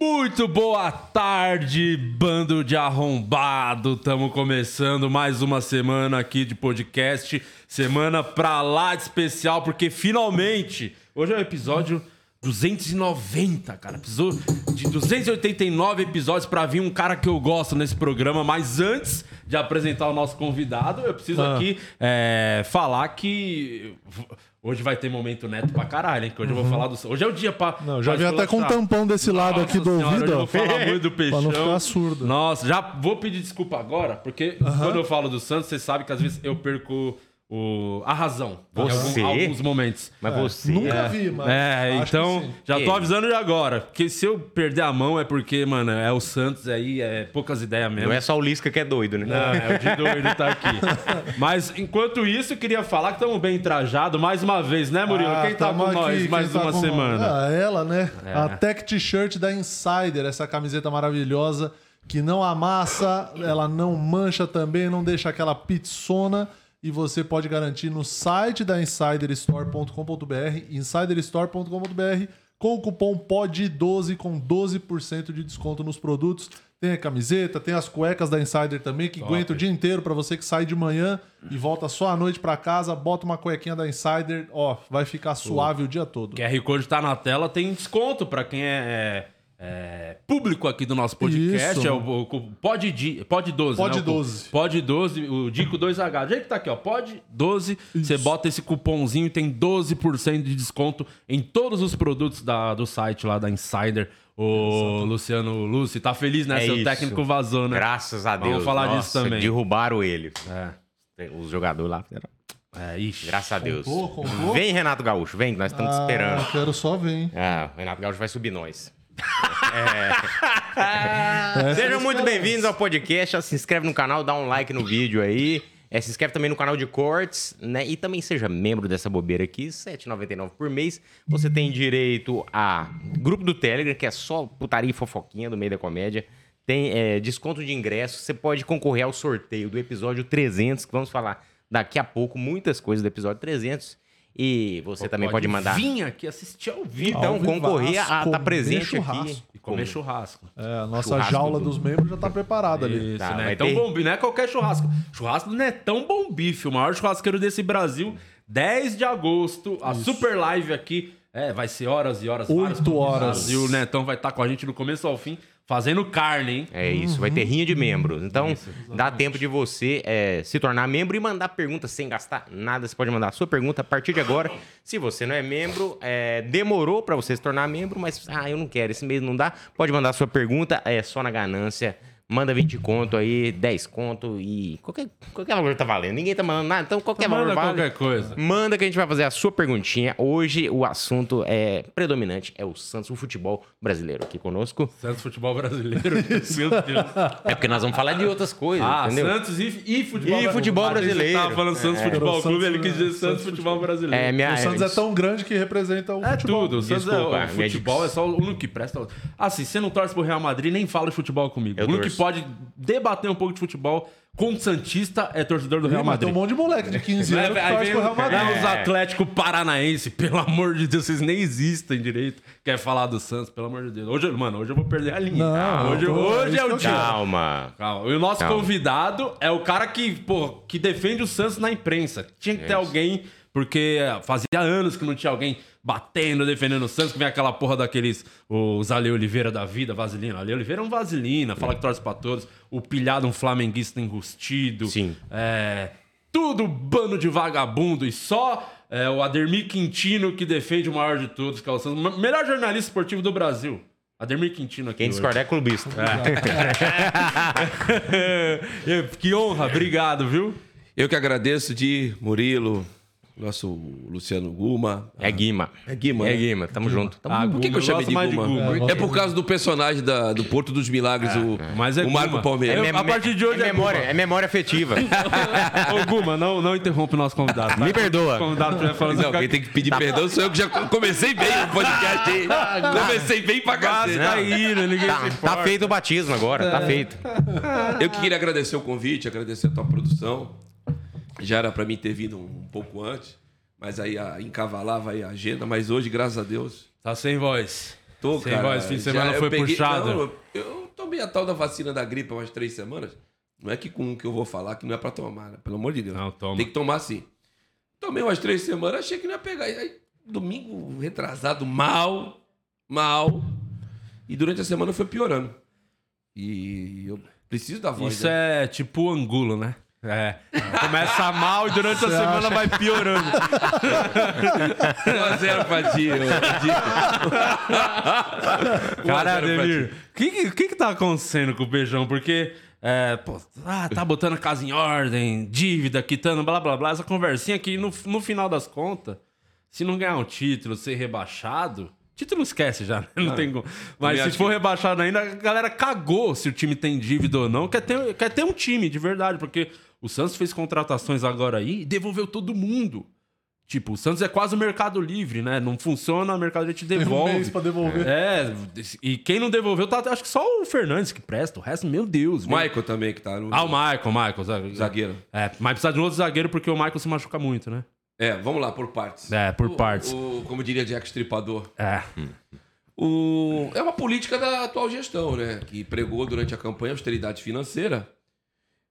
Muito boa tarde, bando de arrombado. Estamos começando mais uma semana aqui de podcast. Semana pra lá de especial, porque finalmente, hoje é o episódio 290, cara. Precisou de 289 episódios pra vir um cara que eu gosto nesse programa. Mas antes de apresentar o nosso convidado, eu preciso Ah. aqui é, falar que. Hoje vai ter momento neto pra caralho, hein? Que hoje eu vou falar do. Hoje é o dia pra. Uhum. Não, já pra vim até com um tampão desse lado aqui do Nossa senhora, ouvido, Eu ó. vou falar muito do peixão. Pra não ficar surdo. Nossa, já vou pedir desculpa agora, porque quando eu falo do Santos, você sabe que às vezes eu perco o, a razão Você? em algum- alguns momentos. Mas você. Nunca vi, mas. É, acho então que sim. já tô avisando de agora. Porque se eu perder a mão é porque, mano, é o Santos aí, é poucas ideias mesmo. Não é só o Lisca que é doido, né? Não, é o de doido tá aqui. Mas enquanto isso, eu queria falar que estamos bem trajados mais uma vez, né, Murilo? Ah, Quem tá com aqui, nós mais tá uma com semana? Ah, ela, né? É. A Tech T-shirt da Insider, essa camiseta maravilhosa que não amassa, ela não mancha também, não deixa aquela pizzona. E você pode garantir no site da insiderstore.com.br, insiderstore.com.br, com o cupom POD12 com 12% de desconto nos produtos. Tem a camiseta, tem as cuecas da Insider também, que aguenta o dia inteiro para você que sai de manhã e volta só à noite para casa, bota uma cuequinha da Insider, ó, vai ficar suave o dia todo. QR Code tá na tela, tem desconto pra quem é, é, público aqui do nosso podcast. Isso. É o, o, Pod, Pod 12. Pod né? O- 12. Pod 12, o Dico 2H. Do jeito que tá aqui, ó. Pod 12. Você bota esse cupomzinho e tem 12% de desconto em todos os produtos da, do site lá da Insider. O Luciano Luci tá feliz, né? É Seu isso. técnico vazou, né? Graças a Vamos Deus. falar Nossa, disso também. Derrubaram ele. É. Os jogadores lá fizeram. É, ixi. Graças a Deus. Comprou, comprou? Vem, Renato Gaúcho, vem, que nós estamos te Ah, esperando. quero só ver, hein? Ah, o Renato Gaúcho vai subir nós. Essa Sejam é muito bem-vindos ao podcast. Se inscreve no canal, dá um like no vídeo aí. É, se inscreve também no canal de cortes, né? E também seja membro dessa bobeira aqui, R$ 7,99 por mês. Você tem direito a grupo do Telegram, que é só putaria e fofoquinha do meio da comédia. Tem é, desconto de ingresso. Você pode concorrer ao sorteio do episódio 300, que vamos falar daqui a pouco muitas coisas do episódio 300. E você também pode mandar. vir aqui assistir ao vivo. Então, Ao concorrer a vivaço, estar presente churrasco. aqui. E comer churrasco. É, a nossa Churrasco jaula do- dos membros já tá preparada ali. Isso, Tá, né? Então, ter- bom, não é qualquer churrasco. Churrasco não é tão bom bife. O maior churrasqueiro desse Brasil, 10 de agosto, a super live aqui. É, vai ser horas e horas. Oito horas. E o Netão vai estar com a gente do começo ao fim, fazendo carne, hein? É isso, vai ter rinha de membros. Então, dá tempo de você é, se tornar membro e mandar perguntas sem gastar nada. Você pode mandar a sua pergunta a partir de agora. Se você não é membro, é, demorou para você se tornar membro, mas ah, eu não quero, esse mês não dá. Pode mandar a sua pergunta, é só na ganância. Manda 20 conto aí, 10 conto e qualquer, qualquer valor tá valendo. Ninguém tá mandando nada, então qualquer valor Manda vale. qualquer coisa. Manda que a gente vai fazer a sua perguntinha. Hoje o assunto é predominante, é o Santos, o futebol brasileiro aqui conosco. Santos Futebol Brasileiro. Meu Deus. É porque nós vamos falar de outras coisas, Ah, entendeu? Santos e, e futebol E futebol brasileiro. tava falando Santos É. Futebol O Clube, Santos- ele quis dizer é, Santos Santos Futebol Brasileiro. É, minha... O Santos é tão grande que representa o É futebol. tudo. O Santos Desculpa, é, o futebol é só o único que presta. Assim, você não torce pro Real Madrid, nem fala de futebol comigo. Eu o único que torço. Pode debater um pouco de futebol com o Santista é torcedor do Real mas tem Madrid. um monte de moleque de 15 Aí, anos que vem pro Real Madrid. é, os É. Atlético Paranaense, pelo amor de Deus, vocês nem existem direito. Quer falar do Santos, pelo amor de Deus. Hoje, mano, hoje eu vou perder a linha. Não, hoje hoje é é o dia. Calma. Calma. E o nosso Calma. convidado é o cara que, pô, que defende o Santos na imprensa. Tinha que ter Isso. alguém, porque fazia anos que não tinha alguém batendo, defendendo o Santos, que vem aquela porra daqueles, os Ale Oliveira da vida, Vaselina. Ale Oliveira é um vaselina, fala que torce pra todos. O pilhado, um flamenguista enrustido. Sim. É, tudo bando de vagabundo e só é, o Ademir Quintino que defende o maior de todos, que é o Santos. Melhor jornalista esportivo do Brasil. Ademir Quintino aqui. Quem discordar é clubista. que honra, obrigado, viu? Eu que agradeço de Murilo, nosso Luciano Guma. É Guima. É Guima, É né? Guima. Tamo junto. Tamo Ah, Por que, que Guma, eu chamei de mais de Guma? Guma. É, por causa do personagem da- do Porto dos Milagres, o, Mas é o Marco Guma. Palmeiras. Eu- a partir de hoje é é memória, Guma. é memória afetiva. Ô, Guma, não, não interrompe o nosso convidado. tá? Me perdoa. O convidado estiver falando Não, quem tem que pedir perdão sou eu que já comecei bem o podcast aí. Comecei bem pra cacete. Tá indo, ninguém tá, tá feito o batismo agora, tá feito. Eu que queria agradecer o convite, agradecer a tua produção. Já era pra mim ter vindo um pouco antes, mas aí a, encavalava aí a agenda. Mas hoje, graças a Deus, Tá sem voz. Tô, Sem cara. voz, fim de Já semana eu foi puxado. Não, eu, tomei a tal da vacina da gripe há umas três semanas. Não é que com o que eu vou falar que não é pra tomar, né? Pelo amor de Deus. Não, toma. Tem que tomar sim. Tomei umas três semanas, achei que não ia pegar. Aí, domingo retrasado, mal, mal. E durante a semana foi piorando. E eu preciso da voz. Isso né? é tipo angulo, né? É. Começa mal e durante a semana vai piorando. 1x0 pra ti. Cara, 1 a 0 pra Ademir, o que, que, que tá acontecendo com o Beijão? Porque, é, pô, ah, tá botando a casa em ordem, dívida, quitando, blá, blá, blá. Essa conversinha que, no, no final das contas, se não ganhar um título, ser rebaixado... Título esquece já, né? Não tem como. Mas se for que- rebaixado ainda, a galera cagou se o time tem dívida ou não. Quer ter, quer ter um time, de verdade. Porque o Santos fez contratações agora aí e devolveu todo mundo. Tipo, o Santos é quase o mercado livre, né? Não funciona, o mercado livre te Tem um devolve. mês pra devolver. É, e quem não devolveu, tá, acho que só o Fernandes que presta. O resto, meu Deus. O meu- Michael também, que tá no. Ah, o Michael, o Michael. zague- Zagueiro. É, mas precisa de um outro zagueiro porque o Michael se machuca muito, né? É, vamos lá, por partes. É, por O- partes. o- como diria Jack Stripador. É. O... É uma política da atual gestão, né? Que pregou durante a campanha austeridade financeira.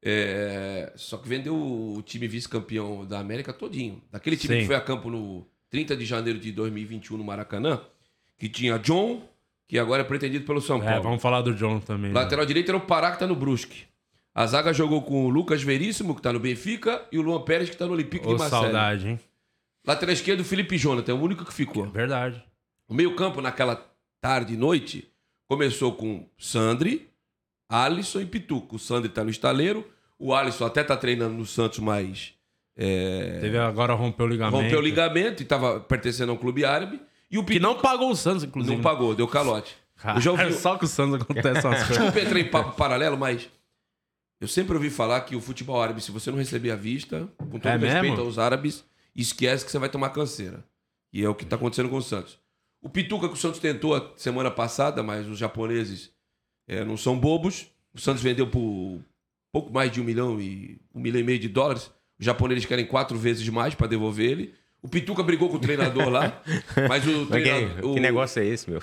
É, Só que vendeu o time vice-campeão da América todinho. Daquele time Sim. que foi a campo no 30 de janeiro de 2021 no Maracanã, que tinha John, que agora é pretendido pelo São Paulo. É, vamos falar do John também. né? Lateral direito era o Pará, que tá no Brusque. A zaga jogou com o Lucas Veríssimo, que tá no Benfica, e o Luan Pérez, que tá no Olympique Ô, de Marseille. saudade, hein? Lateral esquerdo, o Felipe Jonathan, é o único que ficou. Verdade. O meio-campo, naquela tarde e noite, começou com Sandri, Alisson e Pituco. O Sandri tá no estaleiro, o Alisson até tá treinando no Santos, mas é, Teve agora rompeu o ligamento. rompeu o ligamento e tava pertencendo a um clube árabe. E o Que Pituca não pagou o Santos, inclusive. não pagou, deu calote. Cara, Eu já ouvi, é só com o Santos acontece umas coisas. Desculpa entrar em papo paralelo, mas eu sempre ouvi falar que o futebol árabe, se você não receber a vista, com todo É respeito mesmo? aos árabes, esquece que você vai tomar canseira. E é o que está acontecendo com o Santos. O Pituca que o Santos tentou a semana passada, mas os japoneses eh, não são bobos. O Santos vendeu por pouco mais de um milhão e um milhão e meio de dólares. Os japoneses querem quatro vezes mais para devolver ele. O Pituca brigou com o treinador lá, mas o Mas treinador. que, o- que negócio é esse, meu?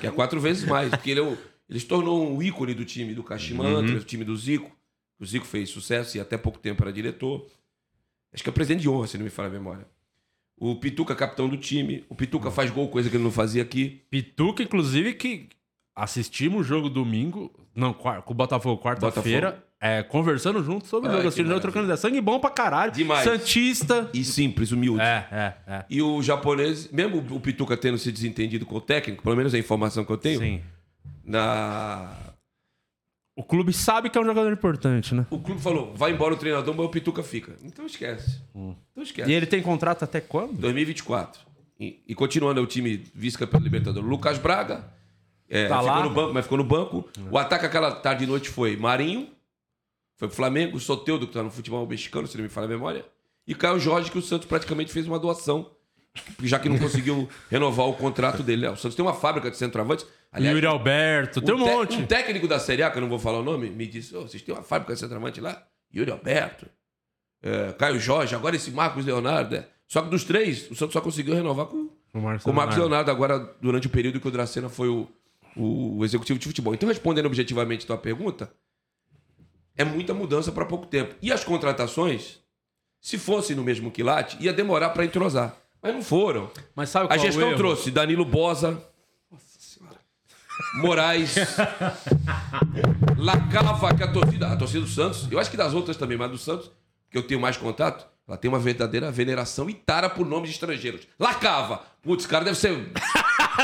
que é quatro vezes mais, porque ele, é o- ele se tornou um ícone do time do Kashima Uhum. do time do Zico. O Zico fez sucesso e até pouco tempo era diretor. Acho que é presidente de honra, se não me falha a memória. O Pituca, capitão do time. O Pituca faz gol, coisa que ele não fazia aqui. Pituca, inclusive, que assistimos o jogo domingo, não, com o Botafogo quarta-feira, é, conversando junto sobre o Ai, jogo, assistindo trocando ideia. Sangue bom pra caralho. Demais. Santista. E simples, humilde. É, é, é. E o japonês, mesmo o Pituca tendo se desentendido com o técnico, pelo menos a informação que eu tenho, Sim. na... O clube sabe que é um jogador importante, né? o clube falou: vai embora o treinador, mas o Pituca fica. Então esquece. Então esquece. E ele tem contrato até quando? 2024. E, e continuando é o time vice-campeão da Libertadores. Lucas Braga. É, Tá ficou lá? no banco, mas ficou no banco. O ataque aquela tarde e noite foi Marinho. Foi pro Flamengo. Soteudo, que tá no futebol mexicano, se não me falha a memória. E Caio Jorge, que o Santos praticamente fez uma doação. Já que não conseguiu renovar o contrato dele. O Santos tem uma fábrica de centroavantes. Aliás, Yuri Alberto, tem um te- monte. um técnico da Série A, que eu não vou falar o nome, me disse: "Ô, vocês têm uma fábrica de centroavante lá? Yuri Alberto, é, Caio Jorge, agora esse Marcos Leonardo. é. Só que dos três, o Santos só conseguiu renovar com, O Marcos com o Marcos Leonardo. Leonardo agora, durante o período que o Dracena foi o, o, o executivo de futebol. Então, respondendo objetivamente a tua pergunta, é muita mudança para pouco tempo. E as contratações, se fossem no mesmo quilate, ia demorar para entrosar. Mas não foram. Mas sabe A qual é o gestão trouxe Danilo Bosa. Moraes. Lacava, que a torcida, a torcida do Santos, eu acho que das outras também, mas do Santos, que eu tenho mais contato, ela tem uma verdadeira veneração e tara por nomes de estrangeiros. Lacava. Putz, cara deve ser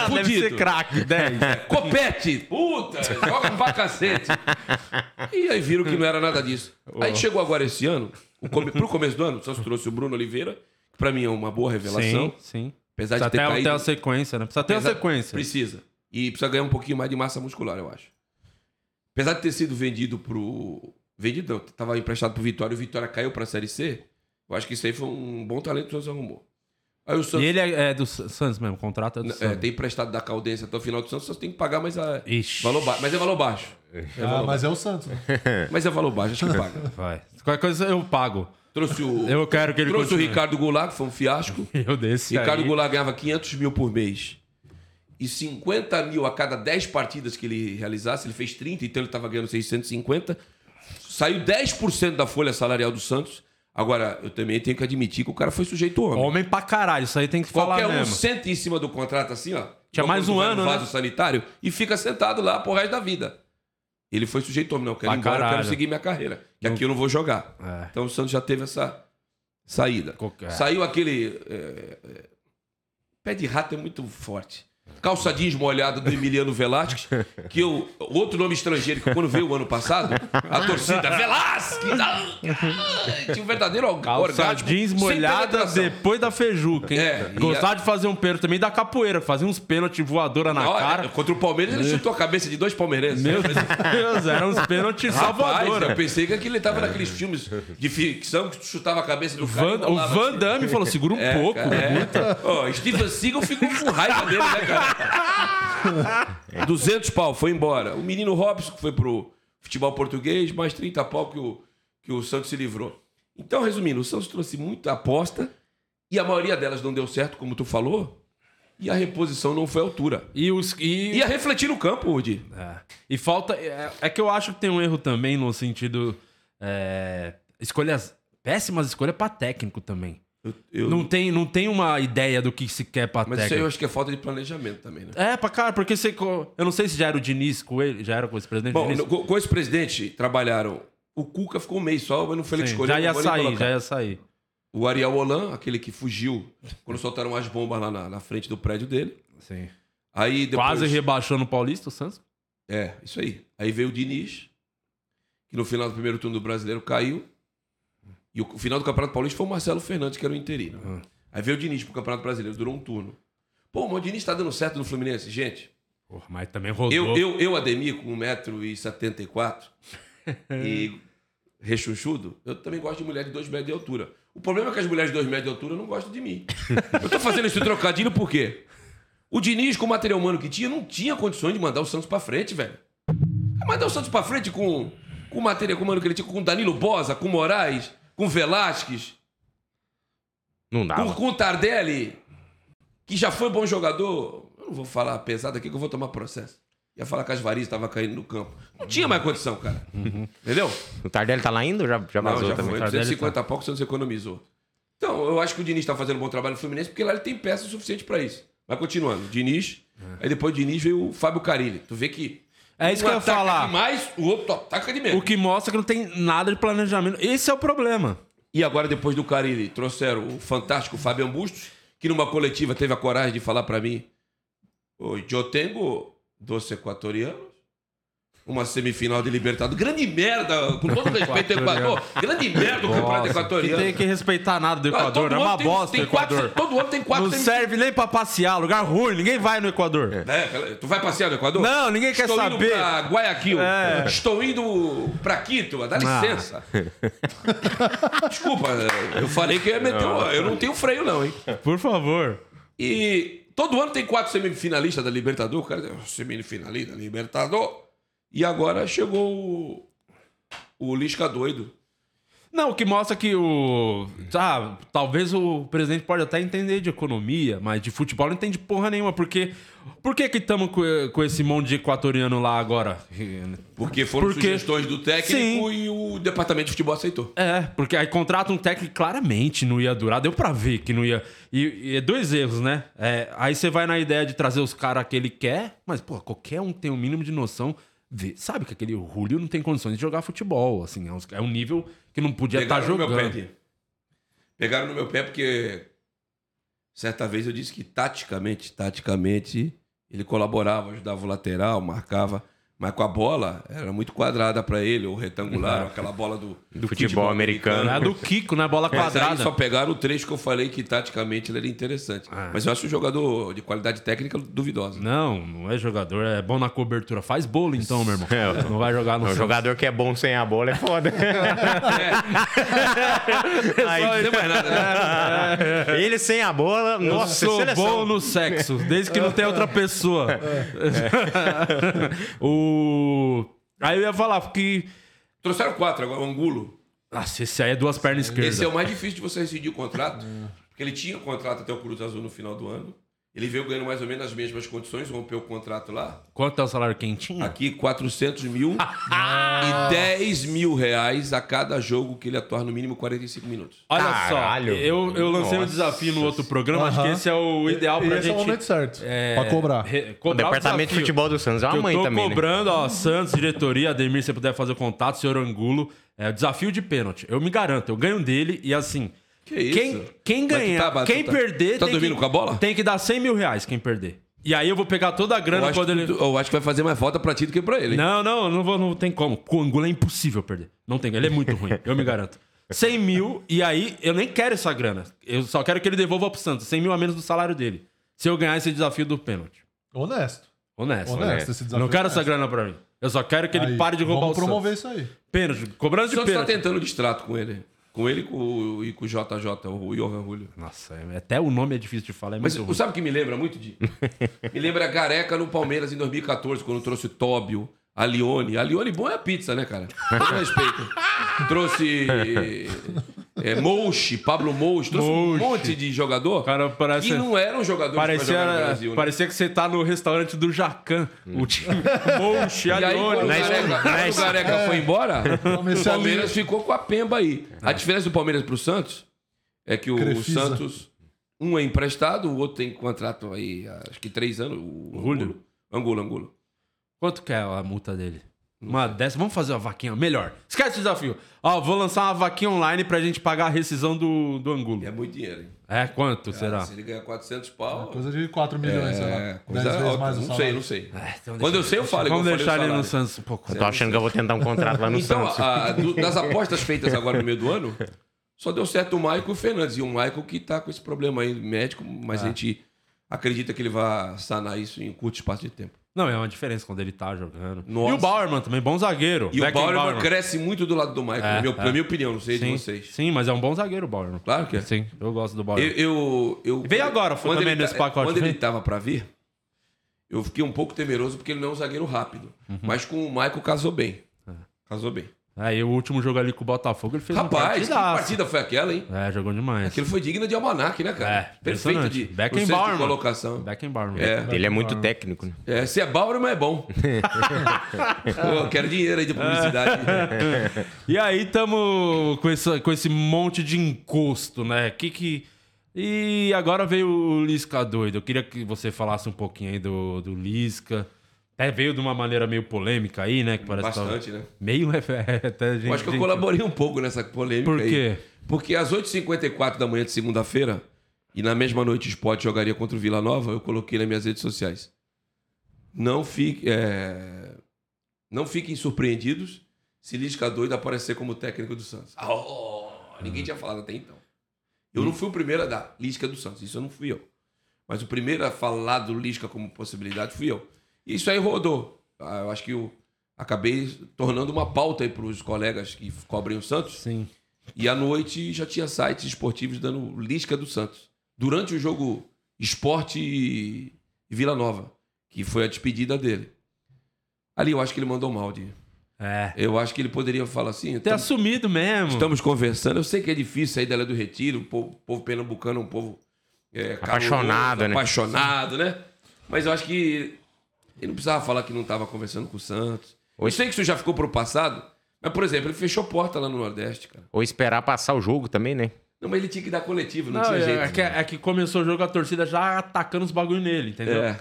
Deve ser craque, 10. Copete. Puta, joga pra cacete. E aí viram que não era nada disso. Aí chegou agora esse ano, o come, pro começo do ano, o Santos trouxe o Bruno Oliveira, que pra mim é uma boa revelação. Sim, sim. Apesar de Precisa ter ter, caído... ter uma sequência, né? Precisa ter uma Precisa- sequência. Precisa. E precisa ganhar um pouquinho mais de massa muscular, eu acho. Apesar de ter sido vendido pro. Vendido, não, tava emprestado pro Vitória e o Vitória caiu pra Série C. Eu acho que isso aí foi um bom talento que o Santos arrumou. Aí o E Santos ele é, é do Santos mesmo, o contrato é do é, Santos. tem emprestado da Caldense até o final do Santos, o Santos tem que pagar, mas é Ixi. valor ba... mas é valor baixo. Ah, mas é o Santos. né? Mas é valor baixo, acho que paga. Vai. Qualquer coisa eu pago. Trouxe o, Eu quero que ele trouxe o continue. Ricardo Goulart, que foi um fiasco. Eu desse Ricardo aí. Goulart ganhava 500 mil por mês. e 50 mil a cada 10 partidas que ele realizasse. Ele fez 30, então ele estava ganhando 650. Saiu 10% da folha salarial do Santos. Agora, eu também tenho que admitir que o cara foi sujeito homem. Homem pra caralho, isso aí tem que Qualquer falar um mesmo. senta em cima do contrato assim, ó. Tinha mais um vai no ano, vaso né? sanitário e fica sentado lá pro resto da vida. Ele foi sujeito homem, não. Eu quero Pra ir embora, quero seguir minha carreira. Que aqui eu não vou jogar. É. Então o Santos já teve essa saída. Qualquer- Saiu aquele. é, é, pé de rato é muito forte. Calça jeans molhada do Emiliano Velasquez, que eu. Outro nome estrangeiro, que quando veio o ano passado, a torcida Velasquez! ah, tinha um verdadeiro Calça orgasmo. jeans molhada depois da feijuca, hein? É, Gostava a- de fazer um pênalti também da capoeira, fazia uns pênaltis voadora na Ó, cara. Contra o Palmeiras, ele chutou a cabeça de dois palmeirenses. Meu Deus, eram uns pênaltis salvadora. eu pensei que aquele tava naqueles filmes de ficção que tu chutava a cabeça do cara. Van- o Van assim. Damme falou: segura um É, pouco. cara, é. Ó, Steven Seagal ficou com raiva dele, né, cara? 200 pau, foi embora. O menino Robson, que foi pro futebol português, mais 30 pau que o, que o Santos se livrou. Então, resumindo, o Santos trouxe muita aposta e a maioria delas não deu certo, como tu falou, e a reposição não foi à altura. E os. E, Ia refletir no campo, Woody. É. E falta. É, é que eu acho que tem um erro também no sentido. É, escolhas. Péssimas escolhas pra técnico também. Eu- eu- Não, tem, não tem uma ideia do que se quer pra Mas isso aí eu acho que é falta de planejamento também, né? É, pra cara, porque você. Eu não sei se já era o Diniz com ele, já era com esse presidente Bom, Diniz. com, esse presidente trabalharam. O Cuca ficou um mês só, mas não foi ele que escolheu. já ia sair, já ia sair. O Ariel Holan, aquele que fugiu quando soltaram as bombas lá na, na frente do prédio dele. Sim. Aí depois. Quase rebaixando o Paulista, o Santos. É, isso aí. Aí veio o Diniz, que no final do primeiro turno do brasileiro caiu. E o final do Campeonato Paulista foi o Marcelo Fernandes, que era o interino. Uhum. Aí veio o Diniz pro Campeonato Brasileiro, durou um turno. Pô, mas o Diniz tá dando certo no Fluminense, gente. Porra, mas também rodou. Eu, eu, eu Ademir, com 1,74m e rechonchudo, eu também gosto de mulher de 2 metros de altura. O problema é que as mulheres de 2 metros de altura não gostam de mim. Eu tô fazendo esse trocadilho por quê? O Diniz, com o material humano que tinha, não tinha condições de mandar o Santos pra frente, velho. Mandar o Santos pra frente com, com o material humano que ele tinha, com Danilo Bosa, com Moraes, com Velasquez, Não com, dava. com o Tardelli, que já foi bom jogador. Eu não vou falar pesado aqui que eu vou tomar processo. Ia falar que as varizes estavam caindo no campo. Não tinha mais condição, cara. Entendeu? O Tardelli tá lá ainda ou já, já Não, vazou já também? foi. Tardelli 250 pau que o Santos economizou. Então, eu acho que o Diniz está fazendo um bom trabalho no Fluminense porque lá ele tem peça suficiente para isso. Vai continuando. Diniz. Aí depois do Diniz veio o Fábio Carilli. Tu vê que. É isso um que eu ia falar. demais, o outro ataca de menos. O que mostra que não tem nada de planejamento. Esse é o problema. E agora, depois do Carilli, trouxeram o fantástico Fabian Bustos, que numa coletiva teve a coragem de falar para mim: Oi, eu tenho dois equatorianos, uma semifinal de Libertadores. Grande merda, com todo respeito ao Equador. Grande merda o campeonato equatoriano. tem que respeitar nada do Ah, Equador. todo É uma tem- bosta tem o Equador. quatro- todo ano tem quatro Não semifinais. serve nem pra passear. Lugar ruim. Ninguém vai no Equador. É, tu vai passear no Equador? Não, ninguém quer Estou saber. indo pra Guayaquil. É. Estou indo pra Quito. Dá Ah. licença. Desculpa, eu falei que eu ia meter um- Eu não tenho freio, não, hein? Por favor. E todo ano tem quatro semifinalistas da Libertador. O cara semifinalista da Libertador. E agora chegou o, o Lisca doido. Não, o que mostra que o. Tá, talvez o presidente pode até entender de economia, mas de futebol não entende porra nenhuma. Porque. Por que que estamos com, com esse monte de equatoriano lá agora? Porque foram Porque- sugestões do técnico Sim. e o departamento de futebol aceitou. É, porque aí contrata um técnico que claramente não ia durar, deu pra ver que não ia. E, e é dois erros, né? É, aí você vai na ideia de trazer os caras que ele quer, mas, pô, qualquer um tem um mínimo de noção. Vê- sabe que aquele Julio não tem condições de jogar futebol, assim, é um, é um nível que não podia estar Pegaram no jogando. meu pé. Pegaram no meu pé porque certa vez eu disse que taticamente, taticamente, ele colaborava, ajudava o lateral, marcava, mas com a bola era muito quadrada pra ele, ou retangular, ou aquela bola do, Do futebol americano. É do Kiko, né? Bola Mas aí quadrada. só pegaram o trecho que eu falei que taticamente ele era interessante. Ah. Mas eu acho um jogador de qualidade técnica duvidosa. Não, não é jogador, é bom na cobertura. Faz bolo então, meu irmão. É, Não vai jogar no O Santos. jogador que é bom sem a bola é foda. Aí- Não tem mais nada, né? Ele sem a bola, Eu nossa, sou seleção. bom no sexo, desde que não tenha outra pessoa. o... Aí eu ia falar que. Trouxeram quatro agora, o Angulo. Nossa, esse aí é duas pernas esquerdas. Esse é o mais difícil de você rescindir o contrato. Porque ele tinha contrato até o Cruz Azul no final do ano. Ele veio ganhando mais ou menos as mesmas condições, rompeu o contrato lá. Quanto é o salário quentinho? Aqui, 400 mil e 10 mil reais a cada jogo que ele atuar no mínimo 45 minutos. Olha Caralho. só, eu, eu lancei um Nossa. desafio no outro programa, acho que esse é o ideal pra esse gente... é o momento certo. é, Pra cobrar. re- O cobrar departamento de desafio. futebol do Santos é uma eu mãe tô também, né? cobrando, ó, Santos, diretoria, Ademir, se você puder fazer o contato, senhor Angulo. É, desafio de pênalti. Eu me garanto, eu ganho dele e assim. Que isso? Quem, quem ganhar, tá- quem tá- perder. tá tem dormindo que, com a bola? Tem que dar 100 mil reais quem perder. E aí eu vou pegar toda a Eu grana acho, quando que, ele. eu acho que vai fazer mais falta pra ti do que pra ele. hein? Não, não, não, vou, não tem como. Com o Angulo é impossível perder. Não tem, ele é muito ruim, eu me garanto. 100 mil, e aí eu nem quero essa grana. Eu só quero que ele devolva pro Santos. 100 mil a menos do salário dele. Se eu ganhar esse desafio do pênalti. Honesto. Honesto. Honesto esse desafio. Não quero essa honesto. grana pra mim. Eu só quero que ele Aí, pare de roubar vamos o promover Santos. isso aí. Pênalti, cobrança O de Santos tá pênalti. tentando distrato com ele. Com ele e com, e com o JJ, o Johan Julio. Nossa, é- até o nome é difícil de falar. É Mas você sabe o que me lembra muito de? me lembra a Gareca no Palmeiras em 2014, quando trouxe Tóbio, a Lione. A Lione bom é a pizza, né, cara? Com respeito. trouxe é, Mouche, Pablo Mouche, trouxe um Mouche. monte de jogador cara parece. que não eram jogadores Parecia, jogar no Brasil. né? parecia que você tá no restaurante do Jacan. O time. Moche, E aí, quando o Gareca, quando o Gareca foi embora, o a Palmeiras ficou com a pemba aí. A diferença do Palmeiras pro Santos é que o. Santos, um é emprestado, o outro tem contrato aí, acho que três anos. O Julio. Angulo, Angulo. Quanto que é a multa dele? Uma dessa. Vamos fazer uma vaquinha melhor. Esquece o desafio. Ó, vou lançar uma vaquinha online pra gente pagar a rescisão do, do Angulo. É muito dinheiro, hein? É, quanto será? Se ele ganhar 400 pau. Coisa de 4 milhões, sei lá. É, 10 coisa vezes alta. mais o Não sei, não sei. É, então Quando eu sei, eu falo. Vamos deixar ele no. Santos um pouco. Eu tô achando que eu vou tentar um contrato lá no Então, Santos. a- do- das apostas feitas agora no meio do ano, só deu certo o Michael e o Fernandes. E o Michael que tá com esse problema aí médico, mas a gente acredita que ele vai sanar isso em um curto espaço de tempo. Não, é uma diferença quando ele tá jogando. Nossa. E o Bauerman também, bom zagueiro. E o Beckenbauer. Bauerman cresce muito do lado do Michael, É, na, minha, é. na minha opinião, não sei de Sim, vocês. sim, mas é um bom zagueiro o Bauerman. Claro que é. Sim, eu gosto do Bauerman. Eu, eu, eu- Veio agora, foi também nesse tá- pacote, Quando ele tava pra vir, eu fiquei um pouco temeroso porque ele não é um zagueiro rápido. Uhum. Mas com o Michael casou bem. Casou bem. Aí o último jogo ali com o Botafogo, ele fez um Rapaz, que partida foi aquela, hein? É, jogou demais. Aquilo foi digno de almanac, né, cara? É, Perfeito de, Beckenbauer, de colocação. Beckenbauer. É. Ele é muito técnico, né? É, se é Bauerman é bom. Pô, eu quero dinheiro aí de publicidade. E aí tamo com, essa, com esse monte de encosto, né? Que que... E agora veio o Lisca doido. Eu queria que você falasse um pouquinho aí do, do Lisca. Até veio de uma maneira meio polêmica aí, né? Que parece que tava- Bastante, né? Meio é, até gente, Eu acho que eu colaborei um pouco nessa polêmica Por aí. quê? Porque às 8h54 da manhã de segunda-feira, e na mesma noite o Sport jogaria contra o Vila Nova, eu coloquei nas minhas redes sociais. Não, fique, é, não fiquem surpreendidos se Lisca doido aparecer como técnico do Santos. Oh, ninguém tinha falado até então. Eu não fui o primeiro a dar Lisca do Santos, isso eu não fui eu. Mas o primeiro a falar do Lisca como possibilidade fui eu. Isso aí rodou. Ah, Eu acho que eu acabei tornando uma pauta aí para os colegas que cobrem o Santos. Sim. E à noite já tinha sites esportivos dando Lisca do Santos. Durante o jogo Esporte e Vila Nova, que foi a despedida dele. Ali eu acho que ele mandou mal, de. É. Eu acho que ele poderia falar assim. Ter "Estamos- assumido mesmo. Estamos conversando. Eu sei que é difícil sair dela do retiro. O povo, povo pernambucano é um povo é, Apaixonado, caloroso, né? Apaixonado, né? Mas eu acho que ele não precisava falar que não estava conversando com o Santos. Eu sei que isso já ficou pro passado. Mas, por exemplo, ele fechou porta lá no Nordeste, cara. Ou esperar passar o jogo também, né? Não, mas ele tinha que dar coletivo, não, Não, tinha é, jeito. é que, é que começou o jogo, a torcida já atacando os bagulho nele, entendeu? É.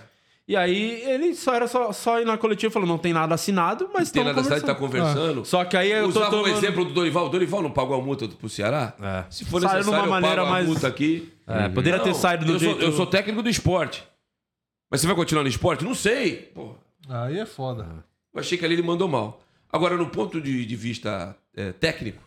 E aí ele só era só, só ir na coletiva e falou: não tem nada assinado, mas Tem estamos nada conversando. tá conversando. Só que aí eu tô Usava o tomando- exemplo do Dorival. O Dorival não pagou a multa pro Ceará? É. Se for Saiu necessário, eu maneira pago mais- a multa aqui. É, poderia ter Não, saído do eu jeito. Sou, eu sou técnico do esporte. Mas você vai continuar no esporte? Não sei. Pô, Aí é foda. eu achei que ali ele mandou mal. Agora, no ponto de, de vista é, técnico,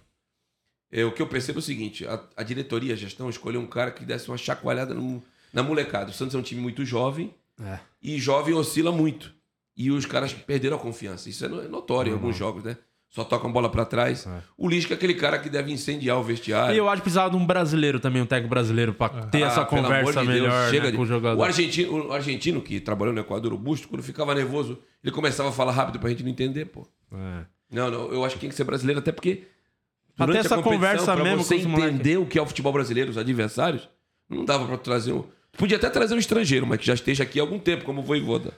é, o que eu percebo é o seguinte: a, a diretoria, a gestão, escolheu um cara que desse uma chacoalhada no- na molecada. O Santos é um time muito jovem É. e jovem oscila muito. E os caras perderam a confiança. Isso é é notório em alguns jogos, né? Só tocam bola pra trás. O Lisca é aquele cara que deve incendiar o vestiário. E eu acho que precisava de um brasileiro também, um técnico brasileiro, pra ter essa Ah, pelo conversa amor de Deus, melhor chega né, de- com o jogador. O argentino, o argentino que trabalhou no Equador, o Busto, quando ficava nervoso, ele começava a falar rápido pra gente não entender, pô. É. Não, não, eu acho que tem que ser brasileiro, até porque. Ter durante a essa competição, conversa pra mesmo você entender o que é o futebol brasileiro, os adversários, não dava pra trazer um. Podia até trazer um estrangeiro, mas que já esteja aqui há algum tempo, como o Voivoda.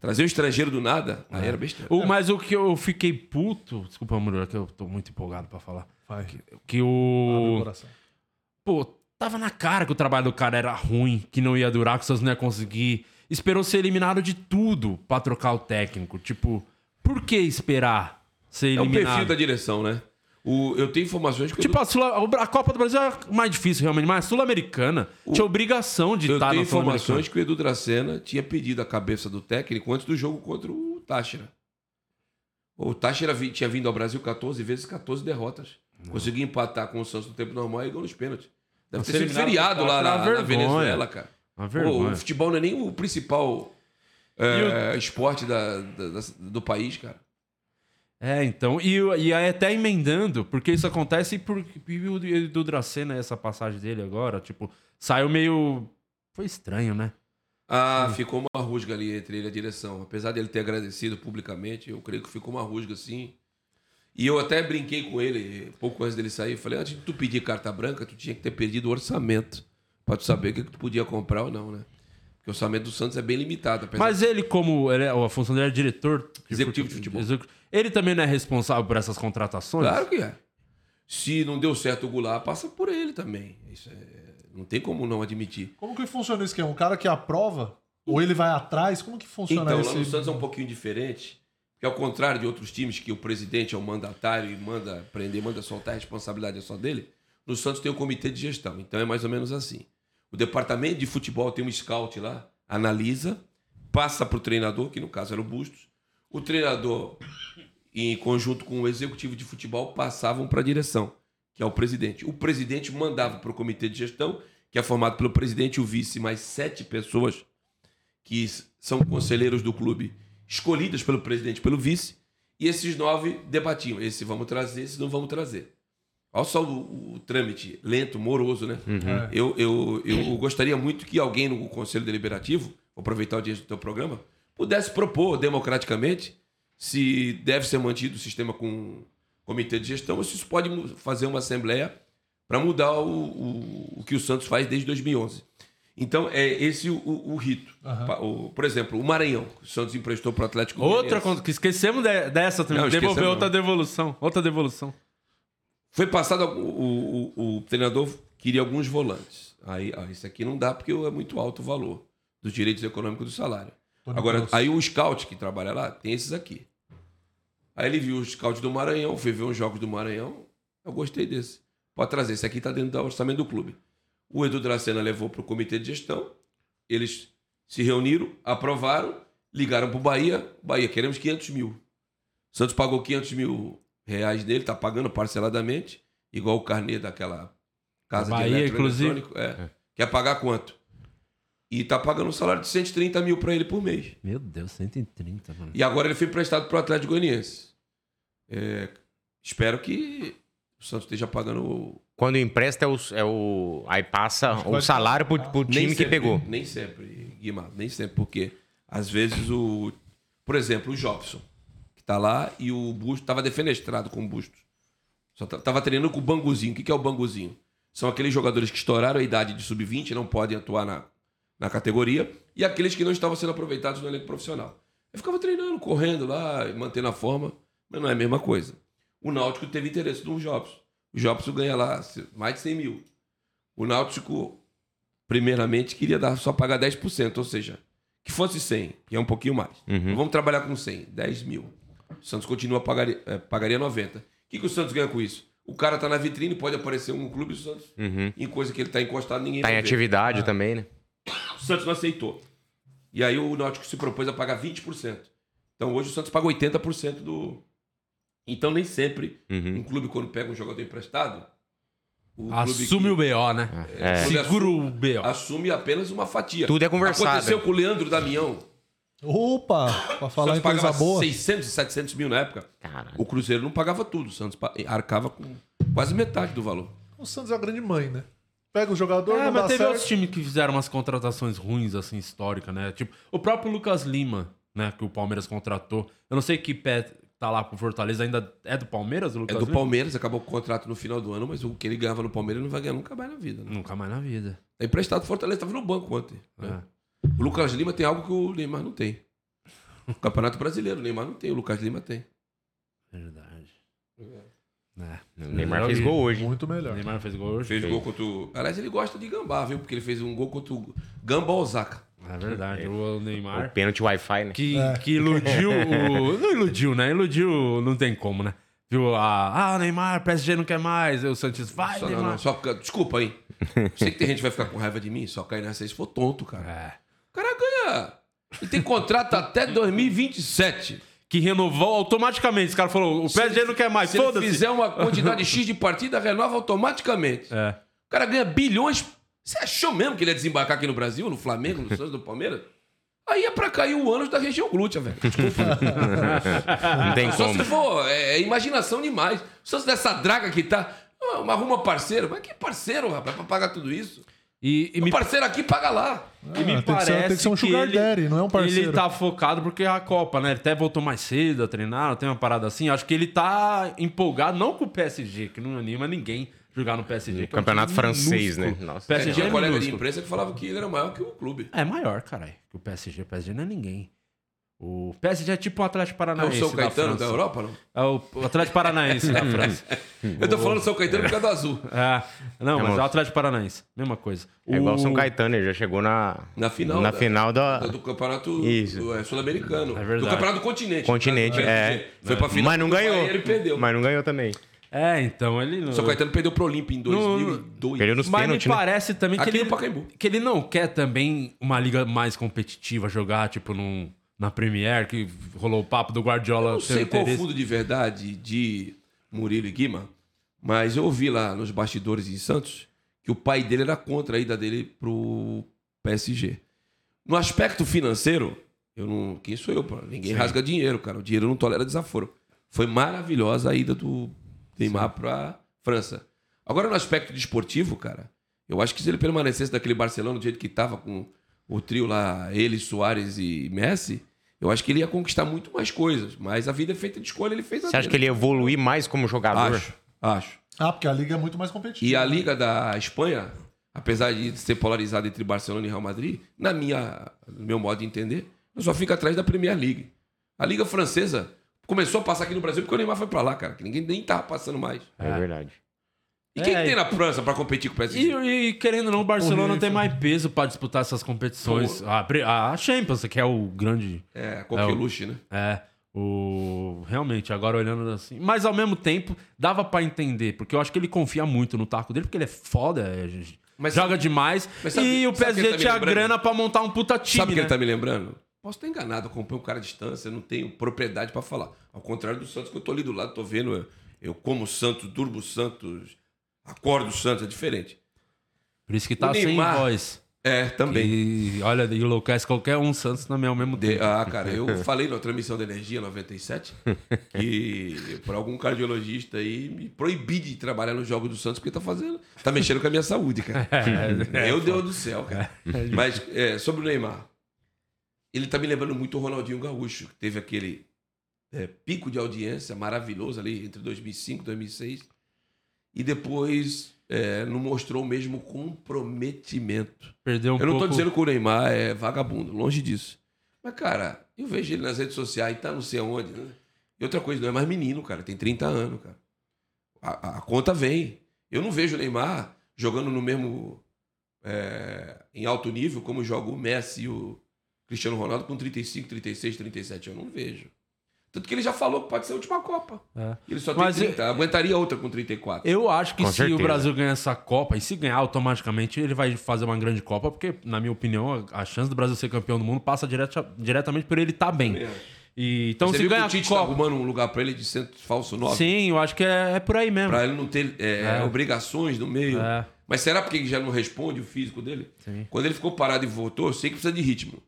Trazer um estrangeiro do nada, aí era besteira. O- mas o que eu fiquei puto. Desculpa, Murilo, que eu tô muito empolgado pra falar. Vai. Que Abre o o. coração. Pô, tava na cara que o trabalho do cara era ruim, que não ia durar, que o Santos não ia conseguir. Esperou ser eliminado de tudo pra trocar o técnico. Tipo, por que esperar ser É o eliminado? perfil da direção, né? O, eu tenho informações que Tipo, a, Sul- a Copa do Brasil é mais difícil, realmente, mas a Sul-Americana tinha obrigação de eu estar tenho na informações que o Edu Dracena tinha pedido a cabeça do técnico antes do jogo contra o Táchira. O Táchira tinha vindo ao Brasil 14 vezes, 14 derrotas. Conseguiu empatar com o Santos no tempo normal e gol nos pênaltis. Deve ter sido feriado lá é na, na. Venezuela, cara. Pô, o futebol não é nem o principal é, esporte da- da- da- do país, cara. É, então, e, e aí até emendando, porque isso acontece por e o do Dracena, essa passagem dele agora, tipo, saiu meio. Foi estranho, né? Ah, ficou uma rusga ali entre ele e a direção. Apesar dele ter agradecido publicamente, eu creio que ficou uma rusga sim. E eu até brinquei com ele pouco antes dele sair. Falei, antes de tu pedir carta branca, tu tinha que ter pedido o orçamento. Pra tu saber o que, que tu podia comprar ou não, né? Porque o orçamento do Santos é bem limitado. Apesar Mas ele, como. Ele, é- a função dele é diretor de Executivo de futebol. execu- Ele também não é responsável por essas contratações? Claro que é. Se não deu certo o Goulart, passa por ele também. Isso é- Não tem como não admitir. Como que funciona isso? Que é um cara que aprova? Ou ele vai atrás? Como que funciona Então, lá esse... no Santos é um pouquinho diferente. Porque ao contrário de outros times que o presidente é o mandatário e manda prender, manda soltar, a responsabilidade é só dele, no Santos tem o comitê de gestão. Então é mais ou menos assim. O departamento de futebol tem um scout lá, analisa, passa para o treinador, que no caso era o Bustos. O treinador, em conjunto com o executivo de futebol, passavam para a direção, que é o presidente. O presidente mandava para o comitê de gestão, que é formado pelo presidente e o vice, mais sete pessoas que são conselheiros do clube, escolhidas pelo presidente e pelo vice, e esses nove debatiam. Esse vamos trazer, esse não vamos trazer. Olha só o, o trâmite lento, moroso, né? É. Eu, eu, eu gostaria muito que alguém no Conselho Deliberativo, vou aproveitar o dia do teu programa, pudesse propor democraticamente se deve ser mantido o sistema com comitê de gestão ou se isso pode fazer uma assembleia para mudar o, o, o que o Santos faz desde 2011. Então, é esse o, o- rito. O- por exemplo, o Maranhão, que o Santos emprestou para o Atlético Outra coisa, que esquecemos de- dessa também. Não, esquecemos outra não. devolução. Outra devolução. Foi passado, o, treinador queria alguns volantes. Aí, ah, isso aqui não dá porque é muito alto o valor dos direitos econômicos do salário. Tony Agora, aí o scout que trabalha lá tem esses aqui. Aí ele viu o scout do Maranhão, foi ver uns jogos do Maranhão. Eu gostei desse. Pode trazer, esse aqui tá dentro do orçamento do clube. O Edu Dracena levou para o comitê de gestão. Eles se reuniram, aprovaram, ligaram para o Bahia. Bahia, queremos 500 mil. O Santos pagou 500 mil reais dele, tá pagando parceladamente, igual o carnê daquela casa Bahia, de inclusive. eletroeletrônico. É. Quer pagar quanto? E tá pagando um salário de 130 mil para ele por mês. Meu Deus, 130, mano. E agora ele foi emprestado para o Atlético Goianiense. É, espero que o Santos esteja pagando o, Quando empresta é o. É o aí passa o salário pro, pro time Nem que sempre, pegou. Nem sempre, Guimar, nem sempre, porque às vezes o. Por exemplo, o Jobson, que tá lá e o Busto tava defenestrado com o Busto. Só ta- tava treinando com o Banguzinho. O que, que é o Banguzinho? São aqueles jogadores que estouraram a idade de sub-20, não podem atuar na, na categoria, e aqueles que não estavam sendo aproveitados no elenco profissional. Eu ficava treinando, correndo lá, mantendo a forma, mas não é a mesma coisa. O Náutico teve interesse no Jobson. O Jobson ganha lá mais de 100 mil. O Náutico, primeiramente, queria dar, só pagar 10%, ou seja, que fosse 100, que é um pouquinho mais. Uhum. Vamos trabalhar com 100, 10 mil. O Santos continua pagaria, eh, pagaria 90. O que, que o Santos ganha com isso? O cara tá na vitrine, pode aparecer um clube do Santos. Uhum. Em coisa que ele tá encostado, ninguém Tá em ver. atividade também, né? O Santos não aceitou. E aí o Náutico se propôs a pagar 20%. Então hoje o Santos paga 80% do. Então nem sempre Uhum. um clube, quando pega um jogador emprestado, o clube Assume que- o BO, né? É. Ele Segura assume- o BO. assume apenas uma fatia. Tudo é conversado. Aconteceu com o Leandro Damião. Opa! Pra O falar Santos em coisa pagava boa. 600 e 700 mil na época. Caralho. O Cruzeiro não pagava tudo. O Santos arcava com quase metade do valor. O Santos é a grande mãe, né? Pega o jogador, É, não mas dá teve certo. outros times que fizeram umas contratações ruins, assim, históricas, né? Tipo, o próprio Lucas Lima, né? Que o Palmeiras contratou. Eu não sei que pé, tá lá pro Fortaleza, ainda é do Palmeiras, o É Lucas do Lima? Palmeiras, acabou o contrato no final do ano, mas o que ele ganhava no Palmeiras não vai ganhar nunca mais na vida. Né? Nunca mais na vida. É emprestado, o Fortaleza tava no banco ontem. né? É. O Lucas Lima tem algo que o Neymar não tem. O Campeonato Brasileiro, o Neymar não tem, o Lucas Lima tem. Verdade. O É. Neymar Eu fez gol hoje. Muito O melhor. Neymar fez gol hoje. Fez gol contra o. Aliás, ele gosta de gambá, viu? Porque ele fez um gol contra o Gamba Osaka. É verdade. O O Neymar. pênalti Wi-Fi, né? Que, É. que iludiu o. Não iludiu, né? Iludiu, não tem como, né? Viu? Ah, ah, Neymar, PSG não quer mais. Aí o Santos vai, Só, não, Neymar. não, só, desculpa, hein? Sei que tem gente que vai ficar com raiva de mim, só cai nessa aí se for tonto, cara. É. O cara ganha. Ele tem contrato até 2027. Que renovou automaticamente. Esse cara falou: o PSG não quer mais. Se ele Foda-se. fizer uma quantidade X de partida, renova automaticamente. É. O cara ganha bilhões. Você achou mesmo que ele ia desembarcar aqui no Brasil, no Flamengo, no Santos, no Palmeiras? Aí é pra cair o ânus da região glútea, velho. Desculpa. Não tem Só como. se for, é, é imaginação demais. Só se dessa draga que tá. ah, Uma arruma parceiro. Mas que parceiro, rapaz, pra pagar tudo isso? E, e O me, parceiro aqui paga lá. E me Ah, tem que ser- parece tem que ser um sugar ele, daddy, não é um parceiro. Ele tá focado porque é a Copa, né? Ele até voltou mais cedo a treinar, tem uma parada assim. Acho que ele tá empolgado, não com o PSG, que não anima ninguém jogar no PSG. é um Campeonato time francês, né? Nossa. PSG Tinha é um colega de imprensa que falava que ele era maior que o clube. É maior, caralho, que o PSG. O PSG não é ninguém. O PSG é tipo o Atlético É o Paranaense São da Caetano da, França. Europa, não? É o o Atlético Paranaense da França. Eu tô falando São Caetano por causa do azul. É, não, mas mano. é o Atlético Paranaense. Mesma coisa. É igual O- São Caetano, ele já chegou na, Na final na da- final da, Do, campeonato é, sul-americano. É verdade. do campeonato do continente. continente. É. Foi pra final. Mas não ganhou. Ele perdeu. Mas não ganhou também. É, então ele. não- São Caetano perdeu pro Olímpia em 2002. Perdeu nos Mas me pênaltis, né? parece também que Aqui ele, no que ele não quer também uma liga mais competitiva, jogar tipo num, na Premier, que rolou o papo do Guardiola. Eu não sei qual o interesse. fundo de verdade de Murilo e Guima, mas eu ouvi lá nos bastidores em Santos que o pai dele era contra a ida dele pro PSG. No aspecto financeiro, eu não. Quem sou eu? Pô? Ninguém rasga dinheiro, cara. O dinheiro não tolera desaforo. Foi maravilhosa a ida do Neymar pra França. Agora, no aspecto desportivo, cara, eu acho que se ele permanecesse daquele Barcelona do jeito que tava com o trio lá, ele, Soares e Messi, eu acho que ele ia conquistar muito mais coisas. Mas a vida é feita de escolha, ele fez a Você acha que ele ia evoluir mais como jogador? Acho, acho. Ah, porque a liga é muito mais competitiva. E a Liga da Espanha, apesar de ser polarizada entre Barcelona e Real Madrid, na minha, no meu modo de entender, só fica atrás da Premier League. A Liga Francesa começou a passar aqui no Brasil porque o Neymar foi pra lá, cara, que ninguém nem tava passando mais. É verdade. E quem É, que tem na França pra competir com o PSG? E, e, querendo ou não, o Barcelona Horrível. tem mais peso pra disputar essas competições. A, a Champions, que é o grande. É, É, coqueluche, né? É. O... Realmente, agora olhando assim. Mas ao mesmo tempo, dava pra entender, porque eu acho que ele confia muito no taco dele, porque ele é foda, é, Mas joga sabe- demais. mas sabe- e o PSG tá tinha grana pra montar um puta time. Sabe o que né? ele tá me lembrando? Posso estar enganado, eu acompanho um cara à distância, eu não tenho propriedade pra falar. Ao contrário do Santos, que eu tô ali do lado, tô vendo, eu, eu como Santos, durmo Santos, acordo Santos, é diferente. Por isso que tá O sem Neymar- voz. É, também. E olha, enlouquece qualquer um Santos também ao mesmo De- tempo. ah, cara, eu falei na transmissão da Energia 97 que por algum cardiologista aí me proibi de trabalhar nos Jogos do Santos porque tá fazendo, tá mexendo com a minha saúde, cara. É, Meu Deus do céu, cara. Mas é, sobre o Neymar, ele tá me lembrando muito o Ronaldinho Gaúcho, que teve aquele é, pico de audiência maravilhoso ali entre 2005 e 2006 e depois é, não mostrou o mesmo comprometimento. Perdeu um Eu não pouco. tô dizendo que o Neymar é vagabundo, longe disso. Mas, cara, eu vejo ele nas redes sociais, tá não sei aonde, né? E outra coisa, não é mais menino, cara, tem 30 anos, cara. A, a- a conta vem. Eu não vejo o Neymar jogando no mesmo. é, em alto nível, como joga o Messi e o Cristiano Ronaldo com 35, 36, 37. Eu não vejo. Tanto que ele já falou que pode ser a última Copa. É. Ele só tem Mas 30. Aguentaria outra com 34. Eu acho que Com se certeza. o Brasil ganhar essa Copa, e se ganhar automaticamente, ele vai fazer uma grande Copa, porque, na minha opinião, a chance do Brasil ser campeão do mundo passa direta- diretamente por ele estar bem. E, então, Você se viu que ganhar o Tite a tá Copa. arrumando um lugar pra ele de centro falso 9? Sim, eu acho que é, é por aí mesmo. Pra ele não ter é, É. obrigações no meio. É. Mas será porque ele já não responde o físico dele? Sim. Quando ele ficou parado e voltou, eu sei que precisa de ritmo.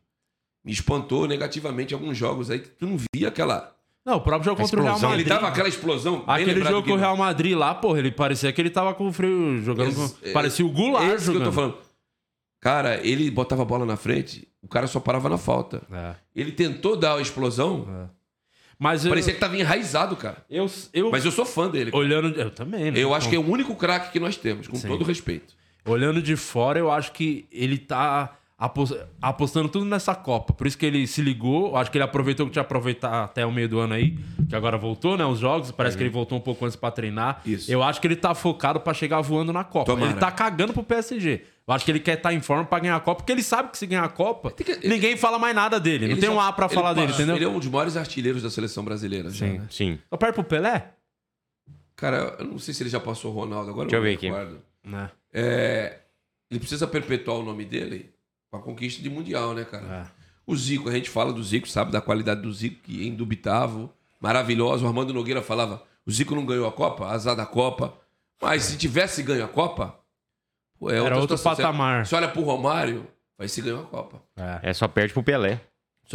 Me espantou negativamente alguns jogos aí que tu não via aquela. Não, o próprio jogo A contra o Real explosão, Ele Madrid. dava aquela explosão. Aquele jogo com o Real Madrid lá, porra, ele parecia que ele tava com o frio jogando. Ex- com- Parecia o Goulart Esse que eu jogando. tô falando. Cara, ele botava a bola na frente, o cara só parava na falta. É. Ele tentou dar a explosão, Mas eu, Parecia que tava enraizado, cara. eu, eu Mas eu sou fã dele. cara. olhando, eu também. né? Eu acho que é o único craque que nós temos, com todo respeito. Olhando de fora, eu acho que ele tá apostando tudo nessa Copa. Por isso que ele se ligou. Eu acho que ele aproveitou que tinha aproveitar até o meio do ano aí, que agora voltou, né? Os jogos. Parece que ele voltou um pouco antes pra treinar. Isso. Eu acho que ele tá focado pra chegar voando na Copa. Tomara. Ele tá cagando pro PSG. Eu acho que ele quer estar em forma pra ganhar a Copa, porque ele sabe que se ganhar a Copa, que- ninguém fala mais nada dele. Não Ele tem já- um A pra ele falar dele, entendeu? Ele é um dos maiores artilheiros da seleção brasileira. já, Sim. né? Sim. Eu perto pro Pelé? Cara, eu não sei se ele já passou o Ronaldo, agora Deixa eu não ver aqui. recordo. Né? É, ele precisa perpetuar o nome dele com a conquista de Mundial, né, cara? É. O Zico, a gente fala do Zico, sabe da qualidade do Zico, que é indubitável, maravilhoso. O Armando Nogueira falava: o Zico não ganhou a Copa, azar da Copa. Mas se tivesse ganho a Copa, pô, é Era outra outro situação. patamar. Você olha pro Romário, vai se ganhou a Copa. É. É só perde pro Pelé.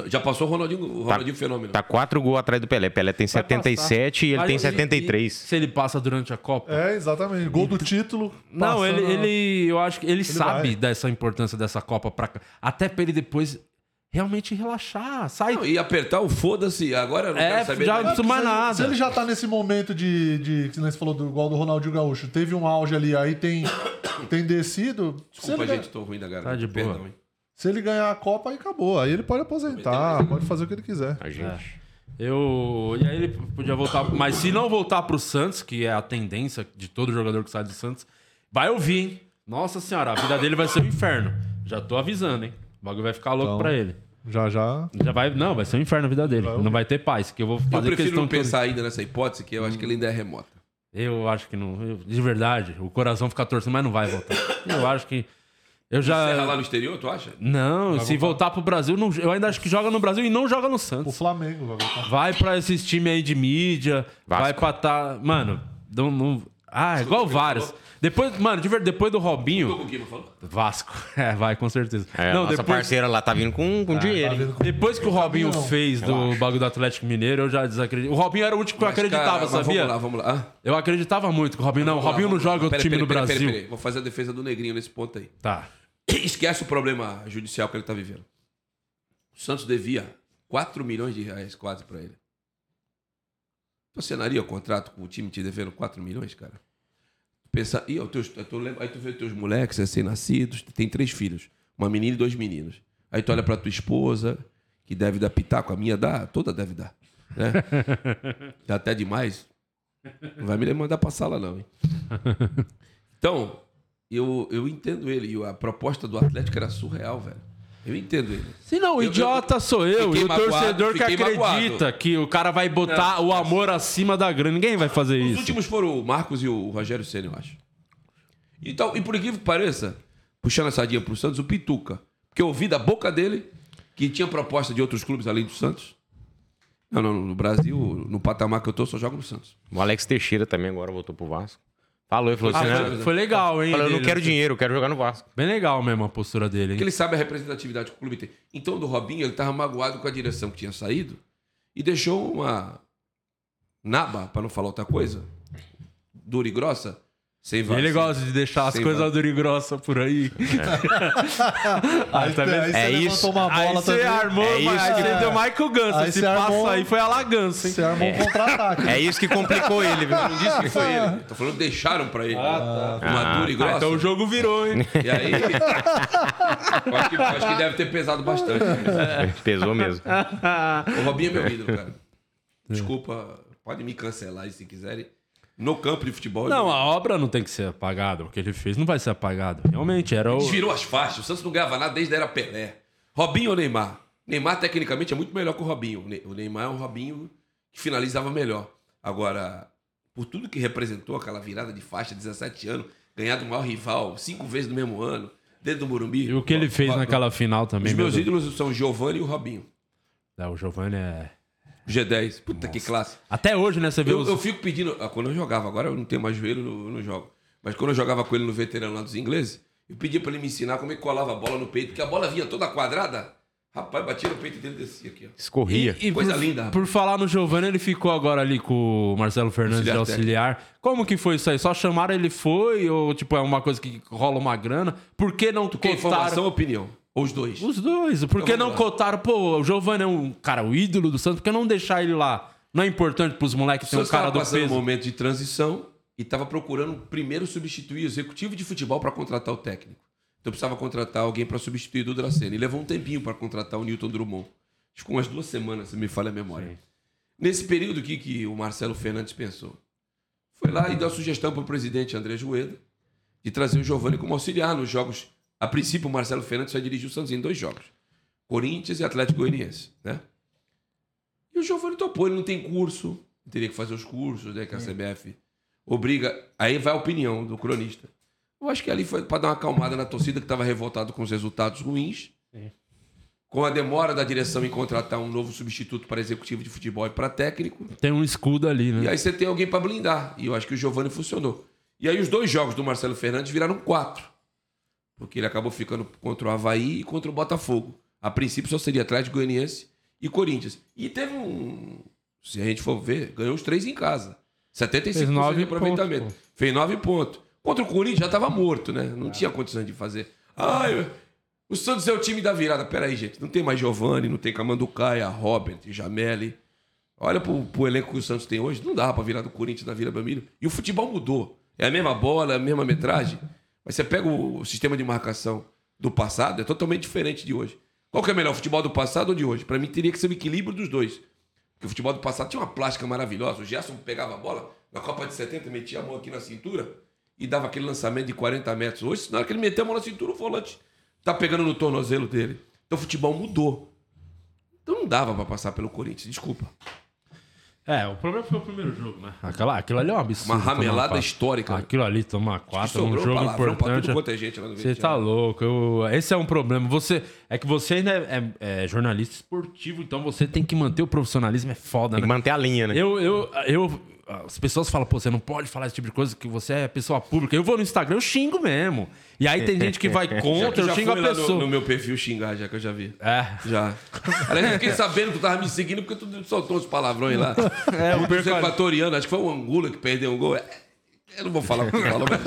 Já passou o Ronaldinho, o Ronaldinho Fenômeno. Tá quatro gols atrás do Pelé. Pelé tem Vai 77 e ele Mas tem 73. Se ele passa durante a Copa. É, exatamente. Gol do título. Não, ele, passando- ele. Eu acho que ele, sabe vai. dessa importância dessa Copa pra. Até pra ele depois realmente relaxar. Sai. Não, e apertar o foda-se, agora eu não É, quero saber já- não precisa mais se, nada. Se ele já tá nesse momento de. de que você falou do igual do Ronaldinho Gaúcho, teve um auge ali, aí tem, tem descido. Desculpa, ele, gente, tô ruim da garganta. Tá de boa. Perdão, hein? Se ele ganhar a Copa, aí acabou. Aí ele pode aposentar, pode fazer o que ele quiser. A gente. Eu. E aí ele podia voltar. Mas se não voltar pro Santos, que é a tendência de todo jogador que sai do Santos, vai ouvir, hein? Nossa senhora, a vida dele vai ser um inferno. Já tô avisando, hein? O bagulho vai ficar louco Então, pra ele. Já já. Já vai. Não, vai ser um inferno a vida dele. não vai ter paz. Que eu vou Eu fazer prefiro questão não toda- pensar ainda nessa hipótese, que eu acho que ele ainda é remota. Eu acho que não. eu- de verdade, o coração fica torcendo, mas não vai voltar. Eu acho que. Eu já. lá no exterior, tu acha? Não, se voltar pro Brasil, não- eu ainda acho que joga no Brasil e não joga no O Santos. Flamengo vai voltar. Vai pra esses times aí de mídia, Vasco. vai pra tá. Mano, não. não- Ah, igual vários. Depois, mano, de verdade, depois do Robinho. Vasco. É, vai, com certeza. É, não, nossa depois, parceira lá tá vindo com, com dinheiro. hein? depois que o Robinho Caminhão. fez do bagulho do Atlético Mineiro, eu já desacredito. O Robinho era o último que eu acreditava, cara, sabia? Vamos lá, vamos lá. Ah, Eu acreditava muito que o Robinho. Não, o vamos lá, Robinho não joga outro time pera, no pera, Brasil. pera, pera. Vou fazer a defesa do Negrinho nesse ponto aí. Tá. Esquece o problema judicial que ele tá vivendo. O Santos devia 4 milhões de reais quase pra ele. Tu assinaria o contrato com o time te devendo 4 milhões, cara? Pensa, e os teus, tu lembra- aí tu vê teus moleques recém-nascidos, tem três filhos, uma menina e dois meninos. Aí tu olha pra tua esposa, que deve dar pitaco, a minha dá, toda deve dar. Né? Dá até demais. Não vai me mandar pra sala, não, hein? Então, eu, eu entendo ele. E a proposta do Atlético era surreal, velho. Eu entendo ele. Se não, o Eu- idiota sou eu e o magoado, torcedor que acredita magoado. que o cara vai botar o amor acima da grana. Ninguém vai fazer Os isso. últimos foram o Marcos e o Rogério Senna, eu acho. Então, e por incrível que pareça, puxando a sardinha pro Santos, o Pituca. Porque eu ouvi da boca dele que tinha proposta de outros clubes além do Santos. Não, não, no Brasil, no patamar que eu tô, só jogo no Santos. O Alex Teixeira também agora voltou pro Vasco. Falou, ele falou Ah, assim, foi, né? foi legal, hein? Falou, eu não dele. quero dinheiro, eu quero jogar no Vasco. Bem legal mesmo a postura dele, Porque hein? ele sabe a representatividade que o clube tem. Então, do Robinho, ele tava magoado com a direção que tinha saído e deixou uma naba, para não falar outra coisa, dura e grossa, sem ele gosta de deixar as Sem coisas duras e grossas por aí. Aí, tá vendo? aí você É levantou isso. uma Aí bola você armou, É mas isso aí que- você deu Michael Ganso. Aí Se você passa armou- aí, foi a Lagança, hein? Você armou um contra-ataque. É isso que complicou ele, viu? Não disse que foi ele. Tô falando que deixaram pra ele. Uma dura e grossa. Ah, então o jogo virou, hein? E aí. acho, que, acho que deve ter pesado bastante. Pesou mesmo. O Robinho é meu ídolo, cara. Desculpa, pode me cancelar aí se quiserem. No campo de futebol. Não, ele a obra não tem que ser apagada. O que ele fez não vai ser apagado. Realmente, era o. desvirou as faixas. O Santos não ganhava nada desde a era Pelé. Robinho ou Neymar? Neymar, tecnicamente, é muito melhor que o Robinho. O Ne- O Neymar é um Robinho que finalizava melhor. Agora, por tudo que representou aquela virada de faixa, 17 anos, ganhar do maior rival cinco vezes no mesmo ano, dentro do Morumbi. E o que ele fez naquela final também. Os meus meu ídolos são o Giovanni e o Robinho. É, o Giovanni é. G10. Puta que classe. Até hoje, né? Você vê Eu, os. eu fico pedindo. ah, Quando eu jogava, agora eu não tenho mais joelho, eu não jogo. Mas quando eu jogava com ele no veterano lá dos ingleses, eu pedia pra ele me ensinar como é que colava a bola no peito, porque a bola vinha toda quadrada. Rapaz, batia no peito dele e descia aqui, ó. Escorria. E, e Coisa por, linda. Por falar no Giovanni, ele ficou agora ali com o Marcelo Fernandes de Auxiliar auxiliar. Como que foi isso aí? Só chamaram ele foi? Ou, tipo, é uma coisa que rola uma grana? Por que não Porque informação ou opinião? Ou os dois? Os dois. Por que não cotaram? Pô, o Giovanni é um cara, o ídolo do Santos. Por que não deixar ele lá? Não é importante pros moleques ter um cara do passando um peso? momento de transição e estava procurando primeiro substituir o executivo de futebol para contratar o técnico. Então precisava contratar alguém para substituir o Dracena. E levou um tempinho para contratar o Newton Drummond. Ficou umas duas semanas, se me falha a memória. Nesse período, o que, que o Marcelo Fernandes pensou? Foi lá e deu a sugestão para o presidente André Joeda de trazer o Giovani como auxiliar nos jogos. A princípio, o Marcelo Fernandes só dirigiu o Santos em dois jogos: Corinthians e Atlético Goianiense. Né? E o Giovani topou, ele não tem curso, teria que fazer os cursos, né? Que a CBF obriga. Aí vai a opinião do cronista. Eu acho que ali foi para dar uma acalmada na torcida que estava revoltado com os resultados ruins. Com a demora da direção em contratar um novo substituto para executivo de futebol e para técnico. Tem um escudo ali, né? E aí você tem alguém para blindar. E eu acho que o Giovani funcionou. E aí os dois jogos do Marcelo Fernandes viraram quatro. Porque ele acabou ficando contra o Havaí e contra o Botafogo. A princípio só seria Atlético Goianiense e Corinthians. E teve um. Se a gente for ver, ganhou os três em casa. 75% Fez nove de aproveitamento. pontos, Fez nove pontos. Contra o Corinthians já estava morto, né? Não tinha condições de fazer. Ai, o Santos é o time da virada. Peraí, gente. Não tem mais Giovani, não tem Camanducaia, Robert, Jameli. Olha pro, pro elenco que o Santos tem hoje. Não dá pra virar do Corinthians na Vila Belmiro. E o futebol mudou. É a mesma bola, é a mesma metragem. Mas você pega o sistema de marcação do passado, é totalmente diferente de hoje. Qual que é melhor, futebol do passado ou de hoje? Pra mim teria que ser o equilíbrio dos dois. Porque o futebol do passado tinha uma plástica maravilhosa. O Gerson pegava a bola na Copa de 70, metia a mão aqui na cintura e dava aquele lançamento de 40 metros. Hoje, na hora que ele meteu a mão na cintura, o volante tá pegando no tornozelo dele. Então o futebol mudou. Então não dava pra passar pelo Corinthians, desculpa. É, o problema foi o primeiro jogo, né? Aquela, aquilo ali é um absurdo. Uma ramelada histórica. Aquilo ali, tomar quatro, é um jogo pra importante. tudo quanto gente lá no Você tá louco. eu- esse é um problema. Você É que você ainda é, é- é jornalista esportivo, então você tem que manter o profissionalismo. É foda, Tem né? que manter a linha, né? Eu, eu, eu, as pessoas falam, pô, você não pode falar esse tipo de coisa, que você é pessoa pública. Eu vou no Instagram, eu xingo mesmo. E aí tem gente que vai Já, contra, eu xingo a lá no, pessoa. no meu perfil xingar, já que eu já vi. É. Já. Aliás, eu fiquei sabendo que tu tava me seguindo porque tu soltou uns palavrões lá. É, eu Os perco a- equatorianos, acho que foi o Angula que perdeu um gol. É, Eu não vou falar o que tu falou, mas...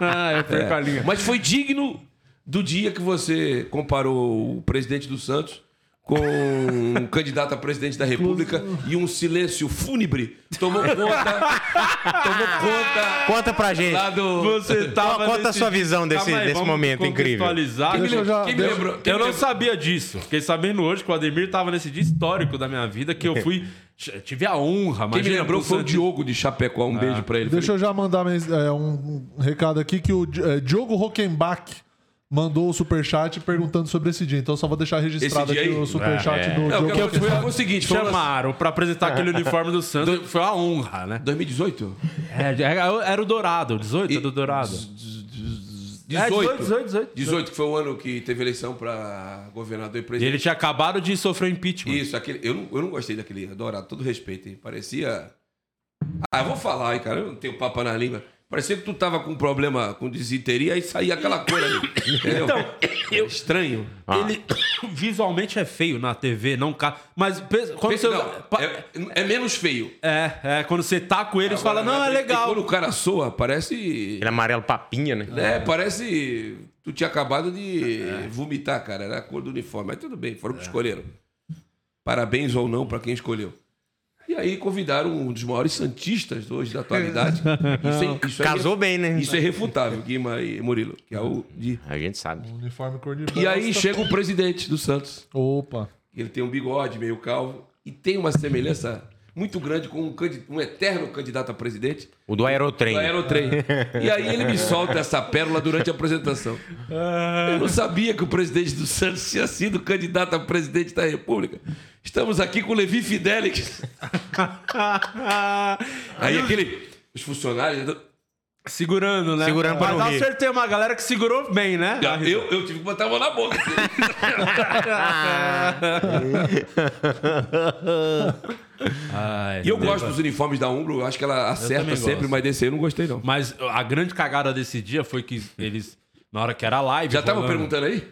Ah, eu perco a linha. mas foi digno do dia que você comparou o presidente do Santos com um candidato a presidente da República e um silêncio fúnebre tomou conta, tomou conta Conta pra gente. lá do... Você tava Conta a sua visão desse- aí, desse momento incrível. Quem me, já- quem me lembrou? quem Eu me não lembrou? sabia disso. Fiquei sabendo hoje que o Ademir tava nesse dia histórico da minha vida que eu fui. Tive a honra, Quem mas. me lembrou foi o Diogo de Chapecó. Um beijo pra ele. Deixa eu já mandar é, um, recado aqui que o é, Diogo Rockenbach mandou o superchat perguntando sobre esse dia. Então só vou deixar registrado aqui o superchat É, é. do Não, Diogo o que eu foi o seguinte, Chamaram pra apresentar aquele uniforme do Santos. Foi uma honra, né? 2018? É, era, era o Dourado, 18 do Dourado. 18. 18, 18. 18, que foi o ano que teve eleição pra governador e E presidente. ele tinha acabado de sofrer impeachment. Isso, aquele, eu, não, eu não gostei daquele dourado, todo respeito, hein? Parecia. Ah, eu vou falar aí, cara, eu não tenho papo na língua. Parecia que tu tava com problema com desinteria e saía aquela cor ali. Entendeu? eu- Estranho. Ele visualmente é feio na TV, não ca... Mas quando você. Não, pa- é, é menos feio. É, é, quando você tá com eles, fala, não, é legal. Quando o cara soa, parece. Ele é amarelo papinha, né? É, parece. Tu tinha acabado de vomitar, cara. Era a cor do uniforme. Mas tudo bem, foram que escolheram. Parabéns ou não pra quem escolheu. E aí convidaram um dos maiores santistas hoje da atualidade. Isso é, isso é Casou bem, né? Isso é refutável, Guima e Murilo, que é o de. A gente sabe. Uniforme cor de E aí bosta. chega o presidente do Santos. Opa. Ele tem um bigode meio calvo e tem uma semelhança muito grande com um, um eterno candidato a presidente. O do aerotrem. do aerotrem. E aí ele me solta essa pérola durante a apresentação. Eu não sabia que o presidente do Santos tinha sido candidato a presidente da República. Estamos aqui com o Levi Fidelix. Aí aquele. Os funcionários. Segurando, né? Segurando pra Mas não acertei uma galera que segurou bem, né? Eu, eu tive que botar a mão na boca. Ai, E eu meu gosto Deus. dos uniformes da Umbro, eu acho que ela acerta sempre, mas desse aí eu não gostei, não. Mas a grande cagada desse dia foi que eles, na hora que era live. Já estavam rolando- perguntando aí?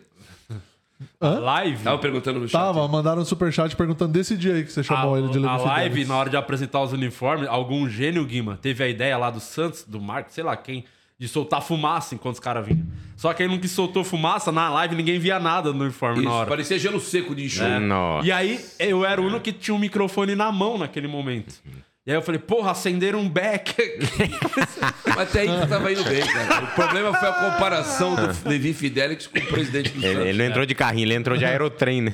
Live. Estavam perguntando no chat. Tava, mandaram um superchat perguntando desse dia aí que você chamou a, ele de Levi a live, na hora de apresentar os uniformes, algum gênio, Guima, teve a ideia lá do Santos, do Marcos, sei lá quem, de soltar fumaça enquanto os caras vinham. Só que aí no que soltou fumaça, na live ninguém via nada no uniforme na Isso, hora. parecia gelo seco de enxofre. Nossa. E aí eu era o único que tinha um microfone na mão naquele momento. E aí eu falei, porra, acenderam um. Mas até aí tu tava indo bem, cara. O problema foi a comparação do Levi Fidelix com o presidente do Ele, Santos. ele não entrou de carrinho, ele entrou de aerotrem, né?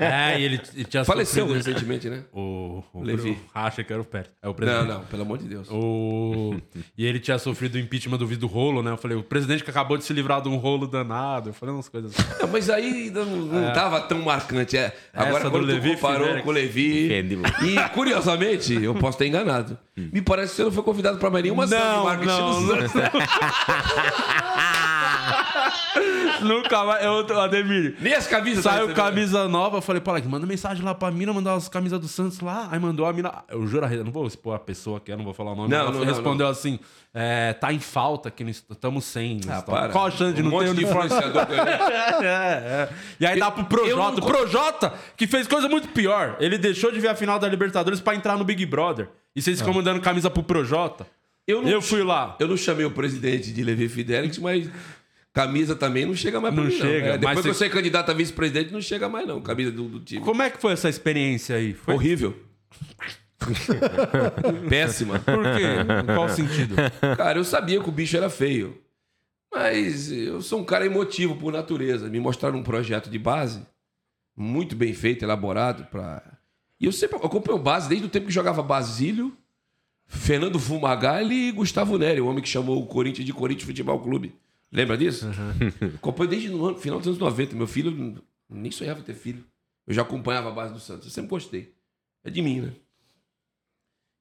é, e ele, ele tinha Faleceu sofrido- recentemente, né? O, o Levi. Acha que era o Pérez. É o Não, presidente. não, pelo amor de Deus. O... E ele tinha sofrido o impeachment do do rolo, né? Eu falei, o presidente que acabou de se livrar de um rolo danado. Eu falei umas coisas assim. Não, mas aí não, não tava tão marcante. É. Agora, Essa do quando tu Levi comparou Fidelix. com o Levi. Fede- E, curiosamente, eu posso ter enganado. Me parece que você não foi convidado pra mais nenhuma ação de marketing não, não. Nunca mais. Eu, Ademir. Nem as camisas. Saiu tá camisa nova, eu falei, pô, Alex, manda mensagem lá pra mina, mandar as camisas do Santos lá. Aí mandou a mina. Eu juro, eu não vou expor a pessoa que é, não vou falar o nome. Não, Ela não, não, respondeu assim: é, tá em falta, que estamos sem. Ah, Então, para. Qual a chance de um não ter influenciador. É, é. E aí dá pro eu Projota. não O Projota, que fez coisa muito pior. Ele deixou de ver a final da Libertadores pra entrar no Big Brother. E vocês ficam mandando camisa pro Projota. Eu, não, Eu fui lá. eu não chamei o presidente de Levi Fidelix, mas camisa também não chega mais pra Não mim, chega, É, mas depois que você- eu ser candidato a vice-presidente, não chega mais, não. Camisa do, do time. Como é que foi essa experiência aí? Foi Horrível. Péssima. por quê? Em qual sentido? Cara, eu sabia que o bicho era feio. Mas eu sou um cara emotivo por natureza. Me mostraram um projeto de base muito bem feito, elaborado para. E eu sempre acompanho base desde o tempo que jogava Basílio, Fernando Fumagalli e Gustavo Neri, o homem que chamou o Corinthians de Corinthians Futebol Clube. Lembra disso? Acompanho desde no final dos anos 90. Meu filho nem sonhava ter filho. Eu já acompanhava a base do Santos. Eu sempre gostei. É de mim, né?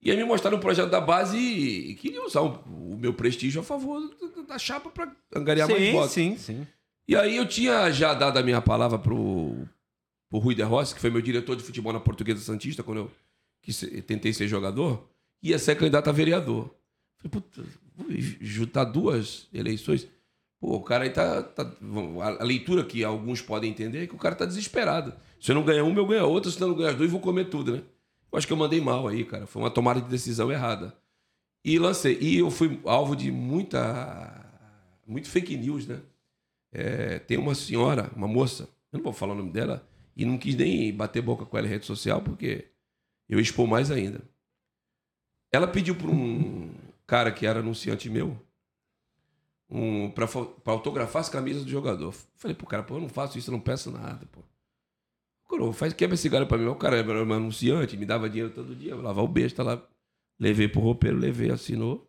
E aí me mostraram um projeto da base e queria usar o, o meu prestígio a favor da- chapa para angariar mais sim, votos. sim, sim. E aí eu tinha já dado a minha palavra pro, pro Rui de Rossi, que foi meu diretor de futebol na Portuguesa Santista, quando eu ser- tentei ser jogador, ia ser candidato a vereador. Falei, puta, vou juntar duas eleições. Pô, o cara aí tá. tá- a, leitura que alguns podem entender é que o cara tá desesperado. Se eu não ganhar uma, eu ganho outra, se eu não ganhar as duas, eu vou comer tudo, né? Eu acho que eu mandei mal aí, cara. Foi uma tomada de decisão errada. E lancei. E eu fui alvo de muita. Muito fake news, né? É, tem uma senhora, uma moça, eu não vou falar o nome dela, e não quis nem bater boca com ela em rede social, porque eu expor mais ainda. Ela pediu para um cara que era anunciante meu um, para autografar as camisas do jogador. Falei pro cara, pô, eu não faço isso, eu não peço nada, pô. Coroa, faz, quebra esse galho pra mim. O cara era meu anunciante, me dava dinheiro todo dia, eu lavava o besta lá. Levei pro roupeiro, levei, assinou.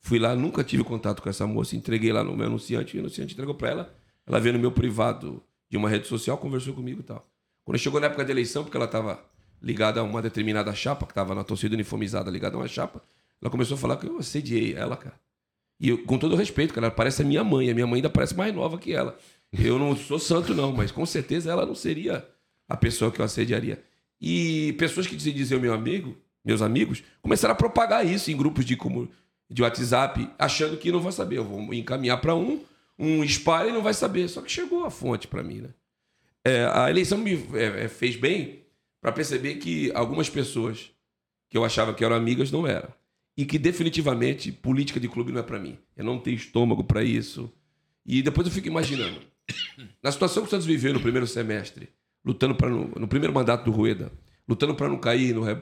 Fui lá, nunca tive contato com essa moça, entreguei lá no meu anunciante, o anunciante entregou pra ela. Ela veio no meu privado de uma rede social, conversou comigo e tal. Quando chegou na época da eleição, porque ela estava ligada a uma determinada chapa, que estava na torcida uniformizada ligada a uma chapa, ela começou a falar que eu assediei ela, cara. E eu, com todo respeito, cara, ela parece a minha mãe. A minha mãe ainda parece mais nova que ela. Eu não sou santo, não, mas com certeza ela não seria a pessoa que eu assediaria. E pessoas que se diziam meu amigo, meus amigos, começaram a propagar isso em grupos de, comu- de WhatsApp, achando que não vai saber. Eu vou encaminhar para um, um espalha e não vai saber. Só que chegou a fonte para mim, né? É, a eleição me é, é, fez bem para perceber que algumas pessoas que eu achava que eram amigas não eram. E que definitivamente política de clube não é para mim. Eu não tenho estômago para isso. E depois eu fico imaginando. Na situação que o Santos viveu no primeiro semestre, lutando para no, no primeiro mandato do Rueda, lutando para não cair no, eh,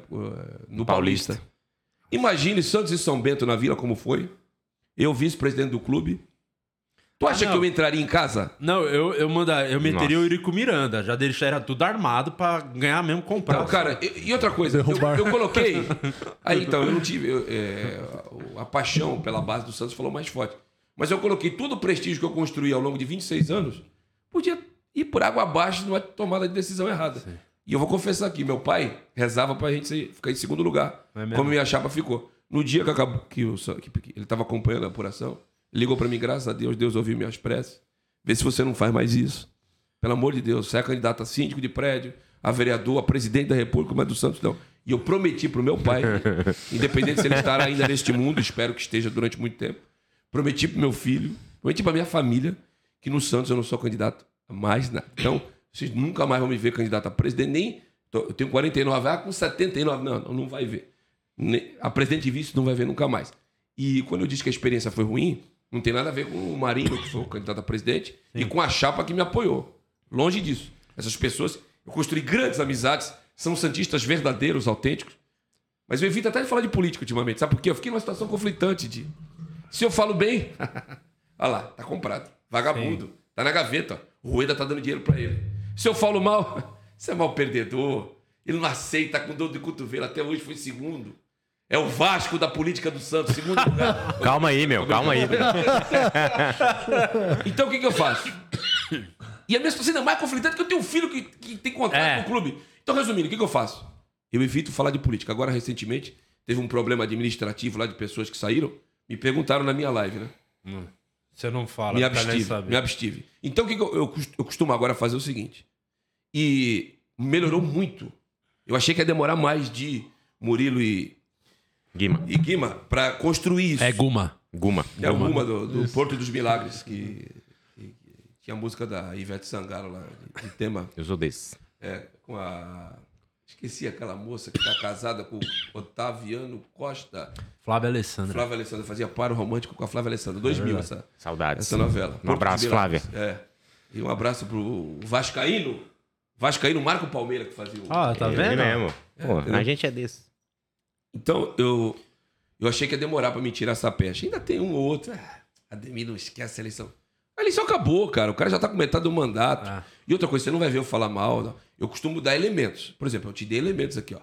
no Paulista. Paulista. Imagine Santos e São Bento na Vila como foi. Eu vice-presidente do clube. Tu acha Ah, que eu entraria em casa? Não, eu, eu, manda, eu meteria Nossa. o Eurico Miranda. Já deixaria tudo armado pra ganhar mesmo, comprar. Não, cara, e, e outra coisa, eu, eu coloquei. Aí então, eu não tive. eu, é, a paixão pela base do Santos falou mais forte. Mas eu coloquei todo o prestígio que eu construí ao longo de 26 anos, podia ir por água abaixo numa tomada de decisão errada. E eu vou confessar aqui: meu pai rezava pra gente ficar em segundo lugar, É como minha chapa ficou. No dia que, acabou, que, que- que ele estava acompanhando a apuração, ligou pra mim, graças a Deus, Deus ouviu minhas preces. Vê se você não faz mais isso. Pelo amor de Deus, você é candidato a síndico de prédio, a vereador, a presidente da República, mas do Santos não. E eu prometi pro meu pai, independente se ele estará ainda neste mundo, espero que esteja durante muito tempo, prometi pro meu filho, prometi pra minha família, que no Santos eu não sou candidato a mais nada. Então, vocês nunca mais vão me ver candidato a presidente, nem. Eu tenho 49, ah, com 79. Não, não, não vai ver. A presidente e vice não vai ver nunca mais. E quando eu disse que a experiência foi ruim, Não tem nada a ver com o Marinho, que foi o candidato a presidente, e com a chapa que me apoiou. Longe disso. Essas pessoas, eu construí grandes amizades, são santistas verdadeiros, autênticos. Mas eu evito até de falar de política ultimamente. Sabe por quê? Eu fiquei numa situação conflitante de. Se eu falo bem, olha lá, tá comprado. Vagabundo. Tá na gaveta. ó. O Rueda tá dando dinheiro pra ele. Se eu falo mal, você é mal perdedor. Ele não aceita, tá com dor de cotovelo. Até hoje foi segundo. É o Vasco da política do Santos, segundo lugar. Calma aí, meu, calma aí. Então o que, que eu faço? E a minha situação ainda é mais conflitante que eu tenho um filho que, que tem contrato É. com o clube. Então, resumindo, o que, que eu faço? Eu evito falar de política. Agora, recentemente, teve um problema administrativo lá de pessoas que saíram. Me perguntaram na minha live, né? Você não fala, me abstive, me abstive. Então, o que, que eu, eu eu costumo agora fazer é o seguinte. E melhorou muito. Eu achei que ia demorar mais de Murilo e, Guima. e Guima para construir isso. É Guma. Guma. É o Guma do, do Porto dos Milagres, que, que- que tinha a música da Ivete Sangalo lá, de, de tema Eu sou desse. é, com a. Esqueci aquela moça que está casada com o Otaviano Costa. Flávia Alessandra. Flávia Alessandra fazia paro romântico com a Flávia Alessandra. 2000 essa, Saudades. essa novela. Um abraço, Porto dos Flávia. É. E um abraço pro Vascaíno. Vascaíno Marco Palmeira que fazia o. Ah, tá Ele vendo? mesmo. Pô, entendeu? a gente é desse. Então, eu, eu achei que ia demorar pra me tirar essa pecha. Ainda tem um ou outro. Ah, Ademir não esquece a eleição. A eleição acabou, cara. O cara já tá com metade do mandato. Ah. E outra coisa, você não vai ver eu falar mal. Não. Eu costumo dar elementos. Por exemplo, eu te dei elementos aqui, ó.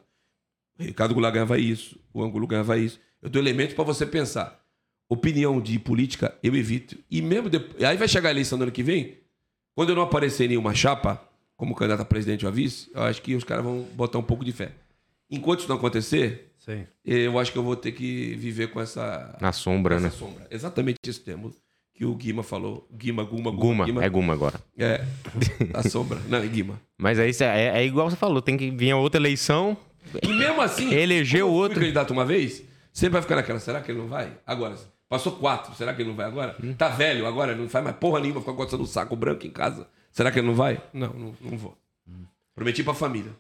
O Ricardo Goulart ganhava isso, o Angulo ganhava isso. Eu dou elementos pra você pensar. Opinião de política, eu evito. E mesmo depois. Aí vai chegar a eleição do ano que vem. Quando eu não aparecer em nenhuma chapa, como candidato a presidente ou a vice, eu acho que os caras vão botar um pouco de fé. Enquanto isso não acontecer, Sim. eu acho que eu vou ter que viver com essa, Na sombra, essa né? sombra. Exatamente esse termo que o Guima falou. Guima, Guma, Guma. Guma. Guima. É Guma agora. É, a sombra. Não, é Guima. Mas aí é, é igual você falou, tem que vir a outra eleição. E mesmo assim, eu fui outro. candidato uma vez, sempre vai ficar naquela, será que ele não vai? Agora, passou quatro, será que ele não vai agora? Tá velho agora, não faz mais porra nenhuma, fica gostando do saco branco em casa. Será que ele não vai? Não, não, não vou. Prometi pra família.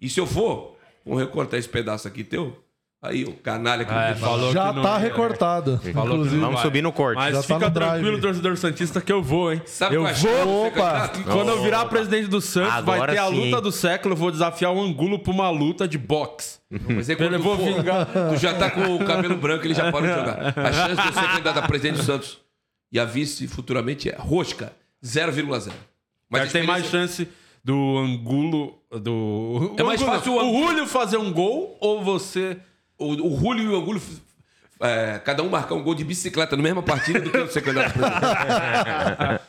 E se eu for, vamos recortar esse pedaço aqui teu, aí o canalha que É, não fala. falou Já que não tá recortado. Falou que inclusive. não Vamos vai. subir no corte. Mas Já tá fica drive. tranquilo, torcedor Santista, que eu vou, hein? Sabe eu qual é vou, opa. Quando eu virar presidente do Santos, vai Agora ter a luta hein? do século. Eu vou desafiar o Angulo pra uma luta de boxe. Mas aí quando Eu vou vingar. tu já tá com o cabelo branco, ele já para de jogar. A chance de eu ser candidato a presidente do Santos e a vice futuramente é rosca, 0,0. Mas a tem mais chance do Angulo. Do... É mais Angulo- fácil o o Angulo- Julio fazer um gol ou você. O, o Julio e o Angulo, é, cada um marcar um gol de bicicleta na mesma partida do que a presidente.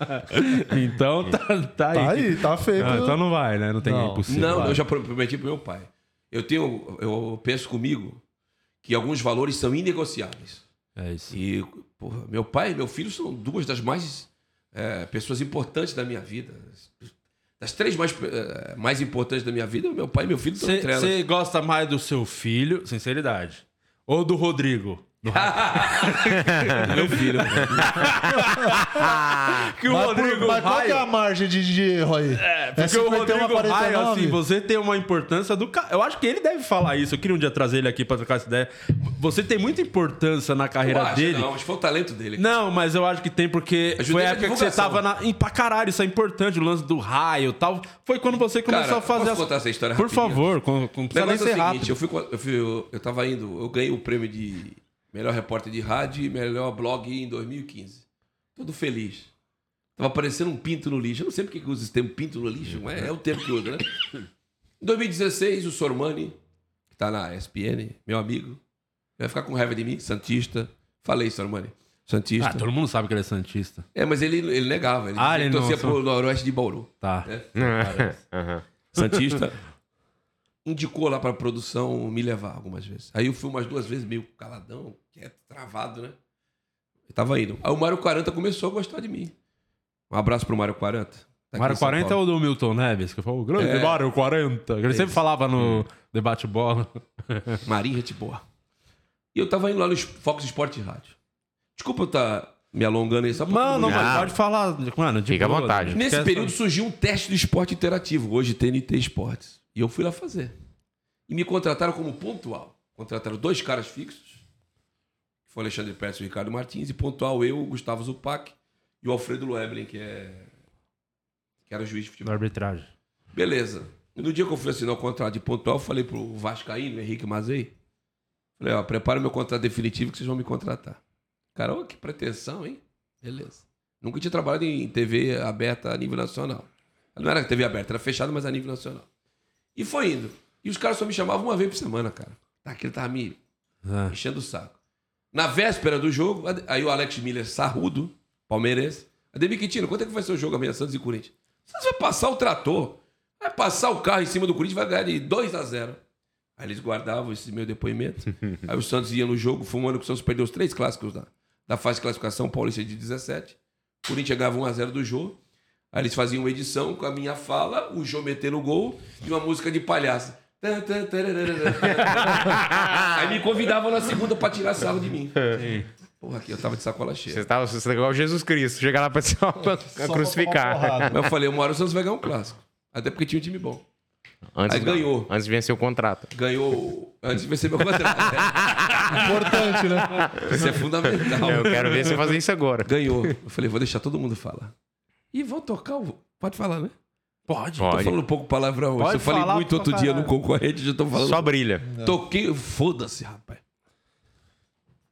Então tá, tá aí. Tá aí, tá feito. Ah, então não vai, né? Não tem Não. impossível. Não, vai. eu já prometi pro meu pai. Eu tenho, eu penso comigo que alguns valores são inegociáveis. É isso. E, porra, meu pai e meu filho são duas das mais é, pessoas importantes da minha vida. Das três mais, é, mais importantes da minha vida, meu pai e meu filho estão entre elas. Você gosta mais do seu filho, sinceridade? Ou do Rodrigo? Meu filho. que o Mas, Rodrigo por- mas qual que é a Raio- margem de, de erro aí? É, porque o 51 a Rodrigo Raio, 49? assim, você tem uma importância do ca... Eu acho que ele deve falar isso. Eu queria um dia trazer ele aqui pra trocar essa ideia. Você tem muita importância na Eu carreira acho, dele. Não, acho que foi o talento dele. Não, mas eu acho que tem porque Ajudei foi a na época que você tava na. Em, pra caralho, isso é importante, o lance do raio e tal. Foi quando você começou Cara, a fazer posso as- contar essa história Por rapidinho? favor, com, com, O precisa nem é ser o seguinte, rápido. eu, fui, eu, fui, eu, eu tava indo, eu ganhei o prêmio de melhor repórter de rádio e melhor blog em 2015. Todo feliz. Tava parecendo um pinto no lixo. Eu não sei porque que usa esse termo pinto no lixo, mas é o termo que usa, né? Em 2016, o Sormani, que tá na ESPN, meu amigo, vai ficar com raiva de mim, Santista. Falei, Sormani. Santista. Ah, todo mundo sabe que ele é Santista. É, mas ele, ele negava. Ele, Ah, ele não- torcia só- pro Noroeste de Bauru. Tá. É. Aham. Santista, indicou lá pra produção me levar algumas vezes. Aí eu fui umas duas vezes meio caladão, quieto, travado, né? Eu tava indo. Aí o Mário 40 começou a gostar de mim. Um abraço pro Mário 40. Tá Mário em São 40 é Paulo. o do Milton Neves, que falou o grande É. Mário 40. Que ele sempre falava no debate bola. Marinho, gente boa. E eu tava indo lá no Fox Sport Rádio. Desculpa eu estar me alongando aí, só pra Não, mas pode falar. Mano, de Fica à vontade. né? Nesse Esquece- período surgiu um teste do esporte interativo, hoje TNT Esportes. E eu fui lá fazer. E me contrataram como pontual. Contrataram dois caras fixos. foi o Alexandre Pérez e o Ricardo Martins, e pontual eu, o Gustavo Zupac e o Alfredo Loeblin, que é. que era juiz de Na futebol. arbitragem. Beleza. E no dia que eu fui assinar o contrato de pontual, eu falei pro Vascaíno, Henrique Mazei. Falei, ó, prepara meu contrato definitivo que vocês vão me contratar. Cara, que pretensão, hein? Beleza. Nunca tinha trabalhado em TV aberta a nível nacional. Não era TV aberta, era fechada, mas a nível nacional. E foi indo. E os caras só me chamavam uma vez por semana, cara. Tá, aquele tava me Ah. enchendo o saco. Na véspera do jogo, aí o Alex Miller, sarrudo, palmeirense. Ademir Quintino, quanto é que vai ser o jogo amanhã, Santos e Corinthians? Santos vai passar o trator. Vai passar o carro em cima do Corinthians vai ganhar de 2 a 0 Aí eles guardavam esse meu depoimento. aí o Santos ia no jogo. Foi um ano que o Santos perdeu os três clássicos da, da fase de classificação paulista de 17. O Corinthians ganhava 1 a 0 do jogo. Aí eles faziam uma edição com a minha fala, o Jô metendo o gol e uma música de palhaço. Aí me convidavam na segunda pra tirar sarro de mim. Porra, aqui eu tava de sacola cheia. Você tá, você tá igual Jesus Cristo. Chegar lá pra, só, pra Só pra crucificar. Mas eu falei, uma hora o Santos vai ganhar um clássico. Até porque tinha um time bom. Antes, Aí ganhou. Antes de vencer o contrato. Ganhou antes de vencer meu contrato. Importante, né? Isso é fundamental. Eu quero ver você fazer isso agora. Ganhou. Eu falei, vou deixar todo mundo falar. E vou tocar o. Pode falar, né? Pode. Tô Pode. falando um pouco palavrão. hoje. Pode Eu falei falar muito outro dia no concorrente, já tô falando. Só brilha. Toquei. Foda-se, rapaz.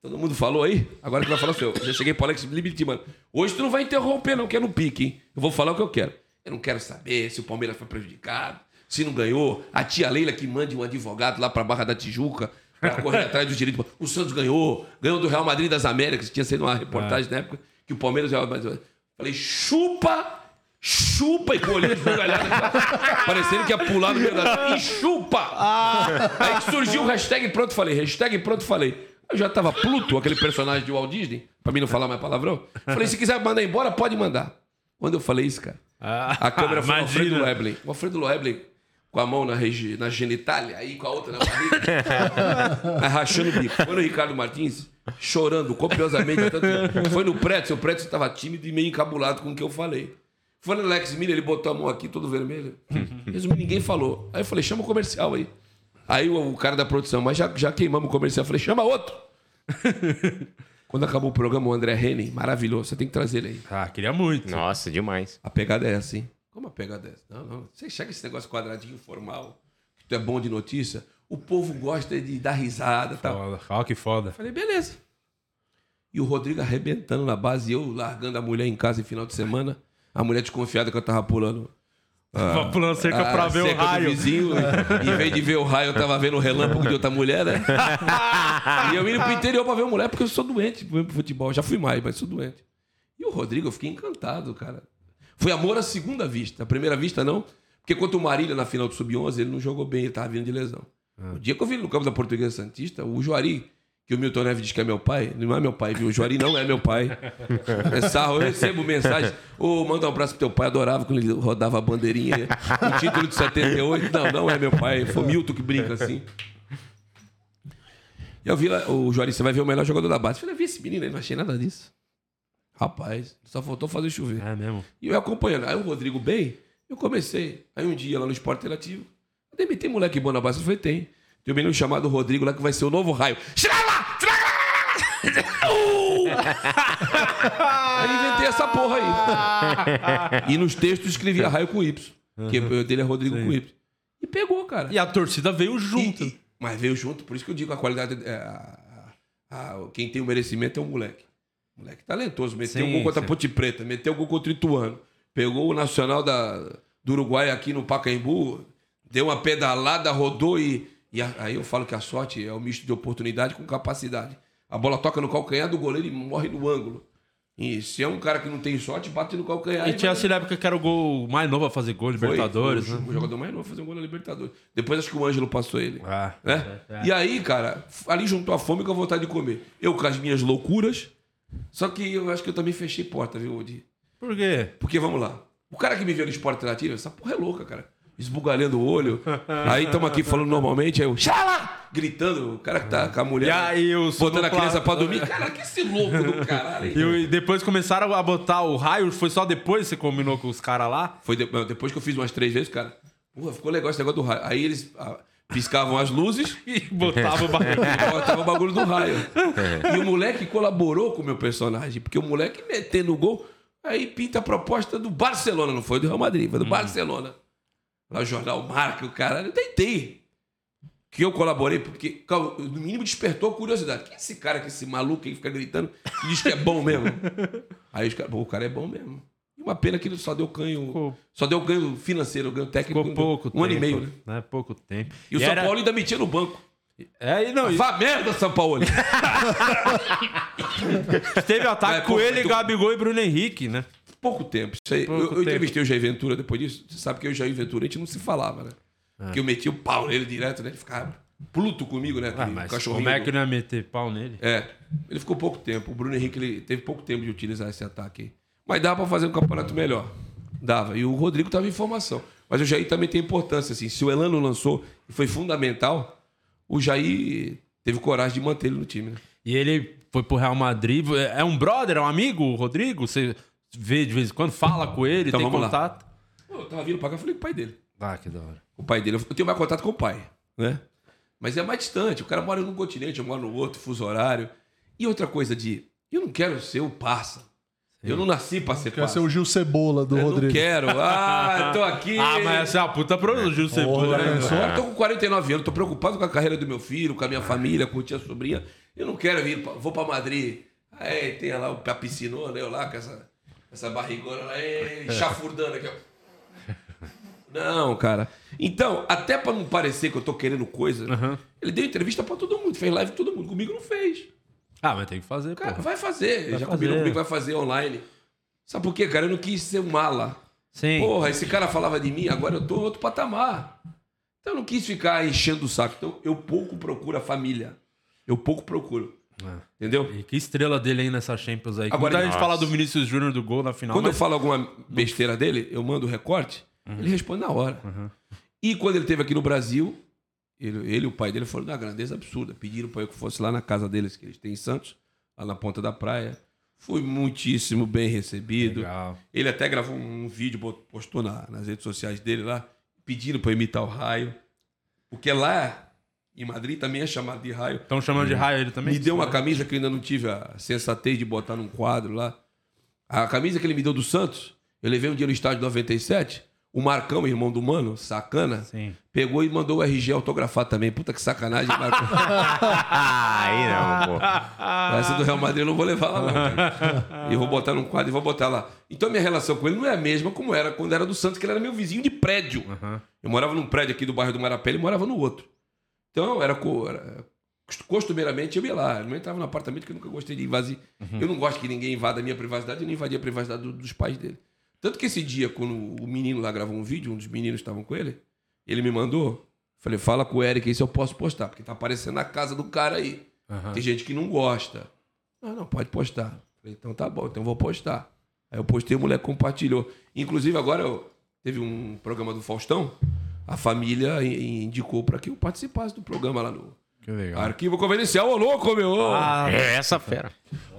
Todo mundo falou aí? Agora que vai falar o seu. Já cheguei pro Alex Limite, mano. Hoje tu não vai interromper, não, que é no pique, hein? Eu vou falar o que eu quero. Eu não quero saber se o Palmeiras foi prejudicado, se não ganhou. A tia Leila que mande um advogado lá pra Barra da Tijuca pra correr atrás dos direitos. O Santos ganhou, ganhou do Real Madrid das Américas. Tinha sido uma reportagem na época que o Palmeiras o. Falei, chupa, chupa, e com o olhinho esbugalhado, parecendo que ia pular no meio da. E chupa! Aí que surgiu o hashtag pronto falei, hashtag pronto falei. Eu já tava Pluto, aquele personagem de Walt Disney, pra mim não falar mais palavrão. Falei, se quiser mandar embora, pode mandar. Quando eu falei isso, cara, a câmera foi o Alfredo imagina. Webley. O Alfredo Webley com a mão na, regi- na genitália, aí com a outra na barriga, aí rachando o bico. Foi no Ricardo Martins, chorando copiosamente. Tanto, foi no Prédio, o Prédio estava tímido e meio encabulado com o que eu falei. Foi no Alex Miller, ele botou a mão aqui, todo vermelho. Resumindo, ninguém falou. Aí eu falei, chama o comercial aí. Aí o, o cara da produção, mas já, já queimamos o comercial. Eu falei, chama outro. Quando acabou o programa, o André Henning, maravilhoso, você tem que trazer ele aí. Ah, queria muito. Nossa, demais. A pegada é essa, hein? Como a pegada é essa? Não, não. Você chega esse negócio quadradinho, formal, que tu é bom de notícia, o povo gosta de dar risada e tal. Foda. Olha que foda. Falei, beleza. E o Rodrigo arrebentando na base, e eu largando a mulher em casa em final de semana, a mulher desconfiada que eu tava pulando. Tava pulando cerca pra ver o cerca do raio. vizinho, em vez de ver o raio, eu tava vendo o relâmpago de outra mulher, né? e eu indo pro interior pra ver a mulher, porque eu sou doente pro futebol. Já fui mais, mas sou doente. E o Rodrigo, eu fiquei encantado, cara. Foi amor à segunda vista. A primeira vista, não. Porque contra o Marília na final do Sub-11, ele não jogou bem, ele tava vindo de lesão. O dia que eu vi no campo da Portuguesa Santista, o Juari, que o Milton Neves diz que é meu pai, não é meu pai, viu? O Juari não é meu pai. É sarro, eu recebo mensagem. Ô, manda um abraço pro teu pai, adorava quando ele rodava a bandeirinha. O título de 78. Não, não é meu pai. Foi o Milton que brinca assim. E eu vi lá, o Juari, você vai ver o melhor jogador da base. Eu falei, vi esse menino aí, não achei nada disso. Rapaz, só faltou fazer chover. É mesmo. E eu acompanhando. Aí o Rodrigo bem, eu comecei. Aí um dia lá no Esporte Interativo, Ademir, tem moleque bom na base? Eu falei, tem. Tem um menino chamado Rodrigo lá que vai ser o novo raio. Chega lá! Aí inventei essa porra aí. E nos textos escrevia raio com Y. Que o dele é Rodrigo com Y. E pegou, cara. E a torcida veio junto. E- e- mas veio junto, por isso que eu digo a qualidade. é, a- a- a- quem tem o merecimento é o moleque. Moleque talentoso. Meteu Sim, um gol contra a sim. Ponte Preta, meteu um gol contra o Ituano. Pegou o Nacional da, do Uruguai aqui no Pacaembu, deu uma pedalada, rodou e. e aí eu falo que a sorte é o misto de oportunidade com capacidade. A bola toca no calcanhar do goleiro e morre no ângulo. E se é um cara que não tem sorte, bate no calcanhar. E tinha assim na época que era o gol mais novo a fazer gol, foi, Libertadores, foi o, né? o jogador mais novo a fazer um gol na Libertadores. Depois acho que o Ângelo passou ele. Ah, né? E aí, cara, ali juntou a fome com a vontade de comer. Eu com as minhas loucuras. Só que eu acho que eu também fechei porta, viu, Odi? Por quê? Porque, vamos lá. O cara que me viu no esporte interativo, essa porra é louca, cara. Esbugalhando o olho. aí estamos aqui falando normalmente, aí eu. Xala! Gritando, o cara que tá com a mulher. E aí o Botando a criança pra dormir. Cara, que esse louco do caralho. aí. E depois começaram a botar o raio, foi só depois que você combinou com os caras lá? Foi de- depois que eu fiz umas três vezes, cara. Porra, ficou legal esse negócio do raio. Aí eles. ah, piscavam as luzes E botava o bagulho. botava o bagulho do raio. E o moleque colaborou com o meu personagem, porque o moleque metendo o gol, aí pinta a proposta do Barcelona, não foi do Real Madrid, foi do Barcelona. Lá o jornal marca o cara, eu tentei. Que eu colaborei, porque no mínimo despertou a curiosidade. Quem é esse cara, que esse maluco aí que fica gritando e diz que é bom mesmo? Aí os caras, pô, o cara é bom mesmo. E uma pena que ele só deu ganho. Ficou- Só deu ganho financeiro, ganho técnico. Ficou pouco um tempo. ano e meio, né? né? Pouco tempo. E o São era- Paulo ainda metia no banco. É, e não, e Vá merda, São Paulo! teve ataque É, com pô, ele, tu- Gabigol e Bruno Henrique, né? Pouco tempo. Isso aí, Pouco eu, eu tempo. entrevistei o Jair Ventura depois disso. Você sabe que eu e o Jair Ventura a gente não se falava, né? É. Porque eu meti o pau nele direto, né? Ele ficava pluto comigo, né? Ah, mas cachorrinho. como é que não ia meter pau nele? É. Ele ficou pouco tempo. O Bruno Henrique ele teve pouco tempo de utilizar esse ataque aí. Mas dava pra fazer um campeonato melhor. Dava. E o Rodrigo tava em formação. Mas o Jair também tem importância, assim. Se o Elano lançou e foi fundamental, o Jair teve coragem de manter ele no time, né? E ele foi pro Real Madrid. É um brother, é um amigo, o Rodrigo? Você vê de vez em quando, fala com ele, Então tem vamos lá. contato? Pô, Eu tava vindo pra cá, eu falei com o pai dele. Ah, que da hora. O pai dele. Eu tenho mais contato com o pai, né? Mas é mais distante. O cara mora num continente, eu moro no outro, fuso horário. E outra coisa de. Eu não quero ser o parça. Eu não nasci pra ser Quer parça. ser o Gil Cebola do eu Rodrigo. não quero. Ah, tô aqui. Ah, mas essa é uma puta produção, você Porra, né? pensou? Eu tô com 49 anos, tô preocupado com a carreira do meu filho, com a minha família, curtir a sobrinha. Eu não quero vir, vou pra Madrid. Aí tem lá o- a piscinona, eu lá com essa, essa barrigona lá, ei, chafurdando aqui, ó. Não, cara. Então, até pra não parecer que eu tô querendo coisa, ele deu entrevista pra todo mundo, fez live com todo mundo. Comigo não fez. Ah, mas tem que fazer, Cara, pô. vai fazer. Vai Já fazer. combinou comigo, vai fazer online. Sabe por quê, cara? Eu não quis ser um mala. Sim. Porra, esse cara falava de mim, agora eu tô em outro patamar. Então eu não quis ficar enchendo o saco. Então eu pouco procuro a família. Eu pouco procuro. Entendeu? E que estrela dele aí nessa Champions aí. Agora- Agora a gente fala do Vinícius Júnior do gol na final. Quando eu mas- falo alguma besteira dele, eu mando o recorte, ele responde na hora. E quando ele esteve aqui no Brasil, ele, ele e o pai dele foram da grandeza absurda. Pediram para eu que fosse lá na casa deles, que eles têm em Santos, lá na ponta da praia. Fui muitíssimo bem recebido. Legal. Ele até gravou um vídeo, postou na- nas redes sociais dele lá, pedindo para imitar o raio. Porque lá em Madrid também é chamado de raio. Estão chamando de raio ele também? Me deu uma camisa que eu ainda não tive a sensatez de botar num quadro lá. A camisa que ele me deu do Santos, eu levei um dia no estádio 97. O Marcão, irmão do Mano, sacana, Sim. pegou e mandou o RG autografar também. Puta que sacanagem, Marcão. Aí não, pô. Essa do Real Madrid eu não vou levar lá, não. Cara. E eu vou botar num quadro e vou botar lá. Então minha relação com ele não é a mesma como era quando era do Santos, que ele era meu vizinho de prédio. Eu morava num prédio aqui do bairro do Marapé, ele morava no outro. Então era, era- costumeiramente eu ia lá. Eu não entrava no apartamento que eu nunca gostei de invadir. Eu não gosto que ninguém invada a minha privacidade, eu não invadia a privacidade do- dos pais dele. Tanto que esse dia, quando o menino lá gravou um vídeo, um dos meninos estavam com ele, ele me mandou. Falei, fala com o Eric aí se eu posso postar, porque tá aparecendo na casa do cara aí. Tem gente que não gosta. Não, não, pode postar. Falei, então tá bom, então vou postar. Aí eu postei, o moleque compartilhou. Inclusive, agora eu, teve um programa do Faustão, a família i- indicou para que eu participasse do programa lá no Que legal. Arquivo Convenencial. Ô, louco, meu! Ah, É essa fera.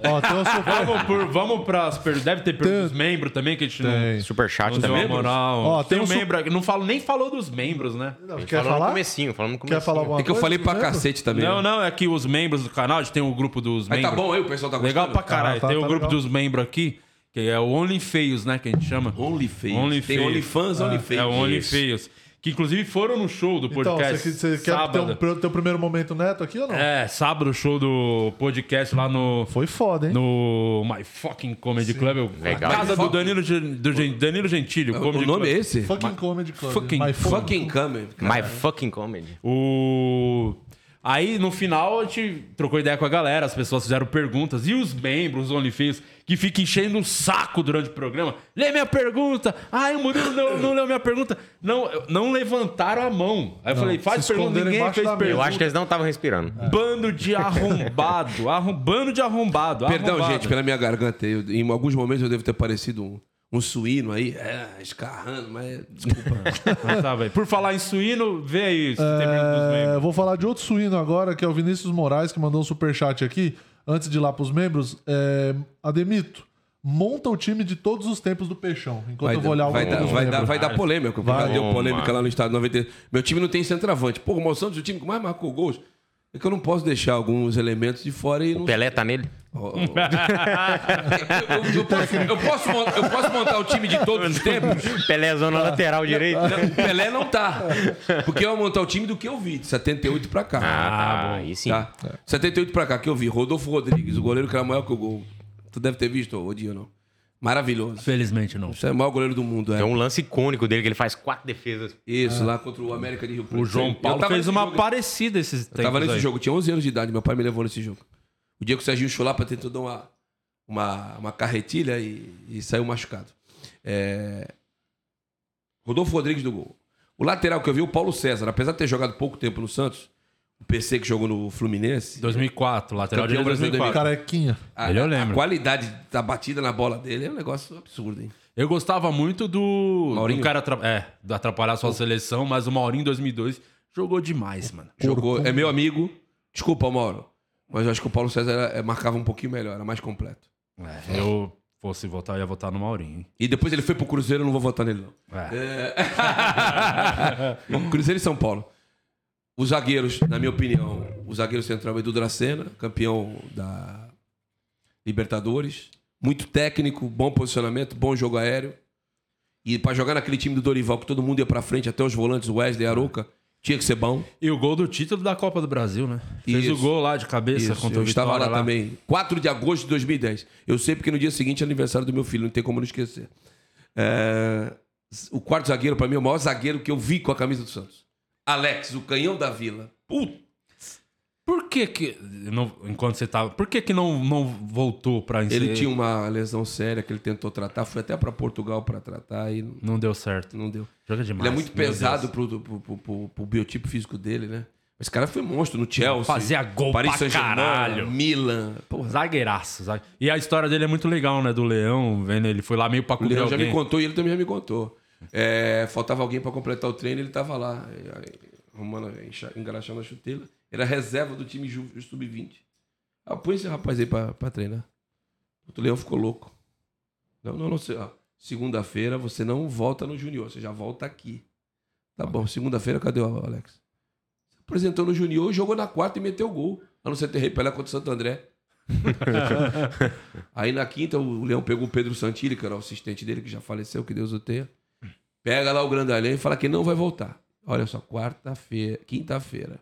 Ó, tem um super... vamos, por, vamos pras perguntas. Deve ter perguntas dos membros também, que a gente Tem. Superchat não, não deu também. moral. Ó, tem tem um um su- membro aqui. Não falo, nem falou dos membros, né? Quer falando no falar? comecinho, falando no comecinho. Quer falar alguma É que eu falei pra cacete também. Não, né? não, é que os membros do canal, a gente tem o grupo dos Mas membros. tá bom aí, o pessoal tá gostando. Legal pra caralho. Ah, tá- tem o tá grupo legal. dos membros aqui, que é o Only Feios, né? Que a gente chama. OnlyFans. Only Tem Feios. OnlyFans, OnlyFans. É o Only Feios. Que inclusive foram no show do Então, podcast. você, você quer ter sábado. um, teu primeiro momento neto aqui ou não? É, sábado, show do podcast lá no. Foi foda, hein? No My Fucking Comedy Club. eu- Legal. A casa do Danilo, do Gen- Danilo Gentili. O, O Comedy nome Club. é esse? Fucking Comedy Club. fucking- My Fucking Comedy. My fucking comedy. O... Aí, no final, a gente trocou ideia com a galera, as pessoas fizeram perguntas. E os membros, os OnlyFans, que ficam enchendo o saco durante o programa. Lê minha pergunta! Ai, o Murilo não, não leu minha pergunta. Não, não levantaram a mão. Aí eu falei, faz pergunta, ninguém fez pergunta. Eu acho que eles não estavam respirando. Bando de arrombado. arrom... Bando de arrombado. Perdão, arrombado. gente, pela minha garganta. Eu- em alguns momentos eu devo ter parecido um, um suíno aí, é, escarrando, mas desculpa. Mas tá. Por falar em suíno, vê aí. É, vou falar de outro suíno agora, que é o Vinícius Moraes, que mandou um superchat aqui, antes de ir lá pros membros. É, Ademito, monta o time de todos os tempos do Peixão. Enquanto Vai, eu vou olhar vai, o dar, vai, dar, vai dar polêmica, porque Vai. deu polêmica lá no estado 90. Meu time não tem centroavante. Pô, o Santos, o time que mais marcou gols. É que eu não posso deixar alguns elementos de fora e não. O Pelé tá nele? Ó, ó. eu, eu- eu posso, eu posso eu posso montar o time de todos os tempos. Pelé é zona lateral direito. Não, o Pelé não tá. Porque eu vou montar o time do que eu vi, de 78 pra cá. Ah, tá. Aí sim. Tá? 78 pra cá, que eu vi. Rodolfo Rodrigues, o goleiro que era maior que o gol. Tu deve ter visto, dia não. Maravilhoso. Felizmente não. Você é o maior goleiro do mundo, é. Tem um lance icônico dele que ele faz quatro defesas. Isso, lá contra o América de Rio Preto. O João Paulo fez uma jogo. parecida esses tempos Eu tava nesse aí. jogo, eu tinha 11 anos de idade, meu pai me levou nesse jogo. O dia que o Serginho Chulapa tentou dar uma, uma, uma carretilha e, e saiu machucado. É... Rodolfo Rodrigues do gol. O lateral que eu vi, o Paulo César, apesar de ter jogado pouco tempo no Santos, o PC que jogou no Fluminense, 2004, lateral de brasileiro 2004. Carequinha. a, Ele eu a lembro. qualidade da batida na bola dele é um negócio absurdo, hein? Eu gostava muito do. Maurinho? Do cara é, do atrapalhar sua seleção, mas o Maurinho em 2002 jogou demais, mano. Jogou, é meu amigo. Desculpa, Mauro. Mas eu acho que o Paulo César era- é, marcava um pouquinho melhor, era mais completo. É, eu fosse votar, eu ia votar no Maurinho. hein? E depois ele foi pro Cruzeiro, eu não vou votar nele, não. É. Bom, Cruzeiro e São Paulo. Os zagueiros, na minha opinião, o zagueiro central Edu Dracena, campeão da Libertadores. Muito técnico, bom posicionamento, bom jogo aéreo. E pra jogar naquele time do Dorival, que todo mundo ia pra frente, até os volantes, Wesley, Aruca, tinha que ser bom. E o gol do título da Copa do Brasil, né? Fez Isso. o gol lá de cabeça Isso, contra eu o estava Vitória lá, também. 4 de agosto de 2010. Eu sei porque no dia seguinte é aniversário do meu filho, não tem como não esquecer. É, O quarto zagueiro, pra mim, é o maior zagueiro que eu vi com a camisa do Santos. Alex, o canhão da vila. Puta. Por que que. Não, enquanto você tava. Por que que não, não voltou pra Ele ensinar? tinha uma lesão séria que ele tentou tratar, foi até pra Portugal pra tratar e não, Não deu certo. não deu. Joga demais. Ele é muito pesado pro, pro, pro, pro- biotipo físico dele, né? Esse cara foi monstro no Chelsea. Fazia gol Paris pra caralho. Milan. Porra, Zagueiraço, zague- E a história dele é muito legal, né? Do Leão, vendo ele foi lá meio pra O cobrir Leão já me contou e ele também já me contou. É, faltava alguém pra completar o treino, ele tava lá, aí, arrumando, engraxando a chuteira. Era reserva do time ju- sub-20. Ah, põe esse rapaz aí pra treinar. O Leão ficou louco. Não, não, não. Segunda-feira você não volta no Junior, você já volta aqui. Tá bom, segunda-feira cadê o Alex? Se apresentou no Junior jogou na quarta e meteu gol. A não ser ter repelé contra o Santo André. Aí na quinta o Leão pegou o Pedro Santilli, que era o assistente dele, que já faleceu, que Deus o tenha. Pega lá o Grandalhão e fala que não vai voltar. Olha só, quarta-feira, quinta-feira.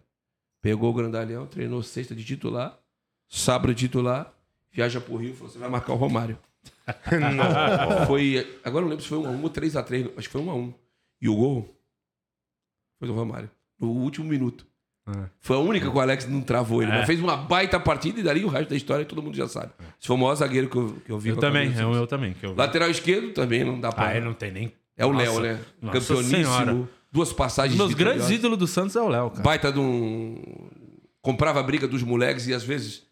Pegou o Grandalhão, treinou sexta de titular, sábado de titular, viaja pro Rio, falou: você vai marcar o Romário. Foi. Agora eu não lembro se foi 1x1 ou 3x3, acho que foi 1x1. E o gol foi do Romário. No último minuto. É. Foi a única que o Alex não travou ele. É. Mas fez uma baita partida e dali o resto da história todo mundo já sabe. Esse foi o maior zagueiro que eu, que eu vi Eu também, é Santos. meu também. Eu... Lateral esquerdo também não dá pra. Ah, ele não tem nem. É o Léo, né? nossa Campeoníssimo. senhora. Duas passagens. Um dos grandes ídolos do Santos é o Léo, cara. Baita de um. Comprava a briga dos moleques e às vezes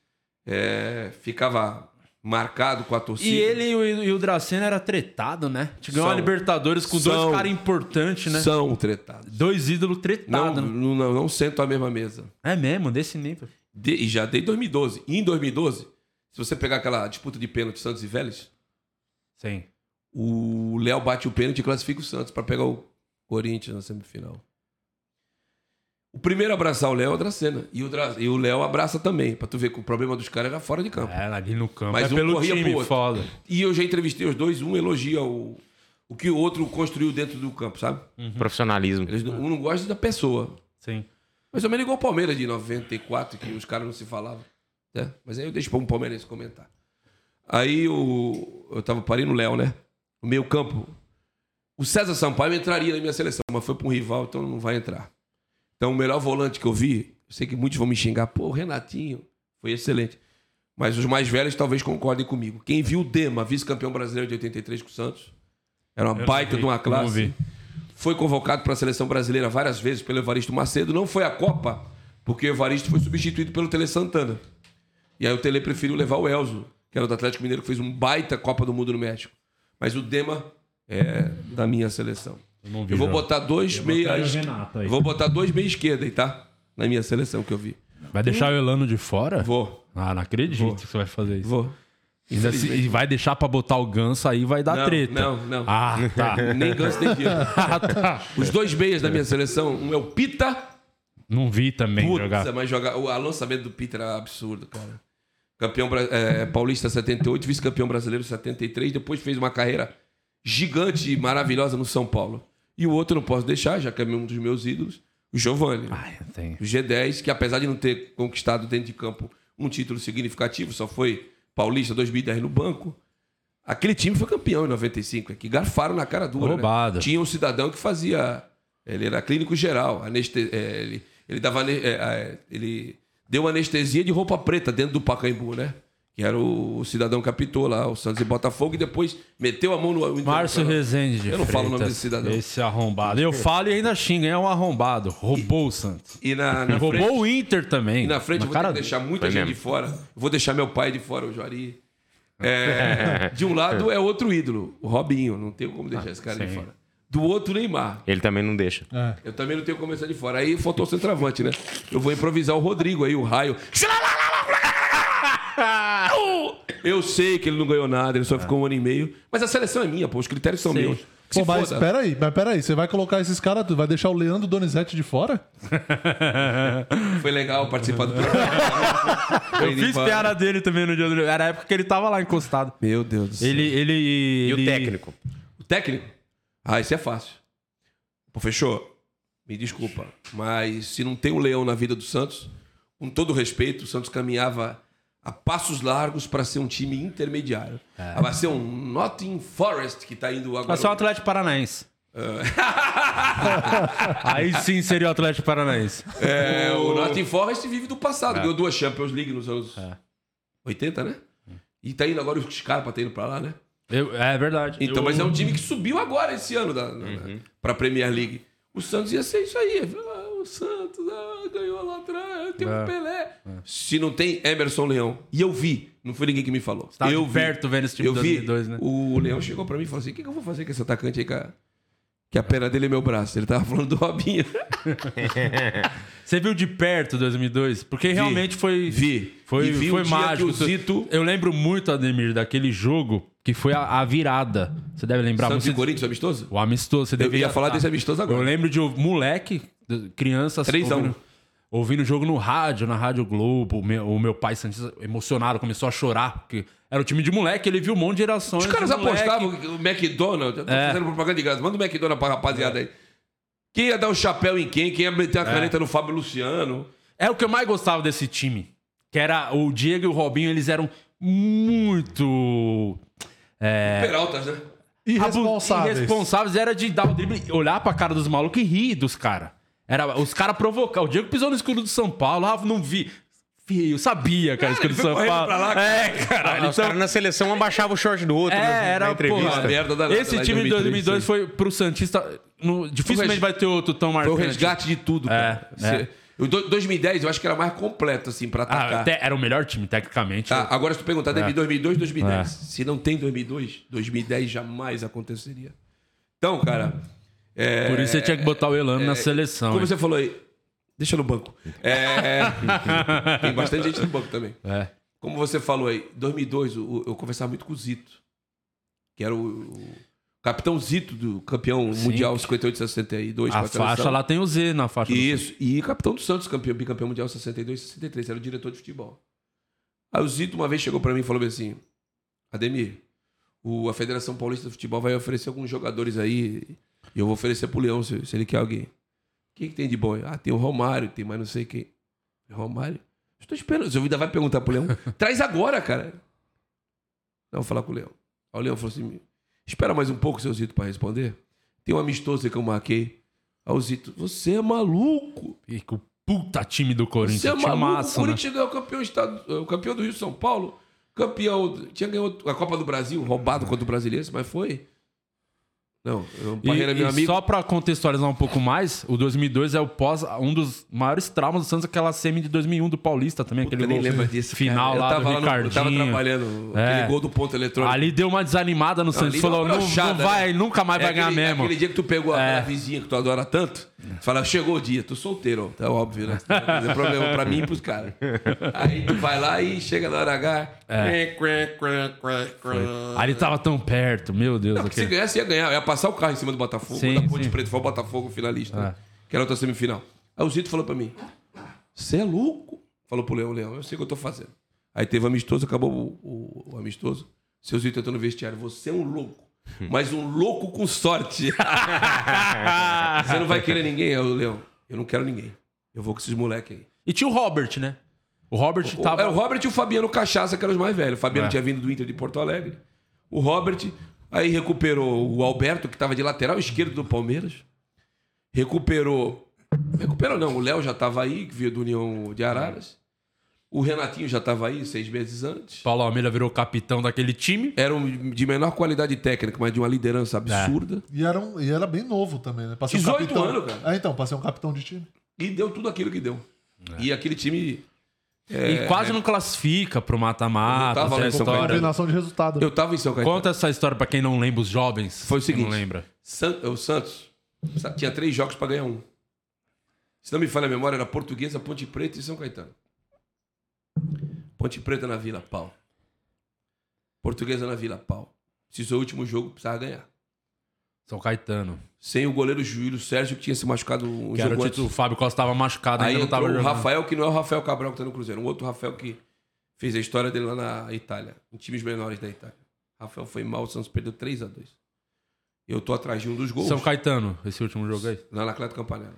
é, ficava marcado com a torcida. E ele e o, e o Dracena era tretado, né? Tinha ganhou uma São. Libertadores com São. dois caras importantes, né? São tretados. Dois ídolos tretados. né? não, não, não sentam à mesma mesa. É mesmo, desse nível. De- e já desde 2012. E em 2012, se você pegar aquela disputa de pênalti Santos e Vélez, Sim. O Léo bate o pênalti e classifica o Santos para pegar o Corinthians na semifinal. O primeiro a abraçar o Léo é o Dracena. E o, Dra- e o Léo abraça também, pra tu ver que o problema dos caras era fora de campo. É, ali no campo. Mas é um pelo corria pro time, outro. foda. E eu já entrevistei os dois, um elogia o, o que o outro construiu dentro do campo, sabe? Profissionalismo. Eles um não gosta da pessoa. Sim. Mais ou menos igual o Palmeiras de 94, que os caras não se falavam. né? Mas aí eu deixo para um palmeirense comentar. Aí o, eu tava parei no Léo, né? No meio campo. O César Sampaio entraria na minha seleção, mas foi para um rival, então não vai entrar. Então o melhor volante que eu vi, eu sei que muitos vão me xingar, pô, Renatinho, foi excelente. Mas os mais velhos talvez concordem comigo. Quem viu o Dema, vice-campeão brasileiro de 83 com o Santos, era uma Eu baita vi, de uma classe foi convocado para a seleção brasileira várias vezes pelo Evaristo Macedo. Não foi a Copa, porque o Evaristo foi substituído pelo Tele Santana. E aí o Tele preferiu levar o Elzo, que era do Atlético Mineiro, que fez um baita Copa do Mundo no México. Mas o Dema é da minha seleção. Eu não vi. Eu vou botar dois meias. Vou botar dois meia esquerda aí, tá? Na minha seleção que eu vi. Vai deixar o Elano de fora? Vou, Ah, não acredito Vou. que você vai fazer isso. vou. E vai deixar pra botar o ganso aí, vai dar Não, treta. não, não. Ah, tá. Nem Ganso, nem Diego. Ah, tá. Os dois meias da minha seleção, um é o Pita. Não vi também Putz, jogar. mas jogar, o lançamento do Pita era absurdo, cara. Campeão bra- é, paulista 78, vice-campeão brasileiro 73, depois fez uma carreira gigante e maravilhosa no São Paulo. E o outro eu não posso deixar, já que é um dos meus ídolos, o Giovanni. Tem. O G10, que apesar de não ter conquistado dentro de campo um título significativo, só foi paulista 2010 no banco. Aquele time foi campeão em 95, é que garfaram na cara dura. né? Roubado. Tinha um cidadão que fazia. Ele era clínico geral. Aneste, é, ele, ele dava. é, é, ele deu anestesia de roupa preta dentro do Pacaembu, né? Que era o, cidadão que apitou lá, o Santos e Botafogo, e depois meteu a mão no. Márcio. Rezende de Eu não falo o nome Freitas. desse cidadão. Esse arrombado. Eu falo e ainda xinga, é um arrombado. Roubou o Santos. E na, na Roubou frente, o Inter também. E na frente eu vou ter cara que deixar muita Foi gente mesmo. de fora. Vou deixar meu pai de fora, o Juari. É, de um lado é outro ídolo, o Robinho. Não tenho como deixar esse cara de sim. fora. Do outro, Neymar. Ele também não deixa. É. Eu também não tenho como deixar de fora. Aí faltou o centroavante, né? Eu vou improvisar o Rodrigo aí, o raio. Eu sei que ele não ganhou nada, ele só ficou um ano e meio. Mas a seleção é minha, pô. Os critérios são Sim. meus. Pô, mas foda. peraí, mas peraí, você vai colocar esses caras, tu vai deixar o Leandro Donizete de fora? Foi legal participar do programa. Eu fiz piada dele também no dia do. Era a época que ele tava lá encostado. Meu Deus do céu. Ele. ele E ele- o técnico? O técnico? Ah, isso é fácil. Pô, fechou? Me desculpa. Mas se não tem o leão na vida do Santos, com todo respeito, o Santos caminhava a passos largos para ser um time intermediário. Ah, Vai ser um Nottingham Forest que tá indo agora. Mas só o Atlético Paranaense. Aí sim seria o Atlético Paranaense. É, o Nottingham Forest vive do passado. Ganhou duas Champions League nos anos 80, né? E tá indo agora o Scarpa tá indo pra lá, né? Eu- é verdade. Então, Eu- mas é um time que subiu agora esse ano da, da, pra Premier League. O Santos ia ser isso aí. Ah, o Santos ah, ganhou lá atrás, tem É. um Pelé. Se não tem Emerson Leão, e eu vi, não foi ninguém que me falou. Tava eu perto vendo esse time eu de vi, 2002, né? O Leão chegou pra mim e falou assim: o que, que eu vou fazer com esse atacante aí, cara? Que a pena dele é meu braço. Ele tava falando do Robinho. Você viu de perto 2002? Porque realmente foi. Vi. Foi, E vi foi mágico. Zito- Eu lembro muito, Ademir, daquele jogo que foi a, a virada. Você deve lembrar. Santos Você- e Corinthians amistoso? O amistoso. Você Eu deveria ia falar tá. desse amistoso agora. Eu lembro de um moleque, criança, Três um. ouvindo, ouvindo o jogo no rádio, na Rádio Globo. O meu, o meu pai Santista emocionado, começou a chorar, porque era o time de moleque, ele viu um monte de gerações. Os caras apostavam que o McDonald's. É. fazendo propaganda de graça. Manda o McDonald's pra rapaziada aí. Quem ia dar o chapéu em quem? Quem ia meter a caneta no Fábio Luciano? É o que eu mais gostava desse time. Que era o Diego e o Robinho, eles eram muito. É, Peraltas, né? Irresponsáveis. Irresponsáveis era de dar o drible, olhar pra cara dos malucos e rir dos caras. Era os caras provocar. O Diego pisou no escudo do São Paulo. Ah, não vi. Eu sabia, cara, escudo do foi São Paulo. pra lá, cara. é, caralho. Ah, os então- caras na seleção abaixavam o short do outro é, na, na era entrevista. porra, Uma merda danada Esse time de 2003, 2002 foi pro Santista. no- dificilmente vai ter outro tão Foi marcante. o resgate de tudo, cara. É, é. Cê- o do- 2010 eu acho que era mais completo, assim, pra Ah, atacar. até era o melhor time, tecnicamente. Tá, agora se tu perguntar, deve É. 2002, 2010. É. Se não tem 2002, 2010 jamais aconteceria. Então, cara... é- Por isso você tinha que botar o Elano na seleção. Como hein? você falou aí, deixa no banco. É, tem bastante gente no banco também. É. Como você falou aí, 2002, o- eu conversava muito com o Zito, que era o capitão Zito do campeão Sim. mundial 58 62 A faixa lá tem o Z na faixa. Isso, e capitão do Santos, campeão, bicampeão mundial 62 63, era o diretor de futebol. Aí o Zito uma vez chegou pra mim e falou assim: Ademir, o, a Federação Paulista de Futebol vai oferecer alguns jogadores aí, e eu vou oferecer pro Leão se, se ele quer alguém. Quem que tem de bom? Ah, tem o Romário, tem mais não sei quem. Romário? Estou esperando. Você ainda vai perguntar pro Leão? Traz agora, cara. Não, vou falar com o Leão. Aí o Leão falou assim: espera mais um pouco, seu Zito, pra responder. Tem um amistoso que eu marquei. Aí o Zito, você é maluco. E o puta time do Corinthians. Você é maluco. massa, o né? Corinthians ganhou o campeão, estado, o campeão do Rio São Paulo. Campeão. Tinha ganhado a Copa do Brasil, roubado contra o brasileiro, mas foi. Não, o E, Parreira é meu e amigo. só pra contextualizar um pouco mais, o 2002 é o pós, um dos maiores traumas do Santos, aquela semi de 2001 do Paulista também, Puta, aquele nem gol lembra disso. final cara. lá eu tava do lá no, eu tava Ricardinho. trabalhando. É. Aquele gol do ponto eletrônico. Ali deu uma desanimada no Santos, falou, não, não vai, né? nunca mais É vai ganhar aquele, mesmo. Aquele dia que tu pegou É. a vizinha que tu adora tanto, Fala, chegou o dia, tô solteiro, tá óbvio, né? Não é problema pra mim e pros caras. Aí tu vai lá e chega na hora H. É. Aí ele tava tão perto, meu Deus. Não, porque se aquele- ganhasse, ia ganhar. Ia passar o carro em cima do Botafogo. Sim, da Ponte sim. Preta foi o Botafogo finalista. né? Que era outra semifinal. Aí o Zito falou pra mim: Você é louco? Falou pro Leão, Leão, eu sei o que eu tô fazendo. Aí teve amistoso, acabou o, o- o amistoso. Seu Zito entrou no vestiário. Você é um louco. Mas um louco com sorte. Você não vai querer ninguém, o Leão. Eu não quero ninguém. Eu vou com esses moleques aí. E tinha o Robert, né? O Robert O- tava. Era o Robert e o Fabiano Cachaça, que eram os mais velhos. O Fabiano É. tinha vindo do Inter de Porto Alegre. O Robert, aí recuperou o Alberto, que estava de lateral esquerdo do Palmeiras. Recuperou. Recuperou não, o Léo já estava aí, que veio do União de Araras. O Renatinho já estava aí seis meses antes. Paulo Almeida virou capitão daquele time. Era um de menor qualidade técnica, mas de uma liderança absurda. E era, um- e era bem novo também, né? Pra ser um 18 capitão. anos, cara. Ah, então, pra ser um capitão de time. E deu tudo aquilo que deu. E aquele time. e quase não classifica pro É, Eu mata-mata. tava lá essa em São história. Combinação de resultado. Eu tava em São Caetano. Conta essa história pra quem não lembra, os jovens. Foi o seguinte. Não lembra. San- o Santos sa- tinha três jogos para ganhar um. Se não me falha a memória, era Portuguesa, Ponte Preta e São Caetano. Ponte Preta na Vila Pau. Portuguesa na Vila Pau. Se isso é o último jogo, precisava ganhar. São Caetano. Sem o goleiro Júlio Sérgio, que tinha se machucado um Que era o jogo título. O antes. Fábio Costa tava machucado, Aí ainda não tava o jogando. Rafael, que não é o Rafael Cabral que tá no Cruzeiro. Um outro Rafael que fez a história dele lá na Itália. Em times menores da Itália. Rafael foi mal, o Santos perdeu 3 a 2 Eu tô atrás de um dos gols. São Caetano, esse último jogo aí. Lá na Atlético Campanella.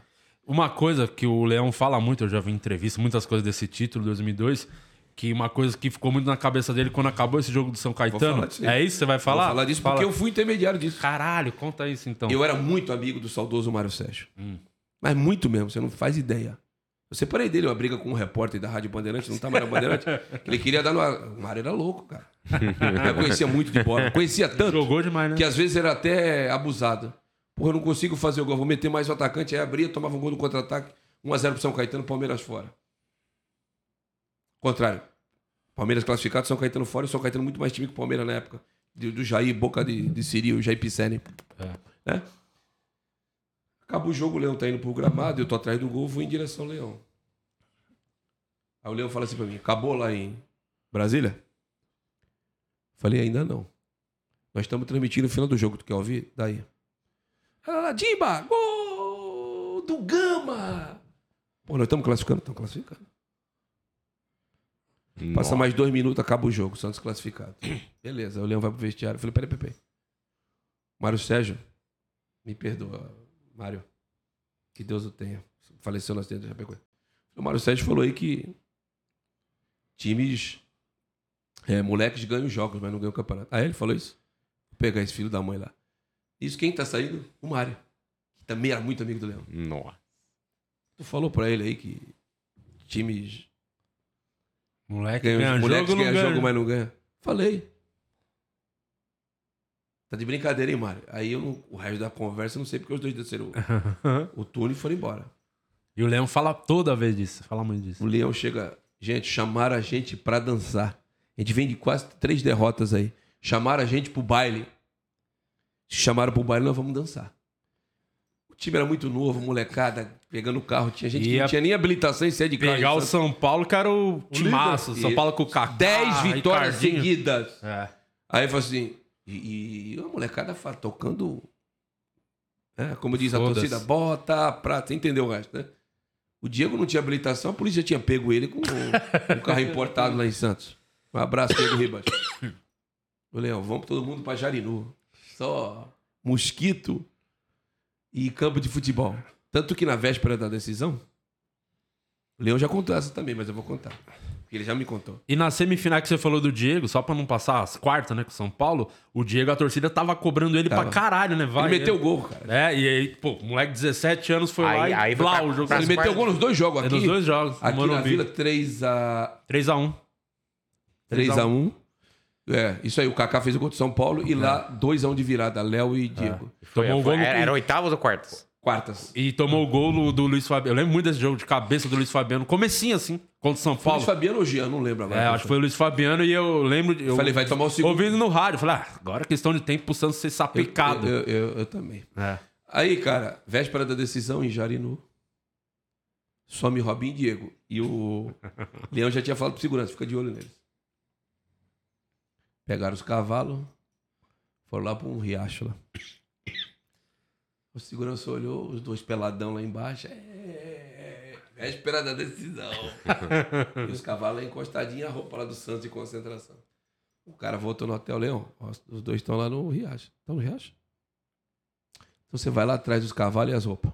Uma coisa que o Leão fala muito, eu já vi em entrevista, muitas coisas desse título, 2002, que uma coisa que ficou muito na cabeça dele quando acabou esse jogo do São Caetano. É isso que você vai falar? Vou falar disso Fala. porque eu fui intermediário disso. Caralho, conta isso então. Eu era muito amigo do saudoso Mário Sérgio. Hum. Mas muito mesmo, você não faz ideia. Eu separei dele uma briga com um repórter da Rádio Bandeirantes, não tá mais na Bandeirantes, que ele queria dar no ar. O Mário era louco, cara. Eu conhecia muito de bola. Conhecia tanto Jogou demais, né? que às vezes era até abusado. Porra, eu não consigo fazer o gol, vou meter mais o atacante. Aí abria, tomava um gol no contra-ataque. 1x0 pro São Caetano, Palmeiras fora. Contrário. Palmeiras classificado, São Caetano fora. E São Caetano muito mais time que o Palmeiras na época. Do, do Jair, Boca de, de Siri, o Jair Pisani. É. Né? Acaba o jogo, o Leão tá indo pro gramado, eu tô atrás do gol, vou em direção ao Leão. Aí o Leão fala assim pra mim, acabou lá em Brasília? Falei, ainda não. Nós estamos transmitindo o final do jogo, tu quer ouvir? Daí. Dimba, gol do Gama! Pô, nós estamos classificando? Estamos classificando. Passa mais dois minutos, acaba o jogo, Santos classificado. Beleza, o Leão vai pro vestiário. Eu falei, peraí, peraí. peraí. Mário Sérgio, me perdoa, Mário. Que Deus o tenha. Faleceu no acidente de Chapecoense. O Mário Sérgio falou aí que times, é, moleques ganham jogos, mas não ganham campeonato. Aí ele falou isso. Vou pegar esse filho da mãe lá. Isso quem tá saindo? O Mário. Que também era muito amigo do Leão. Nossa. Tu falou pra ele aí que times Moleque ganham, ganha moleques jogo, ganha. jogo, mas não ganha. Falei. Tá de brincadeira, hein, Mário? Aí eu não- o resto da conversa eu não sei porque os dois desceram o, o túnel e foram embora. E o Leão fala toda vez disso. Fala muito disso. O Leão chega. Gente, chamaram a gente pra dançar. A gente vem de quase três derrotas aí. Chamaram a gente pro baile. Chamaram pro baile, nós vamos dançar. O time era muito novo, molecada, pegando o carro. Tinha gente que Ia não tinha nem habilitação em sair de carro. Pegar o São Paulo, que era o timaço. São Paulo com o Kaká. Dez vitórias Ricardinho. seguidas. É. Aí falou assim, e, e a molecada tocando, né, como diz a Foda-se. torcida, bota prata, você entendeu o resto, né? O Diego não tinha habilitação, a polícia tinha pego ele com um, um carro importado lá em Santos. Um abraço, Diego Ribas. Ô, Leão, vamos todo mundo pra Jarinu. Só mosquito e campo de futebol. Tanto que na véspera da decisão, o Leão já contou essa também, mas eu vou contar. Porque ele já me contou. E na semifinal que você falou do Diego, só pra não passar as quartas, né, com o São Paulo, o Diego, a torcida tava cobrando ele Tava. pra caralho, né? Vai, ele meteu é. gol, cara. É, e aí, pô, o moleque de 17 anos foi lá Aí- e aí foi blá, pra- o jogo. Ele meteu quartas- gol nos dois jogos É aqui. nos dois jogos. Aqui na. Vila 3x1. 3x1. 3x1. É, isso aí. O Kaká fez o gol do São Paulo e lá 2x1 de virada. Léo e Diego. Foi, Tomou um gol no- era, era oitavas ou quartas? Quartas. E tomou o gol do, do Luiz Fabiano. Eu lembro muito desse jogo de cabeça do Luiz Fabiano. Comecinho assim, contra o São Paulo. Luiz Fabiano ou Jean? Não lembro agora. É, acho que foi o Luiz Fabiano e eu lembro. de- Eu Falei, vai tomar o segundo. Ouvindo no rádio. Falei, ah, agora é questão de tempo pro Santos ser Eu, sapecado. eu, eu- eu também. É. Aí, cara, véspera da decisão em Jarinu. Some Robin e Diego. E o Leão já tinha falado pro segurança, fica de olho neles. Pegaram os cavalos, foram lá para um riacho lá. O segurança olhou, os dois peladão lá embaixo. É, véspera da decisão. e os cavalos encostadinhos, a roupa lá do Santos de concentração. O cara voltou no Hotel Leão. Os dois estão lá no riacho. Estão no riacho? Então você vai lá atrás dos cavalos e as roupas.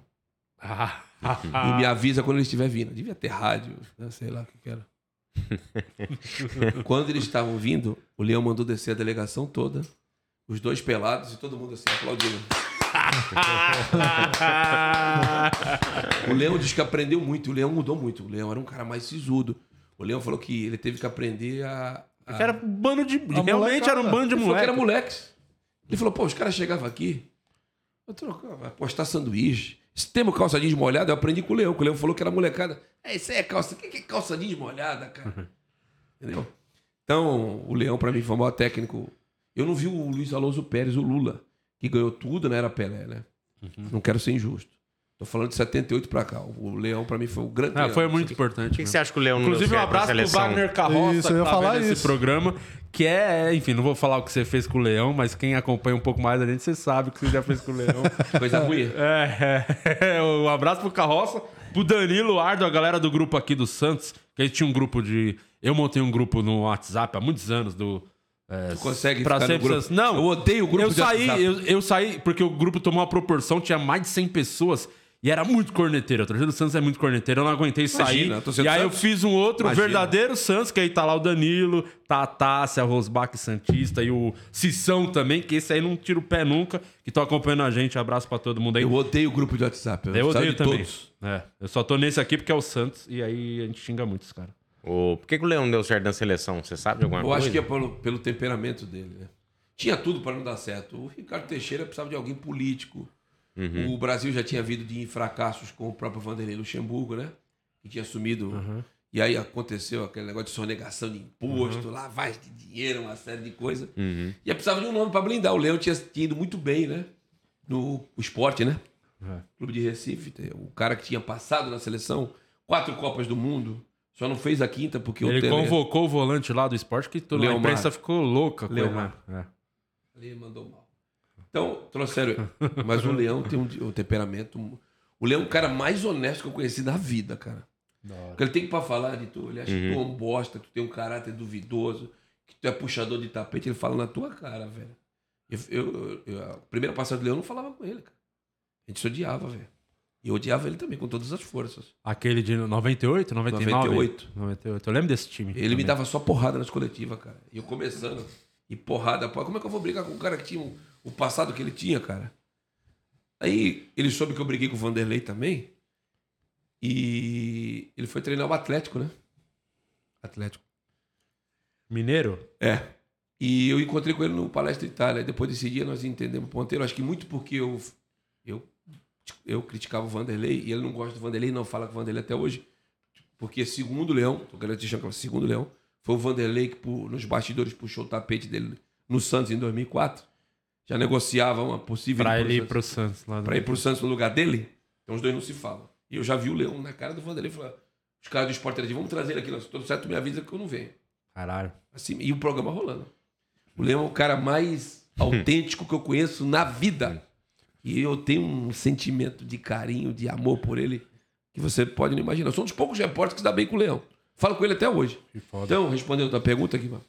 E me avisa quando ele estiver vindo. Devia ter rádio, né? sei lá o que que era. quando eles estavam vindo, o Leão mandou descer a delegação toda, os dois pelados e todo mundo assim aplaudindo. o Leão diz que aprendeu muito, o Leão mudou muito. O Leão era um cara mais sisudo. O Leão falou que ele teve que aprender a. a... Era um bando de. Realmente era um bando de Ele falou que moleque. era moleques. Ele falou, pô, os caras chegavam aqui, eu trocava, postar sanduíche. Esse termo calça jeans molhada, eu aprendi com o Leão, o Leão falou que era molecada. É, isso aí é calça. O que é calça jeans molhada, cara? Entendeu? Então, o Leão, pra mim, foi o maior técnico. Eu não vi o Luiz Alonso Pérez, o Lula, que ganhou tudo, né? Era Pelé, né? Não quero ser injusto. Tô falando de 78 pra cá. O Leão, pra mim, foi o grande. Ah, Leão. foi muito importante. O que, você acha que o Leão não Inclusive, um abraço pro? Wagner Carroça, Isso, eu ia tá falar esse programa, que é, enfim, não vou falar o que você fez com o Leão, mas quem acompanha um pouco mais a gente, você sabe o que você já fez com o Leão. Coisa ruim. É, é, um abraço pro Carroça, pro Danilo Ardo, a galera do grupo aqui do Santos, que a gente tinha um grupo de. Eu montei um grupo no WhatsApp há muitos anos do. É, Tu consegue pra ficar sempre grupo? Santos. Não, Eu odeio o grupo eu de saí, eu, eu saí porque o grupo tomou uma proporção, tinha mais de 100 pessoas. E era muito corneteiro. A torcida do Santos é muito corneteiro. Eu não aguentei sair. Imagina, E aí eu fiz um outro Imagina. verdadeiro Santos, que aí tá lá o Danilo, tá a Tássia, Rosbach Santista e o Cissão também, que esse aí não tira o pé nunca, que estão acompanhando a gente. Abraço pra todo mundo aí. Eu odeio o grupo de WhatsApp. Eu saio odeio de também. todos. É, eu só tô nesse aqui porque é o Santos e aí a gente xinga muito os caras. Ô, por que, que o Leão não deu certo na seleção? Você sabe de alguma Eu coisa? acho que é pelo, pelo temperamento dele, né? Tinha tudo para não dar certo. O Ricardo Teixeira precisava de alguém político. O Brasil já tinha vindo de fracassos com o próprio Vanderlei Luxemburgo, né? Que tinha assumido. E aí aconteceu aquele negócio de sonegação de imposto, lavagem de dinheiro, uma série de coisas. E aí precisava de um nome para blindar. O Leão tinha, tinha ido muito bem, né? No esporte, né? Clube de Recife. O cara que tinha passado na seleção, quatro Copas do Mundo. Só não fez a quinta porque o Ele convocou o volante lá do esporte que toda a imprensa ficou louca com ele. Leomar. né? É. Ali mandou mal. Então, trouxeram. Mas o Leão tem um, um temperamento. O Leão é o cara mais honesto que eu conheci na vida, cara. Porque ele tem que pra falar de tu. Ele acha que tu é um bosta, que tu tem um caráter duvidoso, que tu é puxador de tapete. Ele fala na tua cara, velho. Eu, eu- eu- a primeira passagem do Leão eu não falava com ele, cara. A gente se odiava, velho. E eu odiava ele também, com todas as forças. Aquele de 98, 99? 98. 98. Eu lembro desse time. Ele me também. dava só porrada nas coletivas, cara. E eu começando. E porrada. Como é que eu vou brigar com um cara que tinha um- o passado que ele tinha, cara? Aí ele soube que eu briguei com o Vanderlei também. E ele foi treinar o Atlético, né? Atlético. Mineiro? É. E eu encontrei com ele no Palestra Itália. Depois desse dia nós entendemos o ponteiro. Acho que muito porque eu, eu, eu criticava o Vanderlei e ele não gosta do Vanderlei, não fala com o Vanderlei até hoje. Porque segundo o Leão, tô querendo te chamar, segundo o Leão, foi o Vanderlei que nos bastidores puxou o tapete dele no Santos em 2004. Já negociava uma possível Pra ida ele ir Santos. pro Santos. Lá no... Pra ir pro Santos no lugar dele. Então os dois não se falam. E eu já vi o Leão na cara do Vanderlei falar: os caras do esporte ele vamos trazer ele aqui, não. se tudo certo, me avisa que eu não venho. Caralho. Assim, e o programa rolando. O Leão é o cara mais autêntico que eu conheço na vida. E eu tenho um sentimento de carinho, de amor por ele, que você pode não imaginar. Eu sou um dos poucos repórteres que se dá bem com o Leão. Falo com ele até hoje. Que foda. Então, respondendo a tua pergunta aqui, mano.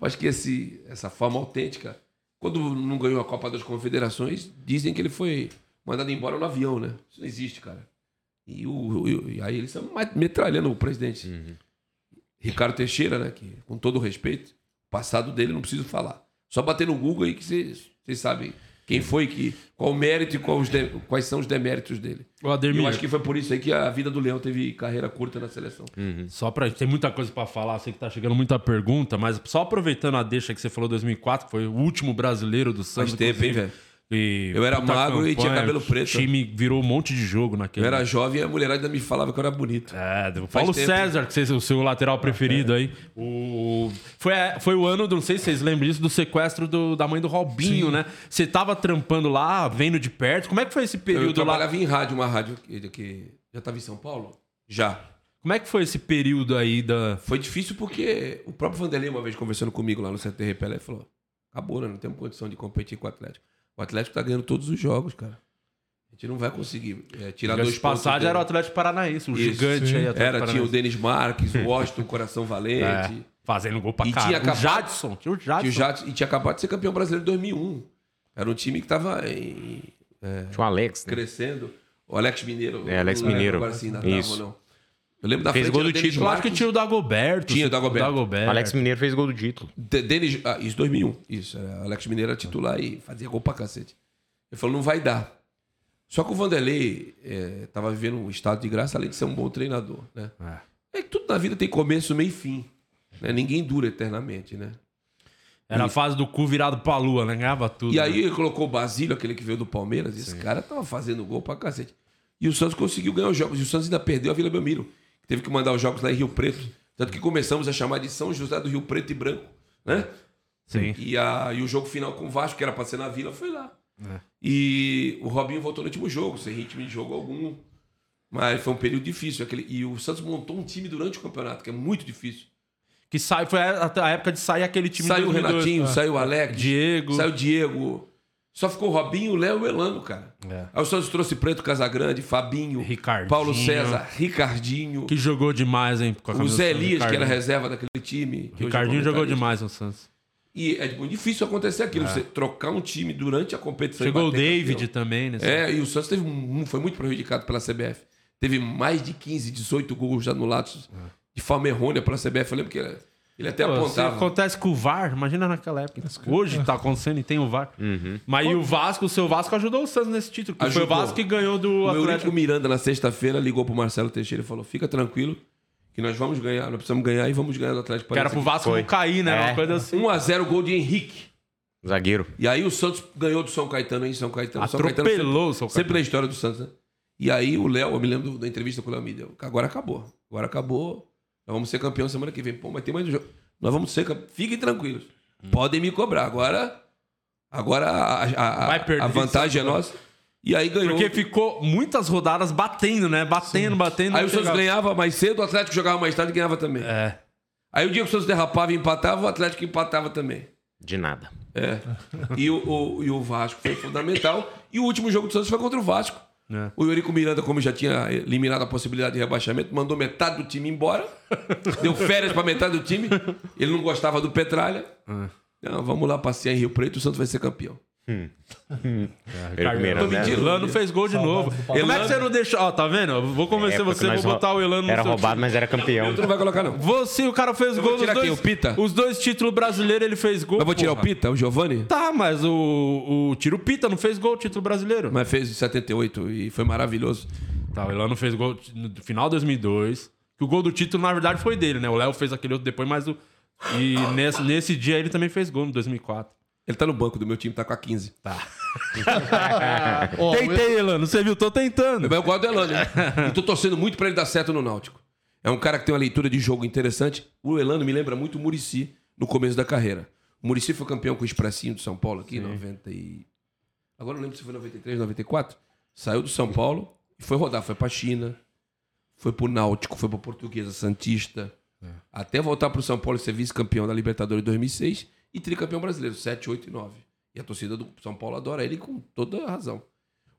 eu acho que esse, essa forma autêntica, quando não ganhou a Copa das Confederações, dizem que ele foi mandado embora no avião, né? Isso não existe, cara. E, o, e aí eles estão metralhando o presidente. Ricardo Teixeira, né? Que, com todo o respeito, o passado dele não preciso falar. Só bater no Google aí que vocês sabem quem foi, que, qual o mérito e qual de- quais são os deméritos dele. O Ademir, eu acho que foi por isso aí que a vida do Leão teve carreira curta na seleção. só pra. Tem muita coisa pra falar, sei que tá chegando muita pergunta, mas só aproveitando a deixa que você falou 2004, que foi o último brasileiro do Santos. Faz tempo, hein, velho? E Eu era magro e tinha campanha, cabelo preto. O time virou um monte de jogo Eu naquele. era jovem e a mulherada ainda me falava que eu era bonito. É, Paulo tempo. César, que é o seu lateral preferido aí. O... Foi, foi o ano, não sei se vocês lembram disso, do sequestro do- da mãe do Robinho, né? Você tava trampando lá, vendo de perto. Como é que foi esse Eu período lá? trabalhava em rádio, uma rádio que, que já estava em São Paulo? Já. Como é que foi esse período aí da. Foi difícil porque o próprio Vanderlei, uma vez conversando comigo lá no CTR Pelé, falou: acabou, né? Não temos condição de competir com o Atlético. O Atlético tá ganhando todos os jogos, cara. A gente não vai conseguir é, tirar Diga-se dois pontos. passagem era o Atlético Paranaense, o Isso, gigante sim. aí. Atlético Era, tinha o. Denis Marques, o Washington, Coração É, Valente. fazendo gol pra E caralho. tinha O acabado- Jadson, tinha o Jadson. Tinha o Jadson, e tinha acabado de ser campeão brasileiro em 2001. Era um time que tava em- Tinha o Alex, né? crescendo. O Alex Mineiro. É, Alex Mineiro. Agora sim, tava Isso. não. Eu lembro da Fez frente gol do Denis título. Eu acho que tinha o Dagoberto. Tinha o Dagoberto. É. Alex Mineiro fez gol do título. De- Denis, ah, isso, 2001. Isso, Alex Mineiro era titular e fazia gol pra cacete. Ele falou, não vai dar. Só que o Vanderlei eh, tava vivendo um estado de graça, além de ser um bom treinador, né? É que tudo na vida tem começo, meio e fim. Né? Ninguém dura eternamente, né? Era a fase do cu virado pra lua, né? Ganhava tudo. E aí ele colocou o Basílio, aquele que veio do Palmeiras, e esse cara tava fazendo gol pra cacete. E o Santos conseguiu ganhar os jogos. E o Santos ainda perdeu a Vila Belmiro. Teve que mandar os jogos lá em Rio Preto. Tanto que começamos a chamar de São José do Rio Preto e Branco, né? Sim. E, a, e o jogo final com o Vasco, que era pra ser na Vila, foi lá. É. E o Robinho voltou no último jogo, sem ritmo de jogo algum. Mas foi um período difícil. Aquele, e o Santos montou um time durante o campeonato, que é muito difícil. Que sai, foi a, a época de sair aquele time Saiu o 2002. Renatinho, saiu o Alex, Diego. saiu o Diego. Só ficou o Robinho, o Léo e o Elano, cara. É. Aí o Santos trouxe Preto Casagrande, Fabinho, Ricardinho. Paulo César, Ricardinho, Que jogou demais, hein? o Zé Elias, que era reserva daquele time. é Ricardinho jogou demais no Santos. E é muito difícil acontecer aquilo, você trocar um time durante a competição. Chegou o David campeão. também, né? É, e o Santos teve um- foi muito prejudicado pela CBF. Teve mais de 15, 18 gols anulados de forma errônea pela CBF. Eu lembro que ele, ele até Pô, se apontava. acontece com o VAR, imagina naquela época. Hoje tá acontecendo e tem o VAR. Mas e o Vasco, o seu Vasco ajudou o Santos nesse título. Que foi o. Vasco que ganhou do O meu Atlético. Eurico Miranda, na sexta-feira, ligou pro Marcelo Teixeira e falou: fica tranquilo, que nós vamos ganhar, nós precisamos ganhar e vamos ganhar do Atlético Que era pro Vasco Foi. não cair, né? É. Uma coisa assim. 1x0 gol de Henrique. Zagueiro. E aí o Santos ganhou do São Caetano em São Caetano. São Atropelou Caetano o sempre, São sempre Caetano. na história do Santos, né? E aí o Léo, eu me lembro da entrevista com o Léo Mídia, agora acabou. Agora acabou. Nós vamos ser campeão semana que vem. Pô, mas tem mais um jogo. Nós vamos ser campeão. Fiquem tranquilos. Hum. Podem me cobrar. Agora, agora a, a- a- a vantagem é nossa. E aí ganhou. Porque ficou muitas rodadas batendo, né? Batendo, batendo. Aí o Santos ganhava mais cedo, o Atlético jogava mais tarde e ganhava também. É. Aí o dia que o Santos derrapava e empatava, o Atlético empatava também. De nada. É. E o, o- e o Vasco foi fundamental. E o último jogo do Santos foi contra o Vasco. É. O Eurico Miranda, como já tinha eliminado a possibilidade de rebaixamento, mandou metade do time embora. deu férias para metade do time. Ele não gostava do Petralha. Não, vamos lá passear em Rio Preto, o Santos vai ser campeão. Tô né? mentindo. Elano fez gol de novo. Como é que você não deixou? Ó, tá vendo? Eu vou convencer É, você, vou botar o Elano no Era seu roubado, mas era campeão. Tu não vai colocar, não. Você, o cara fez Eu gol tirar dois, quem? O Pita? Os dois títulos brasileiros ele fez gol. Mas vou tirar porra. o Pita, o Giovani? Tá, mas o, o Tiro Pita não fez gol título brasileiro. Mas fez em 78 e foi maravilhoso. Tá, o Elano fez gol no final de 2002. Que o gol do título, na verdade, foi dele, né? O Léo fez aquele outro depois, mas o. E nesse, nesse dia ele também fez gol, no 2004. Ele tá no banco do meu time, tá com a 15. Ó, o Tentei, Elano, você viu? Tô tentando. Mas eu gosto do Elano, né? E tô torcendo muito pra ele dar certo no Náutico. É um cara que tem uma leitura de jogo interessante. O Elano me lembra muito o Murici no começo da carreira. O Murici foi campeão com o Expressinho do São Paulo aqui, em 90 e... Agora eu não lembro se foi 93, 94. Saiu do São Paulo e foi rodar. Foi pra China, foi pro Náutico, foi pra Portuguesa Santista. Até voltar pro São Paulo e ser vice-campeão da Libertadores em 2006 e tricampeão brasileiro, 7, 8 e 9. E a torcida do São Paulo adora ele com toda a razão.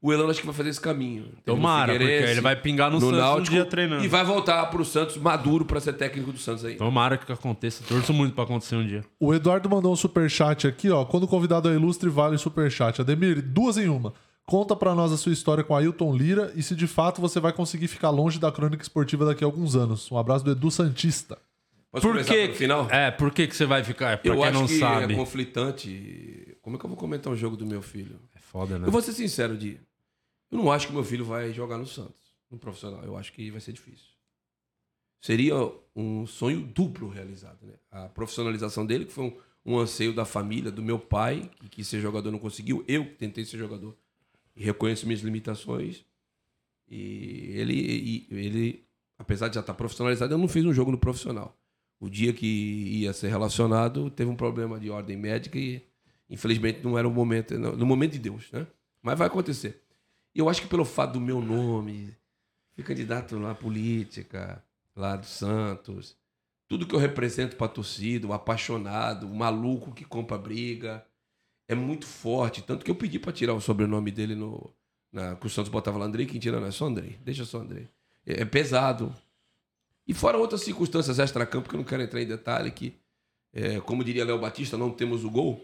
O Elano acho que vai fazer esse caminho. No Tomara, porque ele vai pingar no, Santos um dia treinando. e vai voltar pro Santos maduro pra ser técnico do Santos aí. Tomara que aconteça. Torço muito pra acontecer um dia. O Eduardo mandou um superchat aqui, ó. Quando o convidado é ilustre, vale o superchat. Ademir, duas em uma. Conta pra nós a sua história com Ailton Lira e se de fato você vai conseguir ficar longe da crônica esportiva daqui a alguns anos. Um abraço do Edu Santista. Posso Por que, pelo final? É, por que, que você vai ficar? É, pra eu quem acho não que sabe. é conflitante. Como é que eu vou comentar um jogo do meu filho? É foda, né? Eu vou ser sincero, Di. Eu não acho que meu filho vai jogar no Santos, no profissional. Eu acho que vai ser difícil. Seria um sonho duplo realizado, né? A profissionalização dele, que foi um, um anseio da família, do meu pai, que quis ser jogador não conseguiu. Eu que tentei ser jogador e reconheço minhas limitações. E ele, e ele, apesar de já estar profissionalizado, eu não fiz um jogo no profissional. O dia que ia ser relacionado, teve um problema de ordem médica e, infelizmente, não era o momento, no no momento de Deus, né? Mas vai acontecer. E eu acho que pelo fato do meu nome, fui candidato lá política, lá do Santos, tudo que eu represento para a torcida, o apaixonado, o maluco que compra briga, é muito forte. Tanto que eu pedi para tirar o sobrenome dele no. Na, que o Santos botava lá Andrei Quintana, não é só Andrei, deixa só Andrei. É, é pesado. E fora outras circunstâncias extra-campo que eu não quero entrar em detalhe, que, é, como diria Léo Batista, não temos o gol,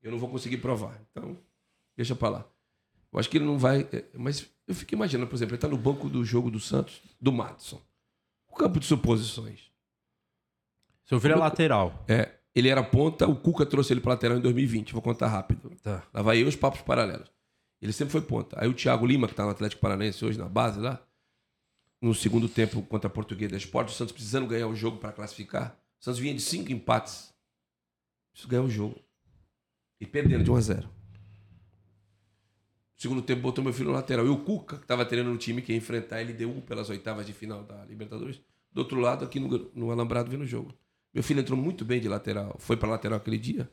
eu não vou conseguir provar. Então, deixa para lá. Eu acho que ele não vai. é, mas eu fico imaginando, por exemplo, ele tá no banco do jogo do Santos, do Madison. O campo de suposições. Seu filho é lateral. É, ele era ponta, o Cuca trouxe ele para lateral em 2020. Vou contar rápido. Tá. Lá vai eu os papos paralelos. Ele sempre foi ponta. Aí o Thiago Lima, que tá no Atlético Paranaense hoje na base lá, no segundo tempo contra a Portuguesa Esporte, o Santos precisando ganhar o jogo para classificar. O Santos vinha de cinco empates. Isso ganhar o jogo. E perdendo de 1 a 0. Segundo tempo botou meu filho no lateral. E o Cuca, que estava treinando no time que ia enfrentar ele, deu um pelas oitavas de final da Libertadores. Do outro lado, aqui no, no Alambrado, vendo o jogo. Meu filho entrou muito bem de lateral. Foi para lateral aquele dia.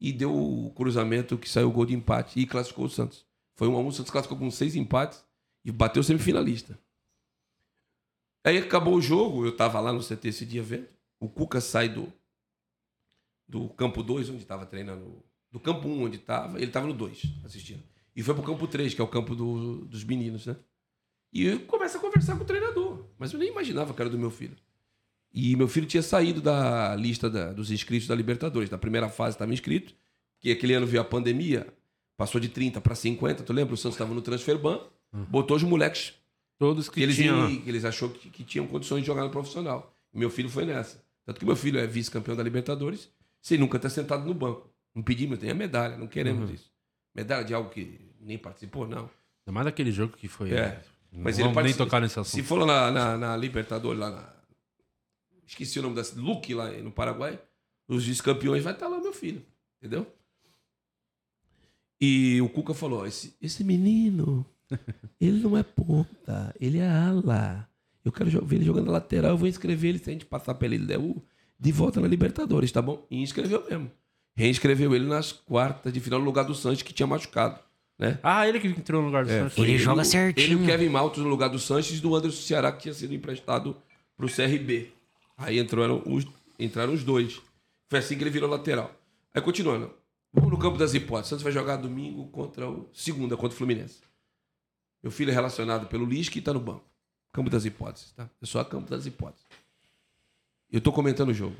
E deu o cruzamento que saiu o gol de empate. E classificou o Santos. Foi um a um, o Santos classificou com seis empates. E bateu semifinalista. Aí acabou o jogo. Eu estava lá no CT esse dia vendo. O Cuca sai do, do campo 2, onde estava treinando. Do campo 1, um, onde estava. Ele estava no 2, assistindo. E foi pro campo 3, que é o campo do- dos meninos, né? E eu começo a conversar com o treinador. Mas eu nem imaginava que era do meu filho. E meu filho tinha saído da lista da- dos inscritos da Libertadores. Na primeira fase estava inscrito, que aquele ano veio a pandemia, passou de 30 para 50. Tu lembra? O Santos estava no transfer ban, botou os moleques Todos que que eles, tinham. que eles achou que, que tinham condições de jogar no profissional. E meu filho foi nessa. Tanto que meu filho é vice-campeão da Libertadores, sem nunca ter sentado no banco. Não pedimos, tem a medalha, não queremos isso. Medalha de algo que nem participou, não. Ainda mais daquele jogo que foi. É. Não Mas ele nem tocar nesse Se assunto. for lá na, na, na Libertadores, lá na. Esqueci o nome da Luque, lá no Paraguai. Os vice-campeões vai estar lá, meu filho. Entendeu? E o Cuca falou: esse, esse menino, ele não é ponta, ele é ala. Eu quero ver ele jogando na lateral, eu vou inscrever ele se a gente passar pela LDU de volta na Libertadores, tá bom? E inscreveu mesmo. Reinscreveu ele nas quartas de final no lugar do Sanches, que tinha machucado. Né? Ah, ele que entrou no lugar do Santos. Ele Ele- joga certinho. Ele e o Kevin Maltos no lugar do Sanches e do Anderson Ceará, que tinha sido emprestado pro CRB. Aí entraram os, entraram os dois. Foi assim que ele virou lateral. Aí continuando. Vamos no campo das hipóteses. Santos vai jogar domingo contra o. Segunda, contra o Fluminense. Meu filho é relacionado pelo Lisca e tá no banco. Campo das hipóteses, tá? É só campo das hipóteses. Eu tô comentando o jogo.